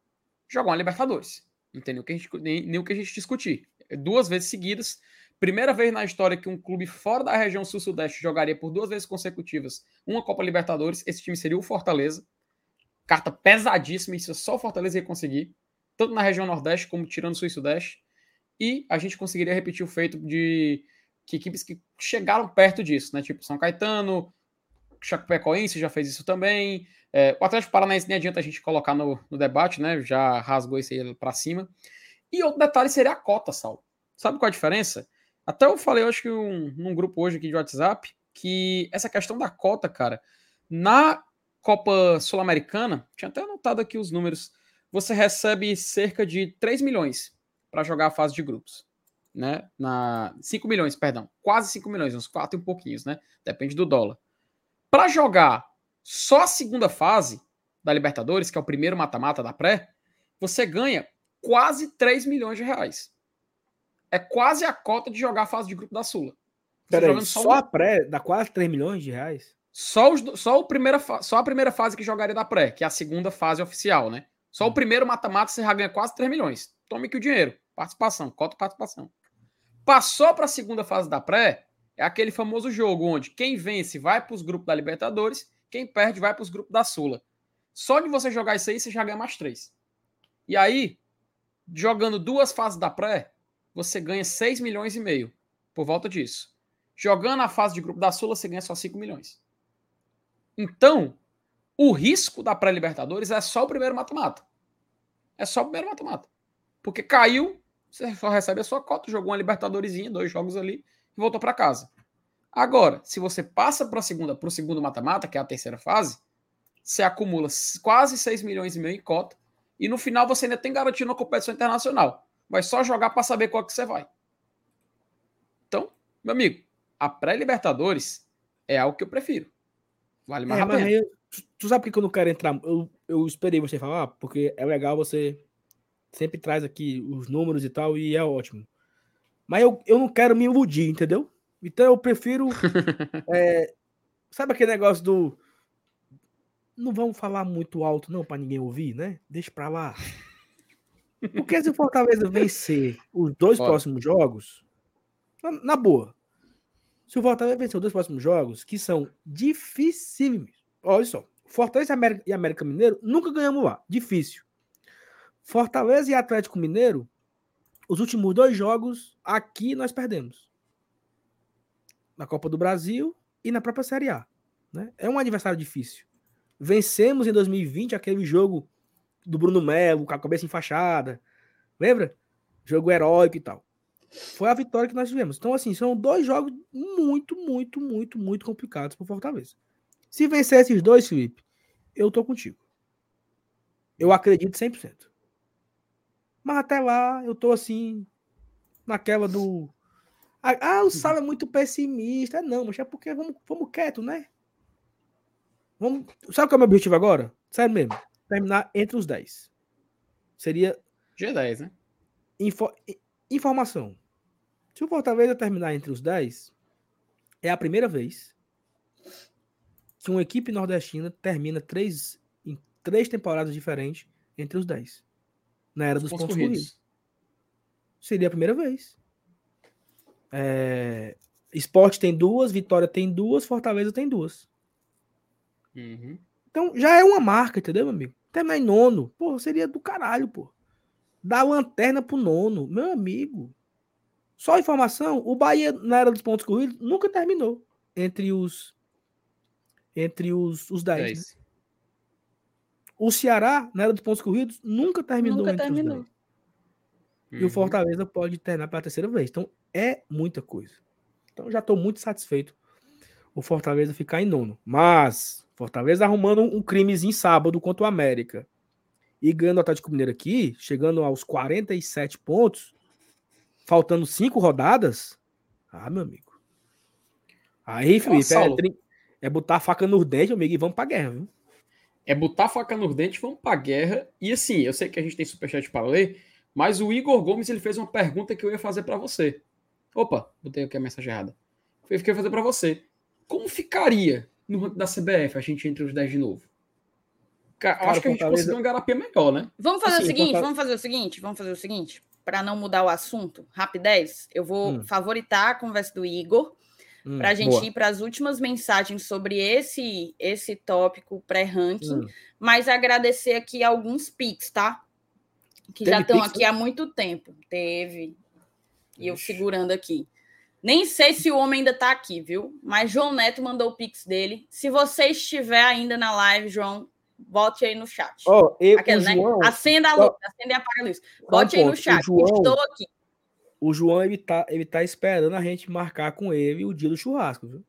jogar uma Libertadores. Não tem nem o que a gente, nem, nem o que a gente discutir. Duas vezes seguidas Primeira vez na história que um clube fora da região sul-sudeste jogaria por duas vezes consecutivas uma Copa Libertadores, esse time seria o Fortaleza. Carta pesadíssima, isso só o Fortaleza ia conseguir, tanto na região Nordeste como tirando sul e Sudeste. E a gente conseguiria repetir o feito de que equipes que chegaram perto disso, né? Tipo São Caetano, Chapecoense já fez isso também. É, o Atlético Paranaense nem adianta a gente colocar no, no debate, né? Já rasgou isso aí para cima. E outro detalhe seria a cota, Sal. Sabe qual a diferença? Até eu falei, eu acho que um, num grupo hoje aqui de WhatsApp, que essa questão da cota, cara, na Copa Sul-Americana, tinha até anotado aqui os números, você recebe cerca de 3 milhões para jogar a fase de grupos. Né? Na 5 milhões, perdão, quase 5 milhões, uns 4 e um pouquinhos, né? Depende do dólar. Para jogar só a segunda fase da Libertadores, que é o primeiro mata-mata da pré, você ganha quase 3 milhões de reais é quase a cota de jogar a fase de grupo da Sula. Peraí, só, só um... a pré dá quase 3 milhões de reais? Só, os, só, o primeira, só a primeira fase que jogaria da pré, que é a segunda fase oficial, né? Só hum. o primeiro mata-mata você já ganha quase 3 milhões. Tome aqui o dinheiro. Participação, cota participação. Passou para a segunda fase da pré, é aquele famoso jogo onde quem vence vai para os grupos da Libertadores, quem perde vai para os grupos da Sula. Só de você jogar isso aí, você já ganha mais três. E aí, jogando duas fases da pré, você ganha 6 milhões e meio por volta disso. Jogando a fase de grupo da Sula, você ganha só 5 milhões. Então, o risco da pré-Libertadores é só o primeiro mata-mata. É só o primeiro mata-mata. Porque caiu, você só recebe a sua cota, jogou uma Libertadorzinha, dois jogos ali e voltou para casa. Agora, se você passa para segunda, para o segundo mata-mata, que é a terceira fase, você acumula quase 6 milhões e meio em cota e no final você ainda tem garantido uma competição internacional vai só jogar para saber qual que você vai. Então, meu amigo, a pré-Libertadores é algo que eu prefiro. Vale mais é, a pena. Aí, tu sabe por que eu não quero entrar? Eu, eu esperei você falar, porque é legal você sempre traz aqui os números e tal, e é ótimo. Mas eu, eu não quero me iludir, entendeu? Então eu prefiro. [LAUGHS] é, sabe aquele negócio do. Não vamos falar muito alto, não, para ninguém ouvir, né? Deixa pra lá. Porque se o Fortaleza vencer os dois próximos jogos, na, na, boa. Se o Fortaleza vencer os dois próximos jogos, que são dificílimos. Olha só. Fortaleza e América, e América Mineiro nunca ganhamos lá. Difícil. Fortaleza e Atlético Mineiro, os últimos dois jogos aqui nós perdemos. Na Copa do Brasil e na própria Série A. Né? É um adversário difícil. Vencemos em 2020 aquele jogo do Bruno Melo, com a cabeça enfaixada. Lembra? Jogo heróico e tal. Foi a vitória que nós tivemos. Então, assim, são dois jogos muito, muito, muito, muito complicados para Fortaleza. Se vencer esses dois, Felipe, eu tô contigo. Eu acredito 100%. Mas até lá, eu tô assim, naquela do. Ah, o Sala é muito pessimista. Não, mas é porque vamos, vamos quieto, né? Vamos... Sabe qual é o meu objetivo agora? Sério mesmo. Terminar entre os 10. Seria. G10, né? Info... Informação. Se o Fortaleza terminar entre os 10, é a primeira vez que uma equipe nordestina termina três, em três temporadas diferentes entre os 10. Na era dos pontos, pontos corridos. corridos. Seria a primeira vez. É... Esporte tem duas, Vitória tem duas, Fortaleza tem duas. Uhum. Então já é uma marca, entendeu, meu amigo? Terminar em nono, pô, seria do caralho, pô. Dar lanterna pro nono, meu amigo. Só informação, o Bahia na era dos pontos corridos nunca terminou entre os entre os, os 10. Né? O Ceará, na era dos pontos corridos, nunca terminou nunca entre terminou. os 10. Uhum. E o uhum. Fortaleza pode terminar pela terceira vez. Então é muita coisa. Então já estou muito satisfeito o Fortaleza ficar em nono. Mas Fortaleza arrumando um crimezinho sábado contra o América e ganhando o Atlético Mineiro aqui, chegando aos 47 pontos, faltando cinco rodadas. Ah, meu amigo. Aí, Felipe, é, é, botar a faca no dente, amigo, e vamos pra guerra, viu? É botar a faca no dente, vamos pra guerra. E assim, eu sei que a gente tem superchat para ler, mas o Igor Gomes ele fez uma pergunta que eu ia fazer para você. Opa, botei aqui a mensagem errada. Eu fiquei fazer para você. Como ficaria no ranking da CBF a gente entre os 10 de novo? Cara, Cara acho que a gente conseguiu uma garapia melhor, né? Vamos fazer assim, o seguinte, vamos fazer o seguinte, vamos fazer o seguinte. Para não mudar o assunto, rapidez, eu vou hum. favoritar a conversa do Igor hum, para a gente boa. ir para as últimas mensagens sobre esse esse tópico pré-ranking, hum. mas agradecer aqui alguns pics, tá? Que Teve já estão aqui há muito tempo. Teve. E eu segurando aqui. Nem sei se o homem ainda está aqui, viu? Mas João Neto mandou o pix dele. Se você estiver ainda na live, João, bote aí no chat. Oh, eu, Aquela, né? João, acenda a luz, oh, acenda e apaga a luz. Bote aí no chat. João, Estou aqui. O João, ele tá, ele tá esperando a gente marcar com ele o dia do churrasco, viu?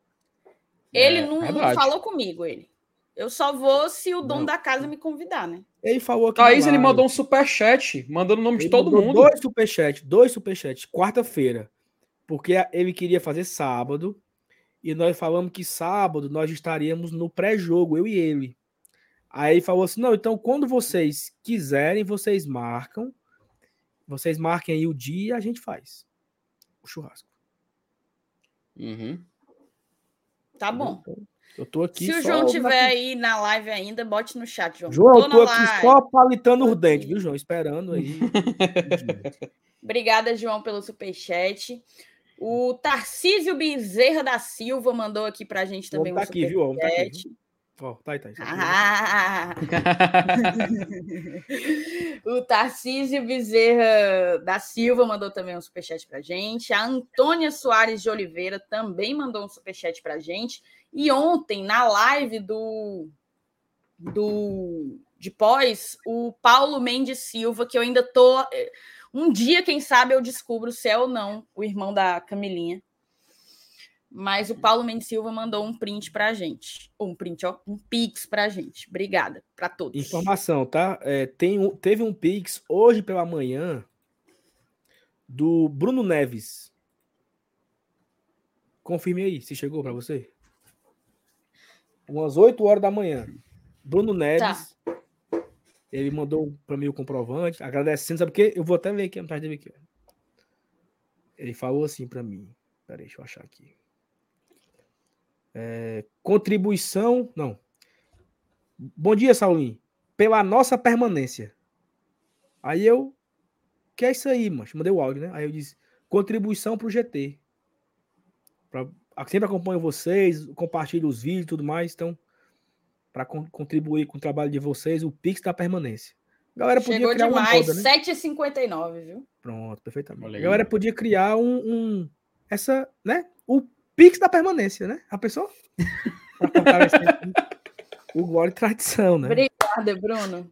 Ele é, não, não, falou comigo, ele. Eu só vou se o dono não. da casa me convidar, né? Ele falou que. Thaís, ele mandou um superchat, mandando o nome ele de todo mundo. Dois superchats, dois superchats, quarta-feira porque ele queria fazer sábado e nós falamos que sábado nós estaríamos no pré-jogo, eu e ele. Aí ele falou assim: não, então quando vocês quiserem, vocês marcam, vocês marquem aí o dia e a gente faz o churrasco. Uhum. Tá bom. Então, eu tô aqui. Se o João tiver aí na live ainda, bote no chat, João. João, tô eu tô aqui live. só palitando os dentes, viu, João? Esperando aí. [LAUGHS] Obrigada, João, pelo superchat. O Tarcísio Bezerra da Silva mandou aqui para a gente também tá um aqui, viu? Tá aqui, Oh, tá aí, tá aí. Ah! [LAUGHS] o Tarcísio Bezerra da Silva mandou também um superchat para a gente. A Antônia Soares de Oliveira também mandou um superchat para a gente. E ontem, na live do, do de pós, o Paulo Mendes Silva, que eu ainda tô um dia, quem sabe, eu descubro se é ou não o irmão da Camilinha. Mas o Paulo Mendes Silva mandou um print para a gente. Um print, ó, um pix para a gente. Obrigada para todos. Informação, tá? É, tem um, teve um pix hoje pela manhã do Bruno Neves. Confirme aí se chegou para você. Umas 8 horas da manhã. Bruno Neves tá. Ele mandou para mim o comprovante, agradecendo, sabe o quê? Eu vou até ver aqui, atrás dele aqui. Ele falou assim para mim. Peraí, deixa eu achar aqui. É, contribuição. Não. Bom dia, Saulinho. Pela nossa permanência. Aí eu. Que é isso aí, mano? Mandei o áudio, né? Aí eu disse: contribuição pro GT. Pra, sempre acompanho vocês, compartilho os vídeos e tudo mais. Então, para contribuir com o trabalho de vocês, o Pix da permanência. A galera podia Chegou criar demais, uma moda, né? 7,59, viu? Pronto, perfeitamente. A galera podia criar um, um, essa, né? O Pix da permanência, né? A pessoa? [LAUGHS] o Glória e Tradição, né? Obrigada, Bruno.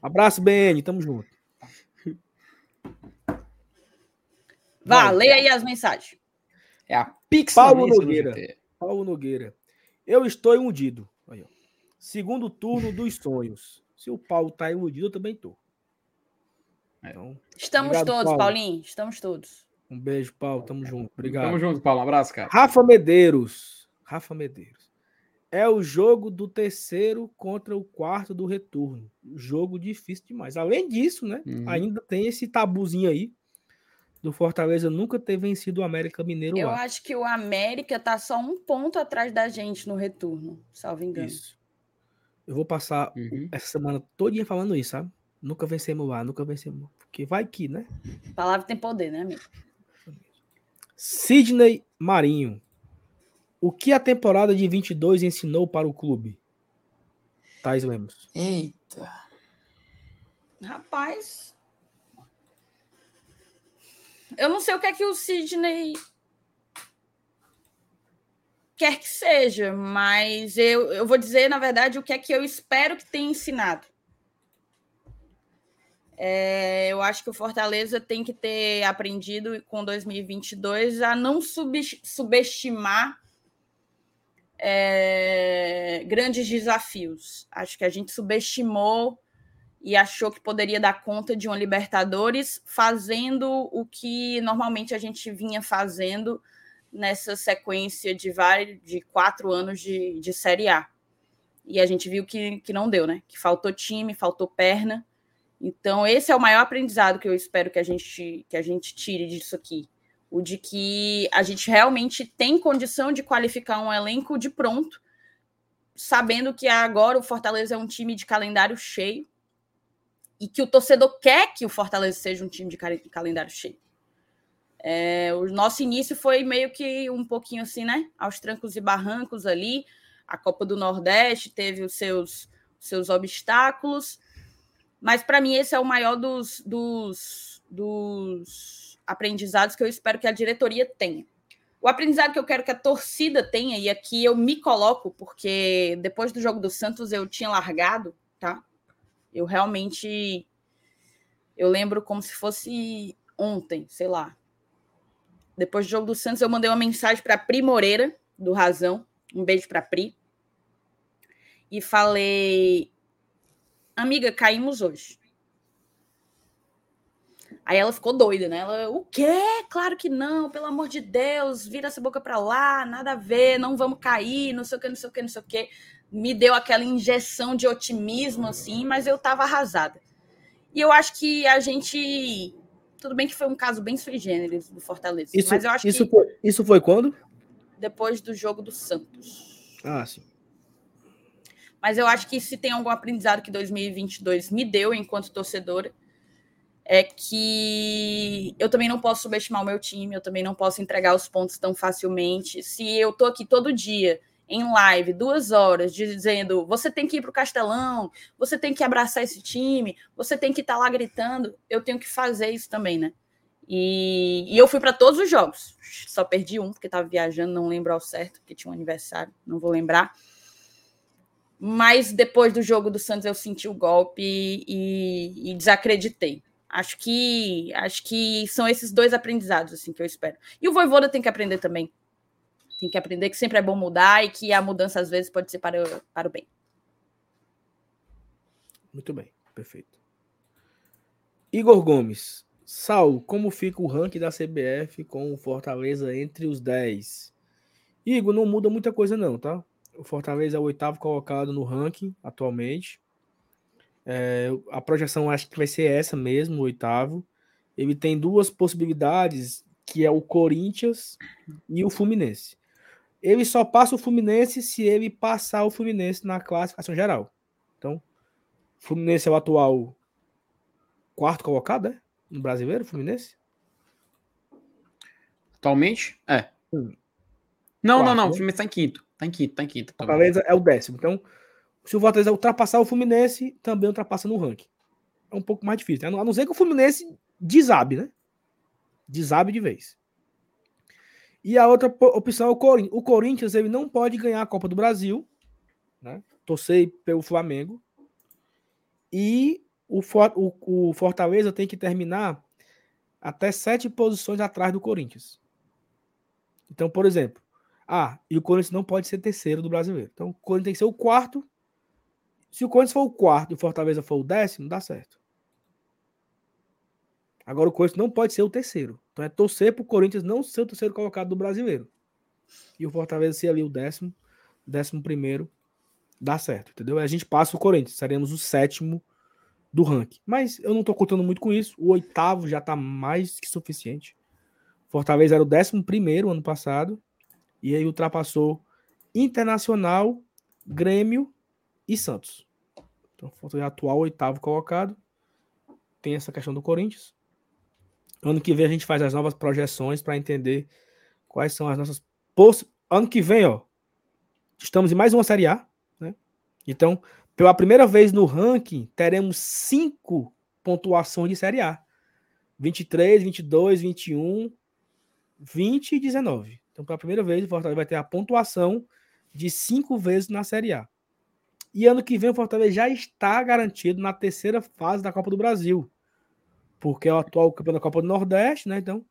Abraço, BN, tamo junto. Vá, leia aí as mensagens. É a Pix Paulo Nogueira. Paulo Nogueira. Eu estou iludido. Aí, ó. Segundo turno dos sonhos. Se o Paulo tá iludido, eu também tô. Então, Estamos obrigado, todos, Paulo. Paulinho. Estamos todos. Um beijo, Paulo. Tamo junto. Obrigado. Tamo junto, Paulo. Um abraço, cara. Rafa Medeiros. Rafa Medeiros. É o jogo do terceiro contra o quarto do retorno. Jogo difícil demais. Além disso, né? Uhum. Ainda tem esse tabuzinho aí do Fortaleza nunca ter vencido o América Mineiro Eu lá. acho que o América tá só um ponto atrás da gente no retorno, salvo engano. Isso. Eu vou passar uhum. essa semana todinha falando isso, sabe? Nunca vencemos lá, nunca vencemos. Porque vai que, né? Palavra tem poder, né, amigo? Sidney Marinho. O que a temporada de 22 ensinou para o clube? Tais Lemos. Eita. Rapaz. Eu não sei o que é que o Sidney quer que seja, mas eu, eu vou dizer, na verdade, o que é que eu espero que tenha ensinado. É, eu acho que o Fortaleza tem que ter aprendido com 2022 a não sub, subestimar é, grandes desafios. Acho que a gente subestimou e achou que poderia dar conta de uma Libertadores fazendo o que normalmente a gente vinha fazendo nessa sequência de vários de quatro anos de, de Série A. E a gente viu que, que não deu, né? Que faltou time, faltou perna. Então, esse é o maior aprendizado que eu espero que a gente, que a gente tire disso aqui. O de que a gente realmente tem condição de qualificar um elenco de pronto, sabendo que agora o Fortaleza é um time de calendário cheio e que o torcedor quer que o Fortaleza seja um time de calendário cheio. É, o nosso início foi meio que um pouquinho assim, né? Aos trancos e barrancos ali. A Copa do Nordeste teve os seus, seus obstáculos mas para mim esse é o maior dos, dos, dos aprendizados que eu espero que a diretoria tenha. O aprendizado que eu quero que a torcida tenha, e aqui eu me coloco, porque depois do jogo do Santos eu tinha largado, tá? Eu realmente. Eu lembro como se fosse ontem, sei lá. Depois do jogo do Santos, eu mandei uma mensagem para Pri Moreira, do Razão. Um beijo para Pri. E falei: Amiga, caímos hoje. Aí ela ficou doida, né? Ela, o quê? Claro que não, pelo amor de Deus, vira essa boca para lá, nada a ver, não vamos cair, não sei o que, não sei o que, não sei o que. Me deu aquela injeção de otimismo, assim, mas eu tava arrasada. E eu acho que a gente. Tudo bem que foi um caso bem sui generis do Fortaleza. Isso, mas eu acho isso que. Foi, isso foi quando? Depois do jogo do Santos. Ah, sim. Mas eu acho que se tem algum aprendizado que 2022 me deu enquanto torcedora, é que eu também não posso subestimar o meu time, eu também não posso entregar os pontos tão facilmente. Se eu tô aqui todo dia em live, duas horas, dizendo você tem que ir para o Castelão, você tem que abraçar esse time, você tem que estar tá lá gritando, eu tenho que fazer isso também, né? E, e eu fui para todos os jogos, só perdi um porque estava viajando, não lembro ao certo, porque tinha um aniversário, não vou lembrar mas depois do jogo do Santos eu senti o golpe e, e, desacreditei. Acho que acho que são esses dois aprendizados assim que eu espero. E o Voivoda tem que aprender também. Tem que aprender que sempre é bom mudar e que a mudança às vezes pode ser para, para o bem. Muito bem, perfeito. Igor Gomes. Sal, como fica o ranking da CBF com o Fortaleza entre os 10? Igor, não muda muita coisa não, tá? O Fortaleza é o oitavo colocado no ranking atualmente. É, a projeção acho que vai ser essa mesmo, o oitavo. Ele tem duas possibilidades, que é o Corinthians e o Fluminense. Ele só passa o Fluminense se ele passar o Fluminense na classificação geral. Então, Fluminense é o atual quarto colocado, é? No brasileiro, Fluminense? Atualmente? É. Hum. Não, quarto, não, não. Né? O Fluminense está em quinto. Tá em quinto, tá em quinto. Tá Fortaleza é o décimo. Então, se o Fortaleza ultrapassar o Fluminense, também ultrapassa no ranking. É um pouco mais difícil. Né? A não ser que o Fluminense desabe, né? Desabe de vez. E a outra opção é o Corinthians. O Corinthians ele não pode ganhar a Copa do Brasil, né? Torcer pelo Flamengo. E o, o, o Fortaleza tem que terminar até sete posições atrás do Corinthians. Então, por exemplo, ah, e o Corinthians não pode ser terceiro do brasileiro. Então, o Corinthians tem que ser o quarto. Se o Corinthians for o quarto e o Fortaleza for o décimo, dá certo. Agora, o Corinthians não pode ser o terceiro. Então, é torcer para o Corinthians não ser o terceiro colocado do brasileiro. E o Fortaleza ser ali o décimo, décimo primeiro, dá certo, entendeu? A gente passa o Corinthians, seremos o sétimo do ranking. Mas eu não estou contando muito com isso. O oitavo já está mais que suficiente. Fortaleza era o décimo primeiro ano passado. E aí ultrapassou Internacional, Grêmio e Santos. Então, Fortaleza é atual oitavo colocado. Tem essa questão do Corinthians. Ano que vem a gente faz as novas projeções para entender quais são as nossas poss... Ano que vem, ó, estamos em mais uma Série A, né? Então, pela primeira vez no ranking, teremos cinco pontuações de Série A. 23, 22, 21, 20 e 19. Então, pela primeira vez, o Fortaleza vai ter a pontuação de cinco vezes na Série A. E ano que vem o Fortaleza já está garantido na terceira fase da Copa do Brasil. Porque é o atual campeão da Copa do Nordeste, né? Então,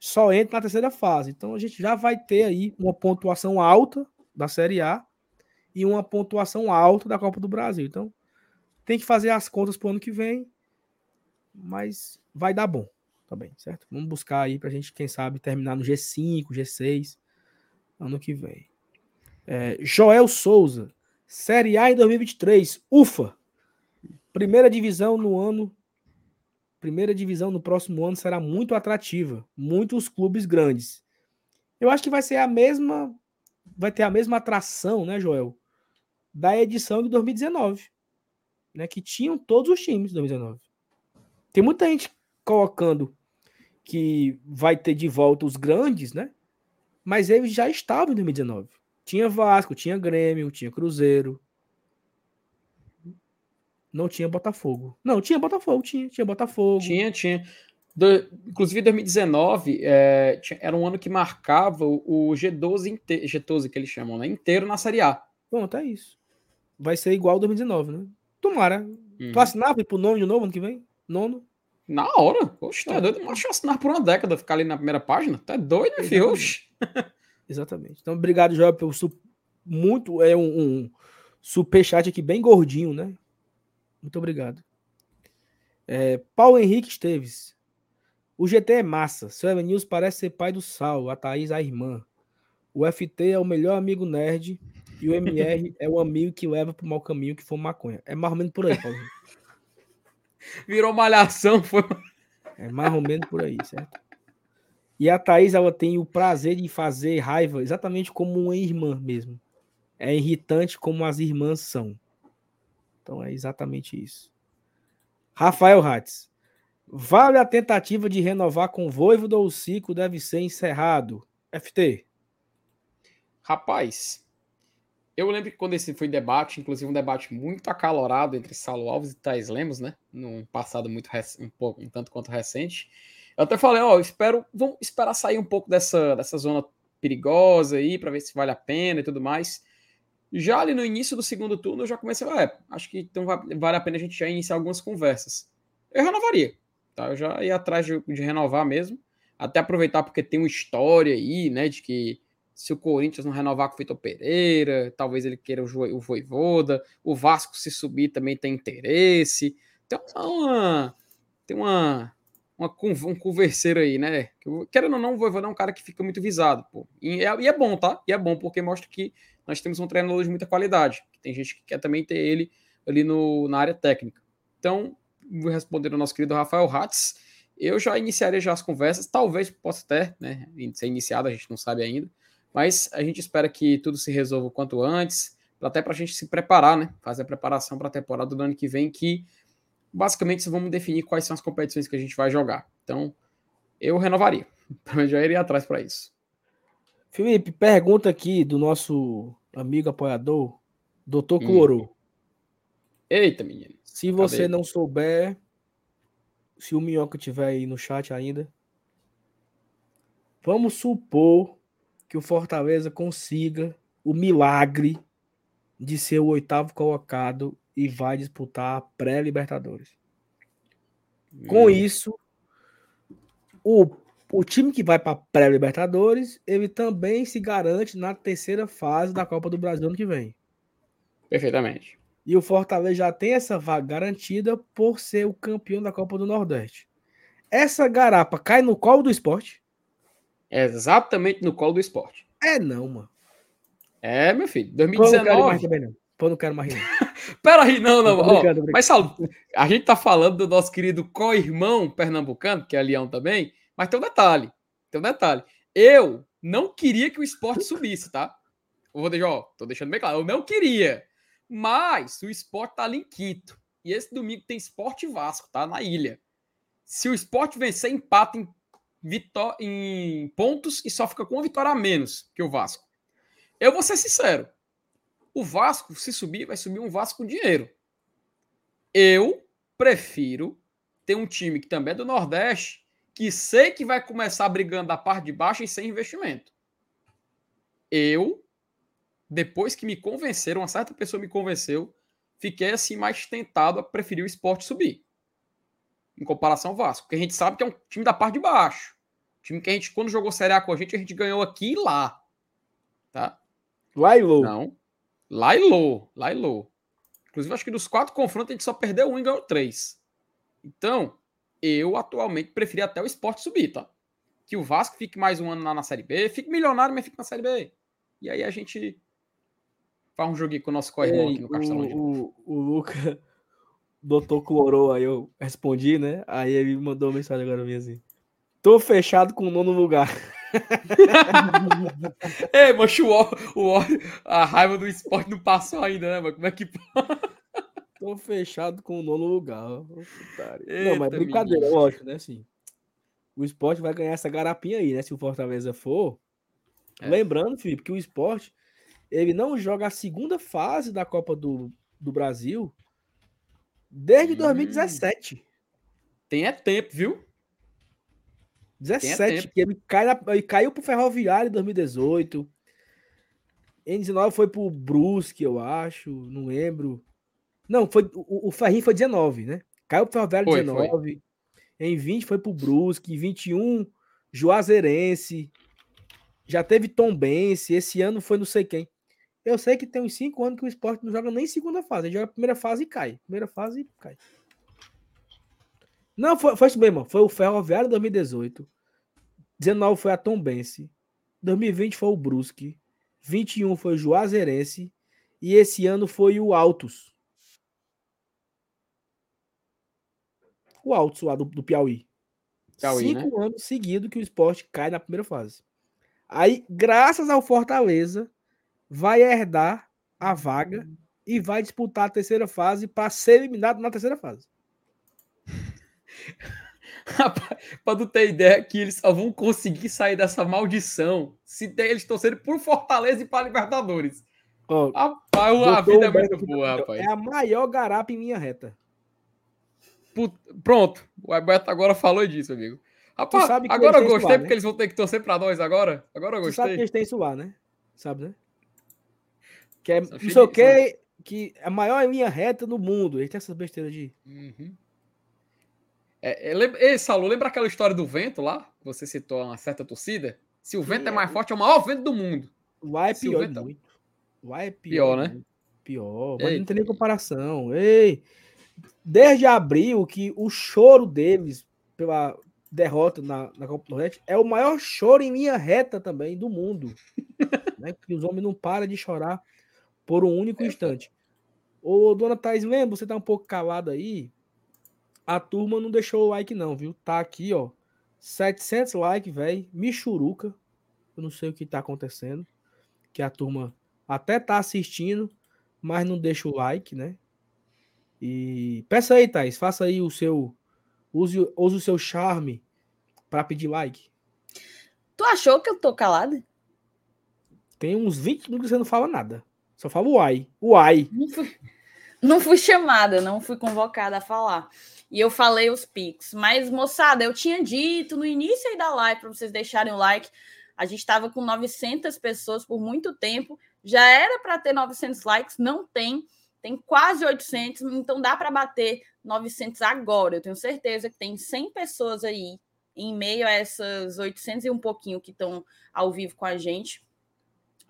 só entra na terceira fase. Então, a gente já vai ter aí uma pontuação alta da Série A e uma pontuação alta da Copa do Brasil. Então, tem que fazer as contas para o ano que vem, mas vai dar bom também, certo? Vamos buscar aí para a gente, quem sabe, terminar no G5, G6 ano que vem. É, Joel Souza, Série A em 2023, ufa! Primeira divisão no ano. Primeira divisão no próximo ano será muito atrativa. Muitos clubes grandes. Eu acho que vai ser a mesma. Vai ter a mesma atração, né, Joel? da edição de 2019, né, que tinham todos os times de 2019. Tem muita gente colocando que vai ter de volta os grandes, né? Mas eles já estavam em 2019. Tinha Vasco, tinha Grêmio, tinha Cruzeiro. Não tinha Botafogo. Não, tinha Botafogo, tinha, tinha Botafogo. Tinha, tinha. Do, inclusive 2019 é, era um ano que marcava o, o G12, inte, G12 que eles chamam, né? Inteiro na Série A. Pronto, é isso vai ser igual 2019, né? Tomara. Uhum. Tu assinava pro nono de novo ano que vem? Nono? Na hora. Oxe, tá doido? Deixa eu assinar por uma década, ficar ali na primeira página. Tá doido, meu filho? [LAUGHS] Exatamente. Então, obrigado, Joel, pelo su... muito. É um, um superchat aqui bem gordinho, né? Muito obrigado. É, Paulo Henrique Esteves. O GT é massa. Seu Evanilson parece ser pai do Sal, a Thaís a irmã. O FT é o melhor amigo nerd e o MR [LAUGHS] é o amigo que leva pro mau caminho que for maconha. É mais ou menos por aí, Paulo. Virou malhação, foi. É mais ou menos por aí, certo? E a Thaís, ela tem o prazer de fazer raiva exatamente como uma irmã mesmo. É irritante como as irmãs são. Então é exatamente isso. Rafael Hatz. Vale a tentativa de renovar com o Voivoda ou o ciclo deve ser encerrado? FT. Rapaz, eu lembro que quando esse foi debate, inclusive um debate muito acalorado entre Salo Alves e Thais Lemos, né? Num passado muito um pouco, um tanto quanto recente. Eu até falei, ó, espero, vamos esperar sair um pouco dessa, dessa zona perigosa aí, para ver se vale a pena e tudo mais. Já ali no início do segundo turno, eu já comecei, a, é, acho que então vale a pena a gente já iniciar algumas conversas. Eu renovaria, tá? Eu já ia atrás de, de renovar mesmo, até aproveitar porque tem uma história aí, né, de que se o Corinthians não renovar com o Vitor Pereira, talvez ele queira o, o Voivoda, o Vasco se subir também tem interesse. Então, uma, tem uma, uma, um converseiro aí, né? Querendo ou não, o Voivoda é um cara que fica muito visado, pô. E é, e é, bom, tá? E é bom, porque mostra que nós temos um treinador de muita qualidade. Tem gente que quer também ter ele ali no, na área técnica. Então, vou responder ao nosso querido Rafael Hatz. Eu já iniciaria já as conversas, talvez possa até né, ser iniciado, a gente não sabe ainda mas a gente espera que tudo se resolva o quanto antes, até para a gente se preparar, né? Fazer a preparação para a temporada do ano que vem, que basicamente vamos definir quais são as competições que a gente vai jogar. Então, eu renovaria. [LAUGHS] Eu já iria atrás para isso. Felipe, pergunta aqui do nosso amigo apoiador, Doutor hum. Cloro. Eita, menino. Se você Cadê? não souber, se o Minhoca estiver aí no chat ainda, vamos supor que o Fortaleza consiga o milagre de ser o oitavo colocado e vai disputar a pré-Libertadores. Com isso, o, o time que vai para a pré-Libertadores, ele também se garante na terceira fase da Copa do Brasil ano que vem. Perfeitamente. E o Fortaleza já tem essa vaga garantida por ser o campeão da Copa do Nordeste. Essa garapa cai no colo do esporte? Exatamente no colo do esporte. É não, mano. É, meu filho. 2019. Pô, não quero mais também, não. Pô, não quero mais rir. [LAUGHS] Pera aí, não, não. Ó, mas Saulo, a gente tá falando do nosso querido co-irmão pernambucano, que é Leão também, mas tem um detalhe. Tem um detalhe. Eu não queria que o esporte subisse, tá? Eu vou deixar, ó, tô deixando bem claro. Eu não queria. Mas o esporte tá ali em quinto. E esse domingo tem esporte Vasco, tá? Na ilha. Se o esporte vencer, empata em, vitó em pontos e só fica com uma vitória a menos que o Vasco. Eu vou ser sincero. O Vasco, se subir, vai subir um Vasco com dinheiro. Eu prefiro ter um time que também é do Nordeste, que sei que vai começar brigando da parte de baixo e sem investimento. Eu, depois que me convenceram, uma certa pessoa me convenceu, fiquei assim mais tentado a preferir o esporte subir. Em comparação ao Vasco. Porque a gente sabe que é um time da parte de baixo. Time que a gente, quando jogou Série A com a gente, a gente ganhou aqui e lá. Tá? Lá e low. Não. Lá e low. Lá e low. Inclusive, acho que dos quatro confrontos a gente só perdeu um e ganhou três. Então, eu atualmente preferi até o esporte subir, tá? Que o Vasco fique mais um ano lá na Série B, fique milionário, mas fique na Série B. E aí a gente faz um joguinho com o nosso corredor aqui no Castelão. O, o, o Luca, doutor clorou, aí eu respondi, né? Aí ele me mandou uma mensagem agora assim. Tô fechado com o nono lugar. [LAUGHS] Ei, mancho, o, o, a raiva do esporte não passou ainda, né, mano? Como é que. [LAUGHS] Tô fechado com o nono lugar. Eita, não, mas brincadeira, menino. lógico, né? Assim, o esporte vai ganhar essa garapinha aí, né? Se o Fortaleza for. É. Lembrando, Felipe, que o esporte ele não joga a segunda fase da Copa do, do Brasil desde hum. 2017. Tem é tempo, viu? 17, que ele, cai ele caiu pro Ferroviário em 2018. Em 19 foi pro Brusque, eu acho, não lembro. Não, foi o, o Ferrinho foi 19, né? Caiu pro Ferroviário em 19. Foi. Em 20 foi pro Brusque, em 21 Juazeirense. Já teve Tombense, esse ano foi não sei quem. Eu sei que tem uns 5 anos que o esporte não joga nem segunda fase, ele joga primeira fase e cai. Primeira fase e cai. Não, foi, foi isso mesmo. Foi o Ferroviário 2018. 19 foi a Tombense. 2020 foi o Brusque. 21 foi o Juazeirense. E esse ano foi o Altos. O Altos lá do, do Piauí. Piauí. Cinco né? anos seguidos que o esporte cai na primeira fase. Aí, graças ao Fortaleza, vai herdar a vaga e vai disputar a terceira fase para ser eliminado na terceira fase. [LAUGHS] para tu ter ideia que eles só vão conseguir sair dessa maldição se eles torcerem por Fortaleza e para Libertadores. Oh, rapaz, a vida é muito boa, rapaz. É a maior garapa em minha reta. Pronto, o Alberto agora falou disso, amigo. Rapaz, agora eu gostei lá, porque né? eles vão ter que torcer para nós agora. Agora eu gostei. Tu sabe que eles têm isso lá, né? Sabe, né? Que é não sei o que, que é a maior linha reta no mundo. Eles têm essas besteiras de. Uhum. É, é, Saulo, lembra aquela história do vento lá? Você citou uma certa torcida? Se o vento é, é mais forte, é o maior vento do mundo. Lá é pior vento... muito. Lá é pior. Pior, né? Pior. Mas Ei, não tem nem comparação. Ei, desde abril, que o choro deles pela derrota na, na Copa do Nordeste é o maior choro em linha reta também do mundo. [LAUGHS] né? Que os homens não param de chorar por um único é, instante. Ô, dona Thais, lembra? Você tá um pouco calado aí. A turma não deixou o like, não, viu? Tá aqui, ó. 700 likes, velho. Michuruca. Eu não sei o que tá acontecendo. Que a turma até tá assistindo, mas não deixa o like, né? E peça aí, Thais. Faça aí o seu. Use, use o seu charme para pedir like. Tu achou que eu tô calado? Tem uns 20 minutos que você não fala nada. Só fala uai. Uai. Não fui, não fui chamada, não fui convocada a falar e eu falei os picos. Mas, moçada, eu tinha dito no início aí da live para vocês deixarem o like. A gente estava com 900 pessoas por muito tempo, já era para ter 900 likes, não tem, tem quase 800, então dá para bater 900 agora. Eu tenho certeza que tem 100 pessoas aí em meio a essas 800 e um pouquinho que estão ao vivo com a gente.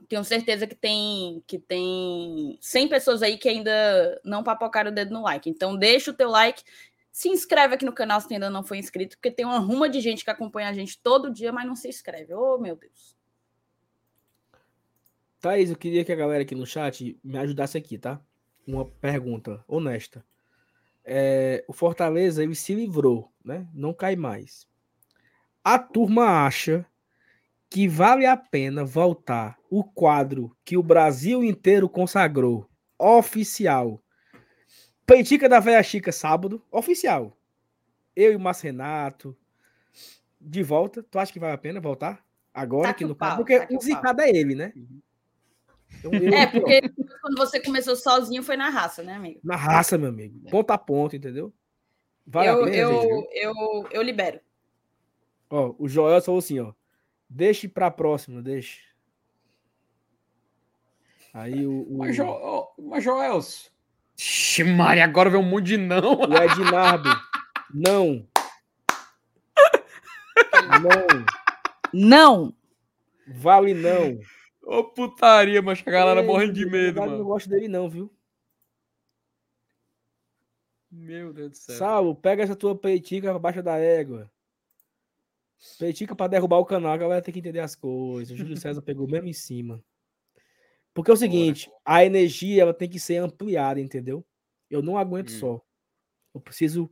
Tenho certeza que tem que tem 100 pessoas aí que ainda não papocaram o dedo no like. Então deixa o teu like, se inscreve aqui no canal se ainda não foi inscrito, porque tem uma ruma de gente que acompanha a gente todo dia, mas não se inscreve. Oh, meu Deus. Thaís, eu queria que a galera aqui no chat me ajudasse aqui, tá? Uma pergunta honesta. É, o Fortaleza ele se livrou, né? Não cai mais. A turma acha que vale a pena voltar o quadro que o Brasil inteiro consagrou, oficial. Peitica da Velha Chica, sábado, oficial. Eu e o Márcio Renato, de volta. Tu acha que vale a pena voltar? Agora Tá aqui que no o pau, quadro? Porque tá o zicado é ele, né? Então, eu É, porque quando você começou sozinho foi na raça, né, amigo? na raça, meu amigo. Ponta a ponta, entendeu? Vale a eu, pena, eu, gente, viu? eu, eu libero. Ó, o Joel falou assim, ó. Deixe pra próxima, deixe. Aí o, o, Mas, Jo- mas Joelso. Maria, agora vem um monte de não. o Ednardo. não. Não. Não! Vale não. Ô putaria, mas a galera Ei, morrendo de medo, verdade, Não mano. gosto dele não, viu? Meu Deus do céu. Saulo, pega essa tua peitica abaixo da égua. Peitica pra derrubar o canal, a galera tem que entender as coisas. O Júlio César pegou mesmo em cima. Porque é o seguinte, a energia ela tem que ser ampliada, entendeu? Eu não aguento Hum. só. Eu preciso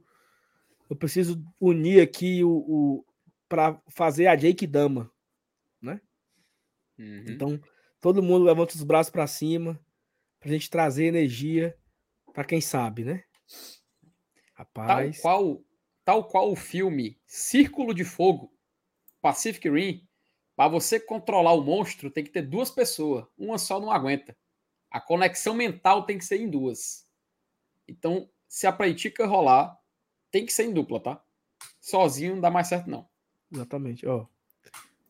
eu preciso unir aqui o, o para fazer a Jake Dama. Uhum. Então, todo mundo levanta os braços pra cima pra gente trazer energia pra quem sabe, né? Tal Rapaz, qual, tal qual o filme Círculo de Fogo, Pacific Rim, para você controlar o monstro tem que ter duas pessoas, uma só não aguenta. A conexão mental tem que ser em duas. Então, se a Praitica rolar, tem que ser em dupla, tá? Sozinho não dá mais certo não. Exatamente, ó.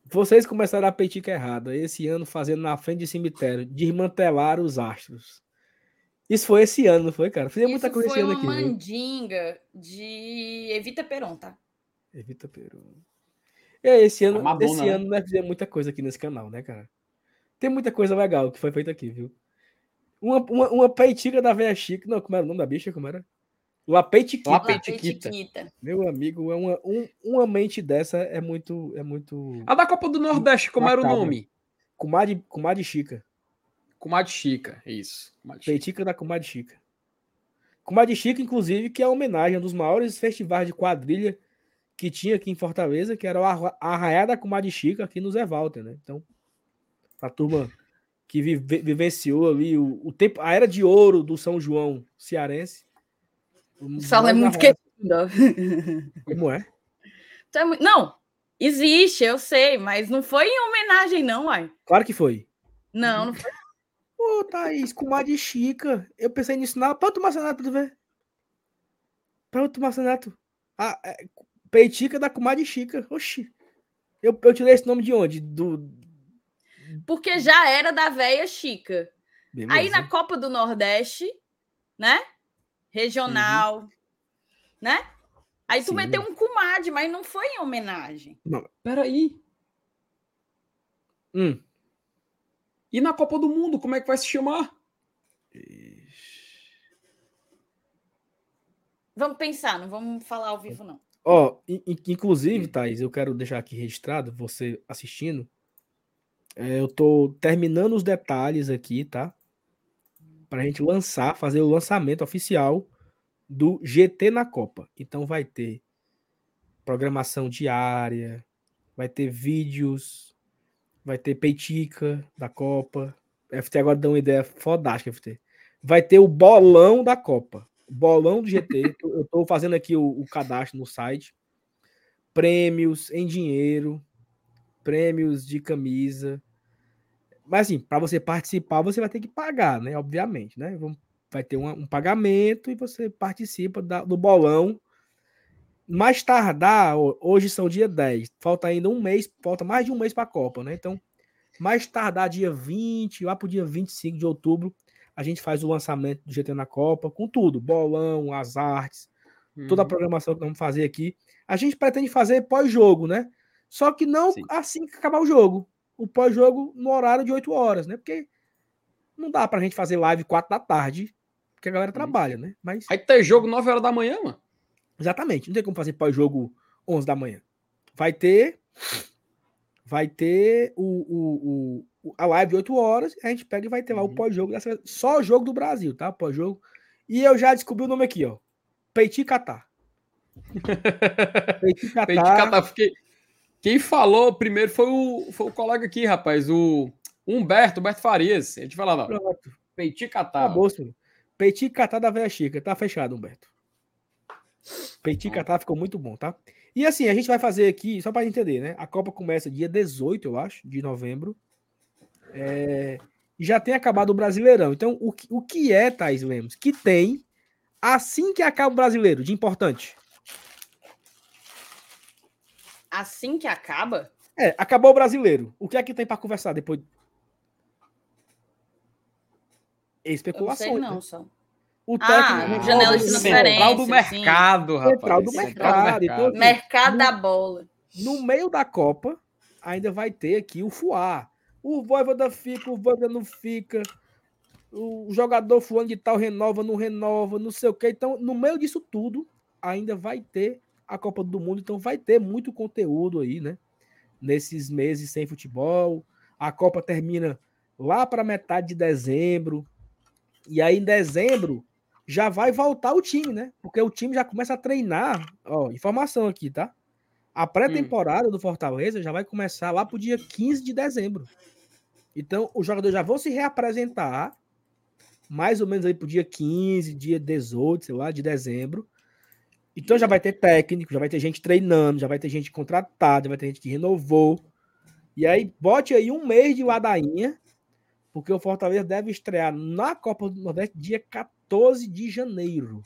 Vocês começaram a peitica errada esse ano fazendo na frente de cemitério, desmantelar os astros. Isso foi esse ano, não foi, cara? Fizemos muita coisa esse foi ano uma aqui, viu? mandinga de Evita Peron, tá? Evita Peru. É, esse ano, Madonna, esse né? ano nós fizemos muita coisa aqui nesse canal, né, cara? Tem muita coisa legal que foi feita aqui, viu? Uma, uma, uma peitica da velha Chica. Não, como era o nome da bicha? Como era? La Peitiquita. La Peitiquita. Meu amigo, é uma, um- uma mente dessa é muito. É muito. A da Copa do Nordeste, como era o nome? Comadre, comadre Chica. Comadre Chica, isso. Comadre Chica. Peitica da Comadre Chica. Comadre Chica, inclusive, que é uma homenagem a um dos maiores festivais de quadrilha que tinha aqui em Fortaleza, que era o Arra- Arraiá da Comadre Chica, aqui no Zé Walter, né? Então, a turma que vive- vivenciou ali o, o tempo, a era de ouro do São João cearense. O Saulo é muito querido. [LAUGHS] Como é? É Não, existe, eu sei, mas não foi em homenagem, não, uai. Claro que foi. Não, não foi. Ô, Thaís, Comadre Chica. Eu pensei nisso na. Pode tomar Senato pra tu ver. Pode tomar Senato. Ah, é, Peitica da Comadre Chica. Oxi. Eu, eu tirei esse nome de onde? Do. Porque já era da véia Chica. Beleza. Aí na Copa do Nordeste, né? Regional, né? Aí tu Sim. meteu um comadre, mas não foi em homenagem. Peraí. Hum. E na Copa do Mundo, como é que vai se chamar? Vamos pensar, não vamos falar ao vivo, não. Ó, in- inclusive, Thaís, eu quero deixar aqui registrado, você assistindo. é, eu tô terminando os detalhes aqui, tá? Pra gente lançar, fazer o lançamento oficial do GT na Copa. Então vai ter programação diária, vai ter vídeos, vai ter peitica da Copa. FT agora dá uma ideia fodástica, FT. Vai ter o bolão da Copa. Bolão do GT. eu tô fazendo aqui o, o cadastro no site. Prêmios em dinheiro, prêmios de camisa. Mas assim, para você participar, você vai ter que pagar, né? Obviamente, né? Vai ter uma- um pagamento e você participa da- do bolão mais tardar, hoje são dia 10, falta ainda um mês, falta mais de um mês para a Copa, né? Então, mais tardar dia 20, lá para o dia 25 de outubro, a gente faz o lançamento do GT na Copa, com tudo, bolão, as artes, uhum. toda a uhum. programação que vamos fazer aqui. A gente pretende fazer pós-jogo, né? Só que não Sim. assim que acabar o jogo. O pós-jogo no horário de 8 horas, né? Porque não dá pra gente fazer live 4 da tarde, porque a galera trabalha, né? Mas Aí tem jogo 9 horas da manhã, mano. Exatamente, não tem como fazer pós-jogo 11 da manhã. Vai ter vai ter o, o, a live de 8 horas, a gente pega e vai ter lá uhum. o pós-jogo, só o jogo do Brasil, tá? Pós-jogo. E eu já descobri o nome aqui, ó. Peiti Catar. [LAUGHS] Peiti Catar. Peiti Catar. Fiquei... Quem falou primeiro foi o, foi o colega aqui, rapaz, o Humberto, Humberto Farias. A gente falava. Pronto. Peiti Catar. Acabou, Peiti Catar da Velha Chica. Tá fechado, Humberto. Peiti Catar ficou muito bom, tá? E assim, a gente vai fazer aqui, só para entender, né? A Copa começa dia 18, eu acho, de novembro. É, já tem acabado o Brasileirão. Então, o, o que é, Thais Lemos? Que tem, assim que acaba o Brasileiro, de importante? Assim que acaba? É, acabou o Brasileiro. O que é que tem para conversar depois? Especulação. Eu não sei não, né? só. O técnico. Ah, janela de Central do mercado, rapaz. Central do mercado. Então, assim, mercado da bola. No meio da Copa, ainda vai ter aqui o Fuá. O Voivoda fica, o Voivoda não fica. O jogador fulano de tal renova, não renova, não sei o quê. Então, no meio disso tudo, ainda vai ter a Copa do Mundo. Então, vai ter muito conteúdo aí, né? Nesses meses sem futebol. A Copa termina lá para metade de dezembro. E aí, em dezembro, já vai voltar o time, né? Porque o time já começa a treinar. Ó, informação aqui, tá? A pré-temporada hum. do Fortaleza já vai começar lá pro dia 15 de dezembro. Então, os jogadores já vão se reapresentar mais ou menos aí pro dia 15, dia 18, sei lá, de dezembro. Então já vai ter técnico, já vai ter gente treinando, já vai ter gente contratada, já vai ter gente que renovou. E aí, bote aí um mês de ladainha, porque o Fortaleza deve estrear na Copa do Nordeste dia 14 14 de janeiro.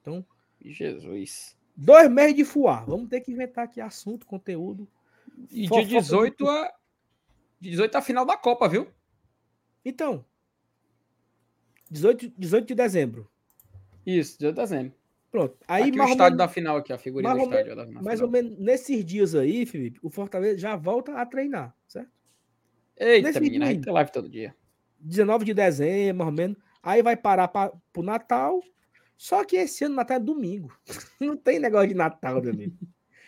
Então, Jesus. Dois meses de fuar. Vamos ter que inventar aqui assunto, conteúdo. E dia 18 a. 18 a final da Copa, viu? Então. 18, 18 de dezembro. Isso, 18 de dezembro. Pronto. Aí, aqui o estádio menos, da final aqui, a figurinha do estádio. Da, mais ou menos nesses dias aí, Felipe, o Fortaleza já volta a treinar, certo? Eita, Nesse menina, a gente tem live todo dia. 19 de dezembro, mais ou menos. Aí vai parar para o Natal. Só que esse ano Natal é domingo. [LAUGHS] Não tem negócio de Natal, Danilo.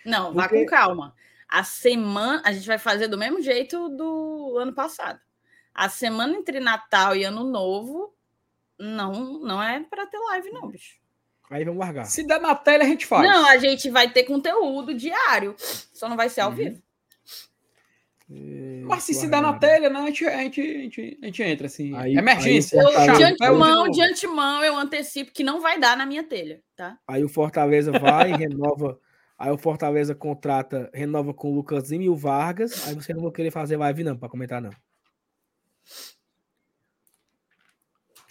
Não, vá com calma. A semana a gente vai fazer do mesmo jeito do ano passado. A semana entre Natal e Ano Novo não não é para ter live não, bicho. Aí vamos largar. Se der na tela a gente faz. Não, a gente vai ter conteúdo diário. Só não vai ser ao uhum. vivo. Mas se se dá na telha, né, a, gente, a, gente, a, gente, a gente entra assim. Aí, Emergência. Aí, eu, de, antemão, de antemão, eu antecipo que não vai dar na minha telha, tá? Aí o Fortaleza vai, renova. Aí o Fortaleza contrata, renova com o Lucasinho e o Vargas. Aí você não vai querer fazer live, não, para comentar, não.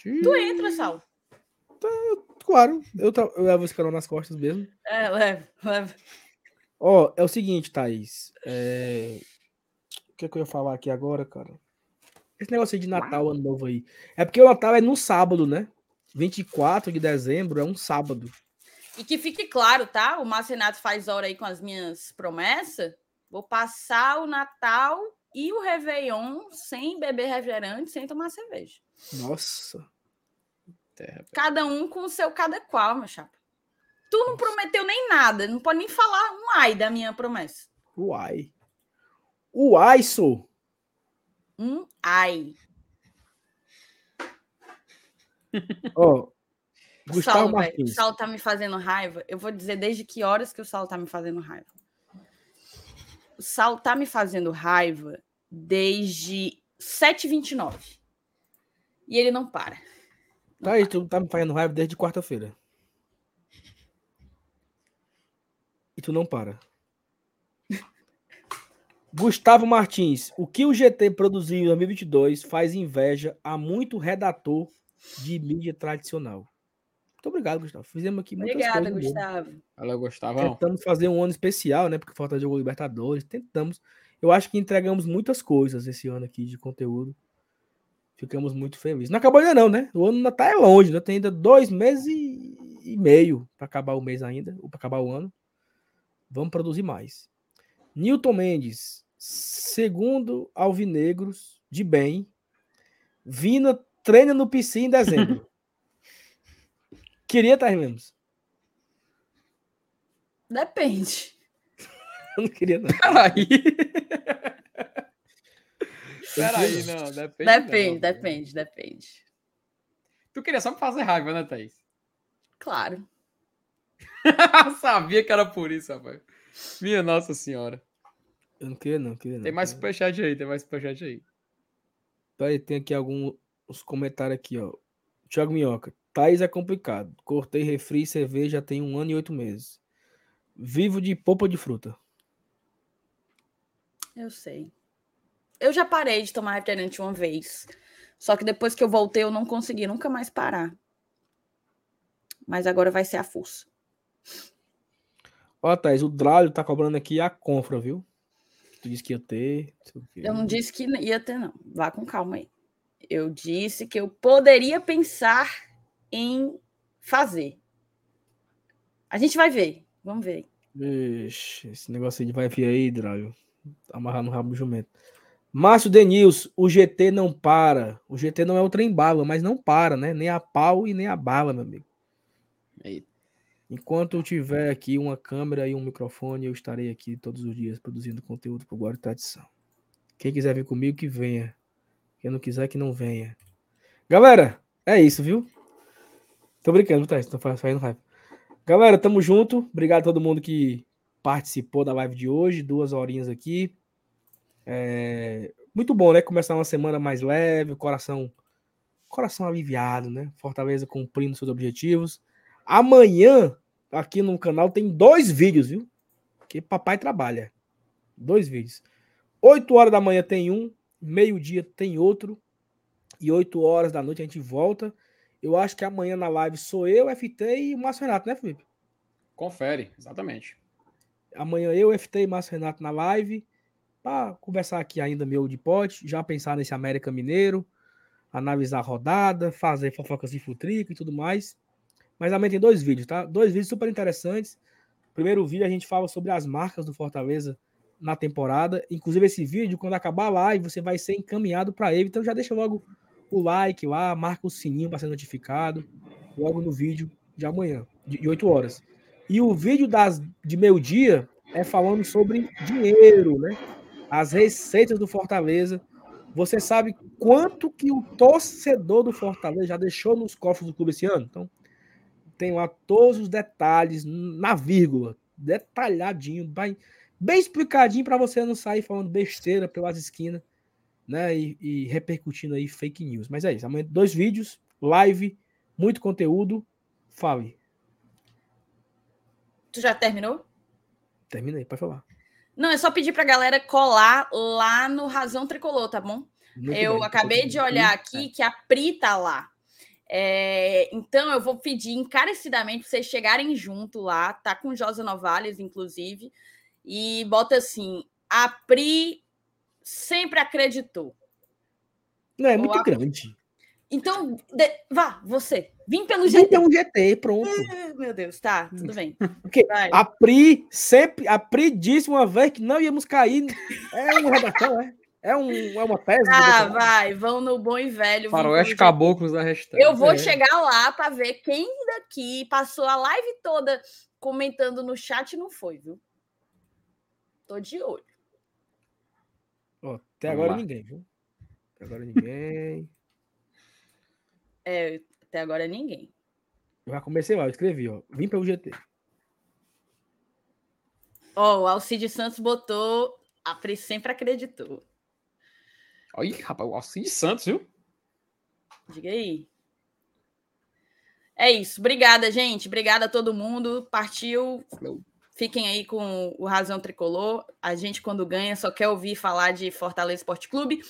Tu entra, Sal. Tá, claro, eu, eu levo esse canal nas costas mesmo. É, leva, leva. Ó, é o seguinte, Thaís. É, que, é que eu ia falar aqui agora, cara? Esse negócio aí de Natal, Ano Novo aí. É porque o Natal é no sábado, né? 24 de dezembro é um sábado. E que fique claro, tá? O Márcio Renato faz hora aí com as minhas promessas. Vou passar o Natal e o Réveillon sem beber refrigerante, sem tomar cerveja. Nossa. Cada um com o seu cada qual, meu chapa. Tu não prometeu nem nada, não pode nem falar um ai da minha promessa. Uai. O Aiso. Um ai. [LAUGHS] Ó, oh, Gustavo Saulo, Martins. O Saulo tá me fazendo raiva. Eu vou dizer desde que horas que o Saulo tá me fazendo raiva. O Saulo tá me fazendo raiva desde 7h29. E ele não para. Não tá aí, tu tá me fazendo raiva desde quarta-feira. E tu não para. Gustavo Martins, o que o GT produziu em 2022 faz inveja a muito redator de mídia tradicional. Muito obrigado, Gustavo. Fizemos aqui muitas Obrigada, coisas. boas. Gustavo. Valeu, Gustavo. Tentamos fazer um ano especial, né? Porque falta jogo Libertadores. Tentamos. Eu acho que entregamos muitas coisas esse ano aqui de conteúdo. Ficamos muito felizes. Não acabou ainda não, né? O ano ainda tá é longe, né? Tem ainda dois meses e, e meio para acabar o mês ainda, ou para acabar o ano. Vamos produzir mais. Newton Mendes, segundo Alvinegros, de bem, Vina treina no PC em dezembro. [LAUGHS] Queria estar Lemos. Depende. [LAUGHS] Eu não queria, não. Peraí. Peraí, não. Depende. Depende, não. depende, depende. Tu queria só me fazer raiva, né, Thaís? Claro. [LAUGHS] Sabia que era por isso, rapaz. Minha Nossa Senhora. Eu não queria, não. Queria, não. Tem mais superchat aí, tem mais superchat aí. Peraí, tem aqui alguns comentários aqui, ó. Thiago Minhoca. Thaís é complicado. Cortei refri e cerveja tem um ano e oito meses. Vivo de polpa de fruta. Eu sei. Eu já parei de tomar refrigerante uma vez. Só que depois que eu voltei, eu não consegui nunca mais parar. Mas agora vai ser a força. Ó, Thaís, o Dralho tá cobrando aqui a confra, viu? Tu disse que ia ter. Eu não disse que ia ter, não. Vá com calma aí. Eu disse que eu poderia pensar em fazer. A gente vai ver. Vamos ver. Esse negócio aí vai vir aí, Dralho. Amarrar no rabo do jumento. Márcio Denils, o GT não para. O GT não é o trem bala, mas não para, né? Nem a pau e nem a bala, meu amigo. Enquanto eu tiver aqui uma câmera e um microfone, eu estarei aqui todos os dias produzindo conteúdo pro Guarda e Tradição. Quem quiser vir comigo, que venha. Quem não quiser, que não venha. Galera, é isso, viu? Tô brincando, tá? Tô fazendo raiva. Galera, tamo junto. Obrigado a todo mundo que participou da live de hoje. Duas horinhas aqui. É, Muito bom, né? Começar uma semana mais leve, coração, coração aliviado, né? Fortaleza cumprindo seus objetivos. Amanhã, aqui no canal, tem dois vídeos, viu? Que papai trabalha. Dois vídeos. 8 horas da manhã tem um, meio-dia tem outro. E 8 horas da noite a gente volta. Eu acho que amanhã na live sou eu, FT e o Márcio Renato, né, Felipe? Confere, exatamente. Amanhã eu, FT e Márcio Renato na live. Para conversar aqui ainda meu de pote, já pensar nesse América Mineiro, analisar a rodada, fazer fofocas de futrica e tudo mais. Mas amanhã tem dois vídeos, tá? Dois vídeos super interessantes. Primeiro vídeo a gente fala sobre as marcas do Fortaleza na temporada. Inclusive esse vídeo, quando acabar a live, você vai ser encaminhado para ele. Então já deixa logo o like lá, marca o sininho para ser notificado logo no vídeo de amanhã, de 8 horas. E o vídeo das, de meio-dia é falando sobre dinheiro, né? As receitas do Fortaleza. Você sabe quanto que o torcedor do Fortaleza já deixou nos cofres do clube esse ano? Então, tem lá todos os detalhes na vírgula, detalhadinho, bem, bem explicadinho para você não sair falando besteira pelas esquinas, né? E, e, repercutindo aí fake news. Mas é isso. Amanhã dois vídeos, live, muito conteúdo. Fale. Tu já terminou? Terminei, pode falar. Não, é só pedir pra galera colar lá no Razão Tricolor, tá bom? Muito eu bem, acabei de olhar aqui que a Pri tá lá. É, então eu vou pedir encarecidamente para vocês chegarem junto lá, tá com Josa Novales, inclusive, e bota assim: a Pri sempre acreditou. Não, é muito a... grande. Então, de... vá, você. Vim pelo GT. Vim pelo GT, pronto. É, meu Deus, tá, tudo bem. [LAUGHS] Porque a Pri sempre, a Pri disse uma vez que não íamos cair. É uma redação, é? É, um, é uma tese? Ah, vai, vão no bom e velho. Faroeste Caboclos da hashtag. Eu vou é. chegar lá para ver quem daqui passou a live toda comentando no chat e não foi, viu? Tô de olho. Oh, até Vamos agora lá. ninguém, viu? Até agora ninguém. [LAUGHS] é, até agora ninguém. Eu já comecei lá, eu escrevi, ó. Vim pelo GT. Ó, oh, o Alcide Santos botou. A Pri sempre acreditou. Olha, rapaz, o Alcide Santos, viu? Diga aí. É isso. Obrigada, gente. Obrigada a todo mundo. Partiu. Fiquem aí com o Razão Tricolor. A gente, quando ganha, só quer ouvir falar de Fortaleza Esporte Clube.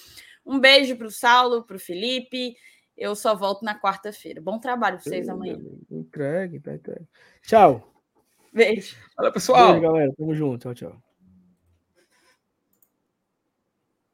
Um beijo para o Saulo, para o Felipe. Eu só volto na quarta-feira. Bom trabalho para vocês amanhã. entregue, tá entregue. Tchau. Beijo. Valeu, pessoal. Beijo, galera. Tamo junto. Tchau, tchau.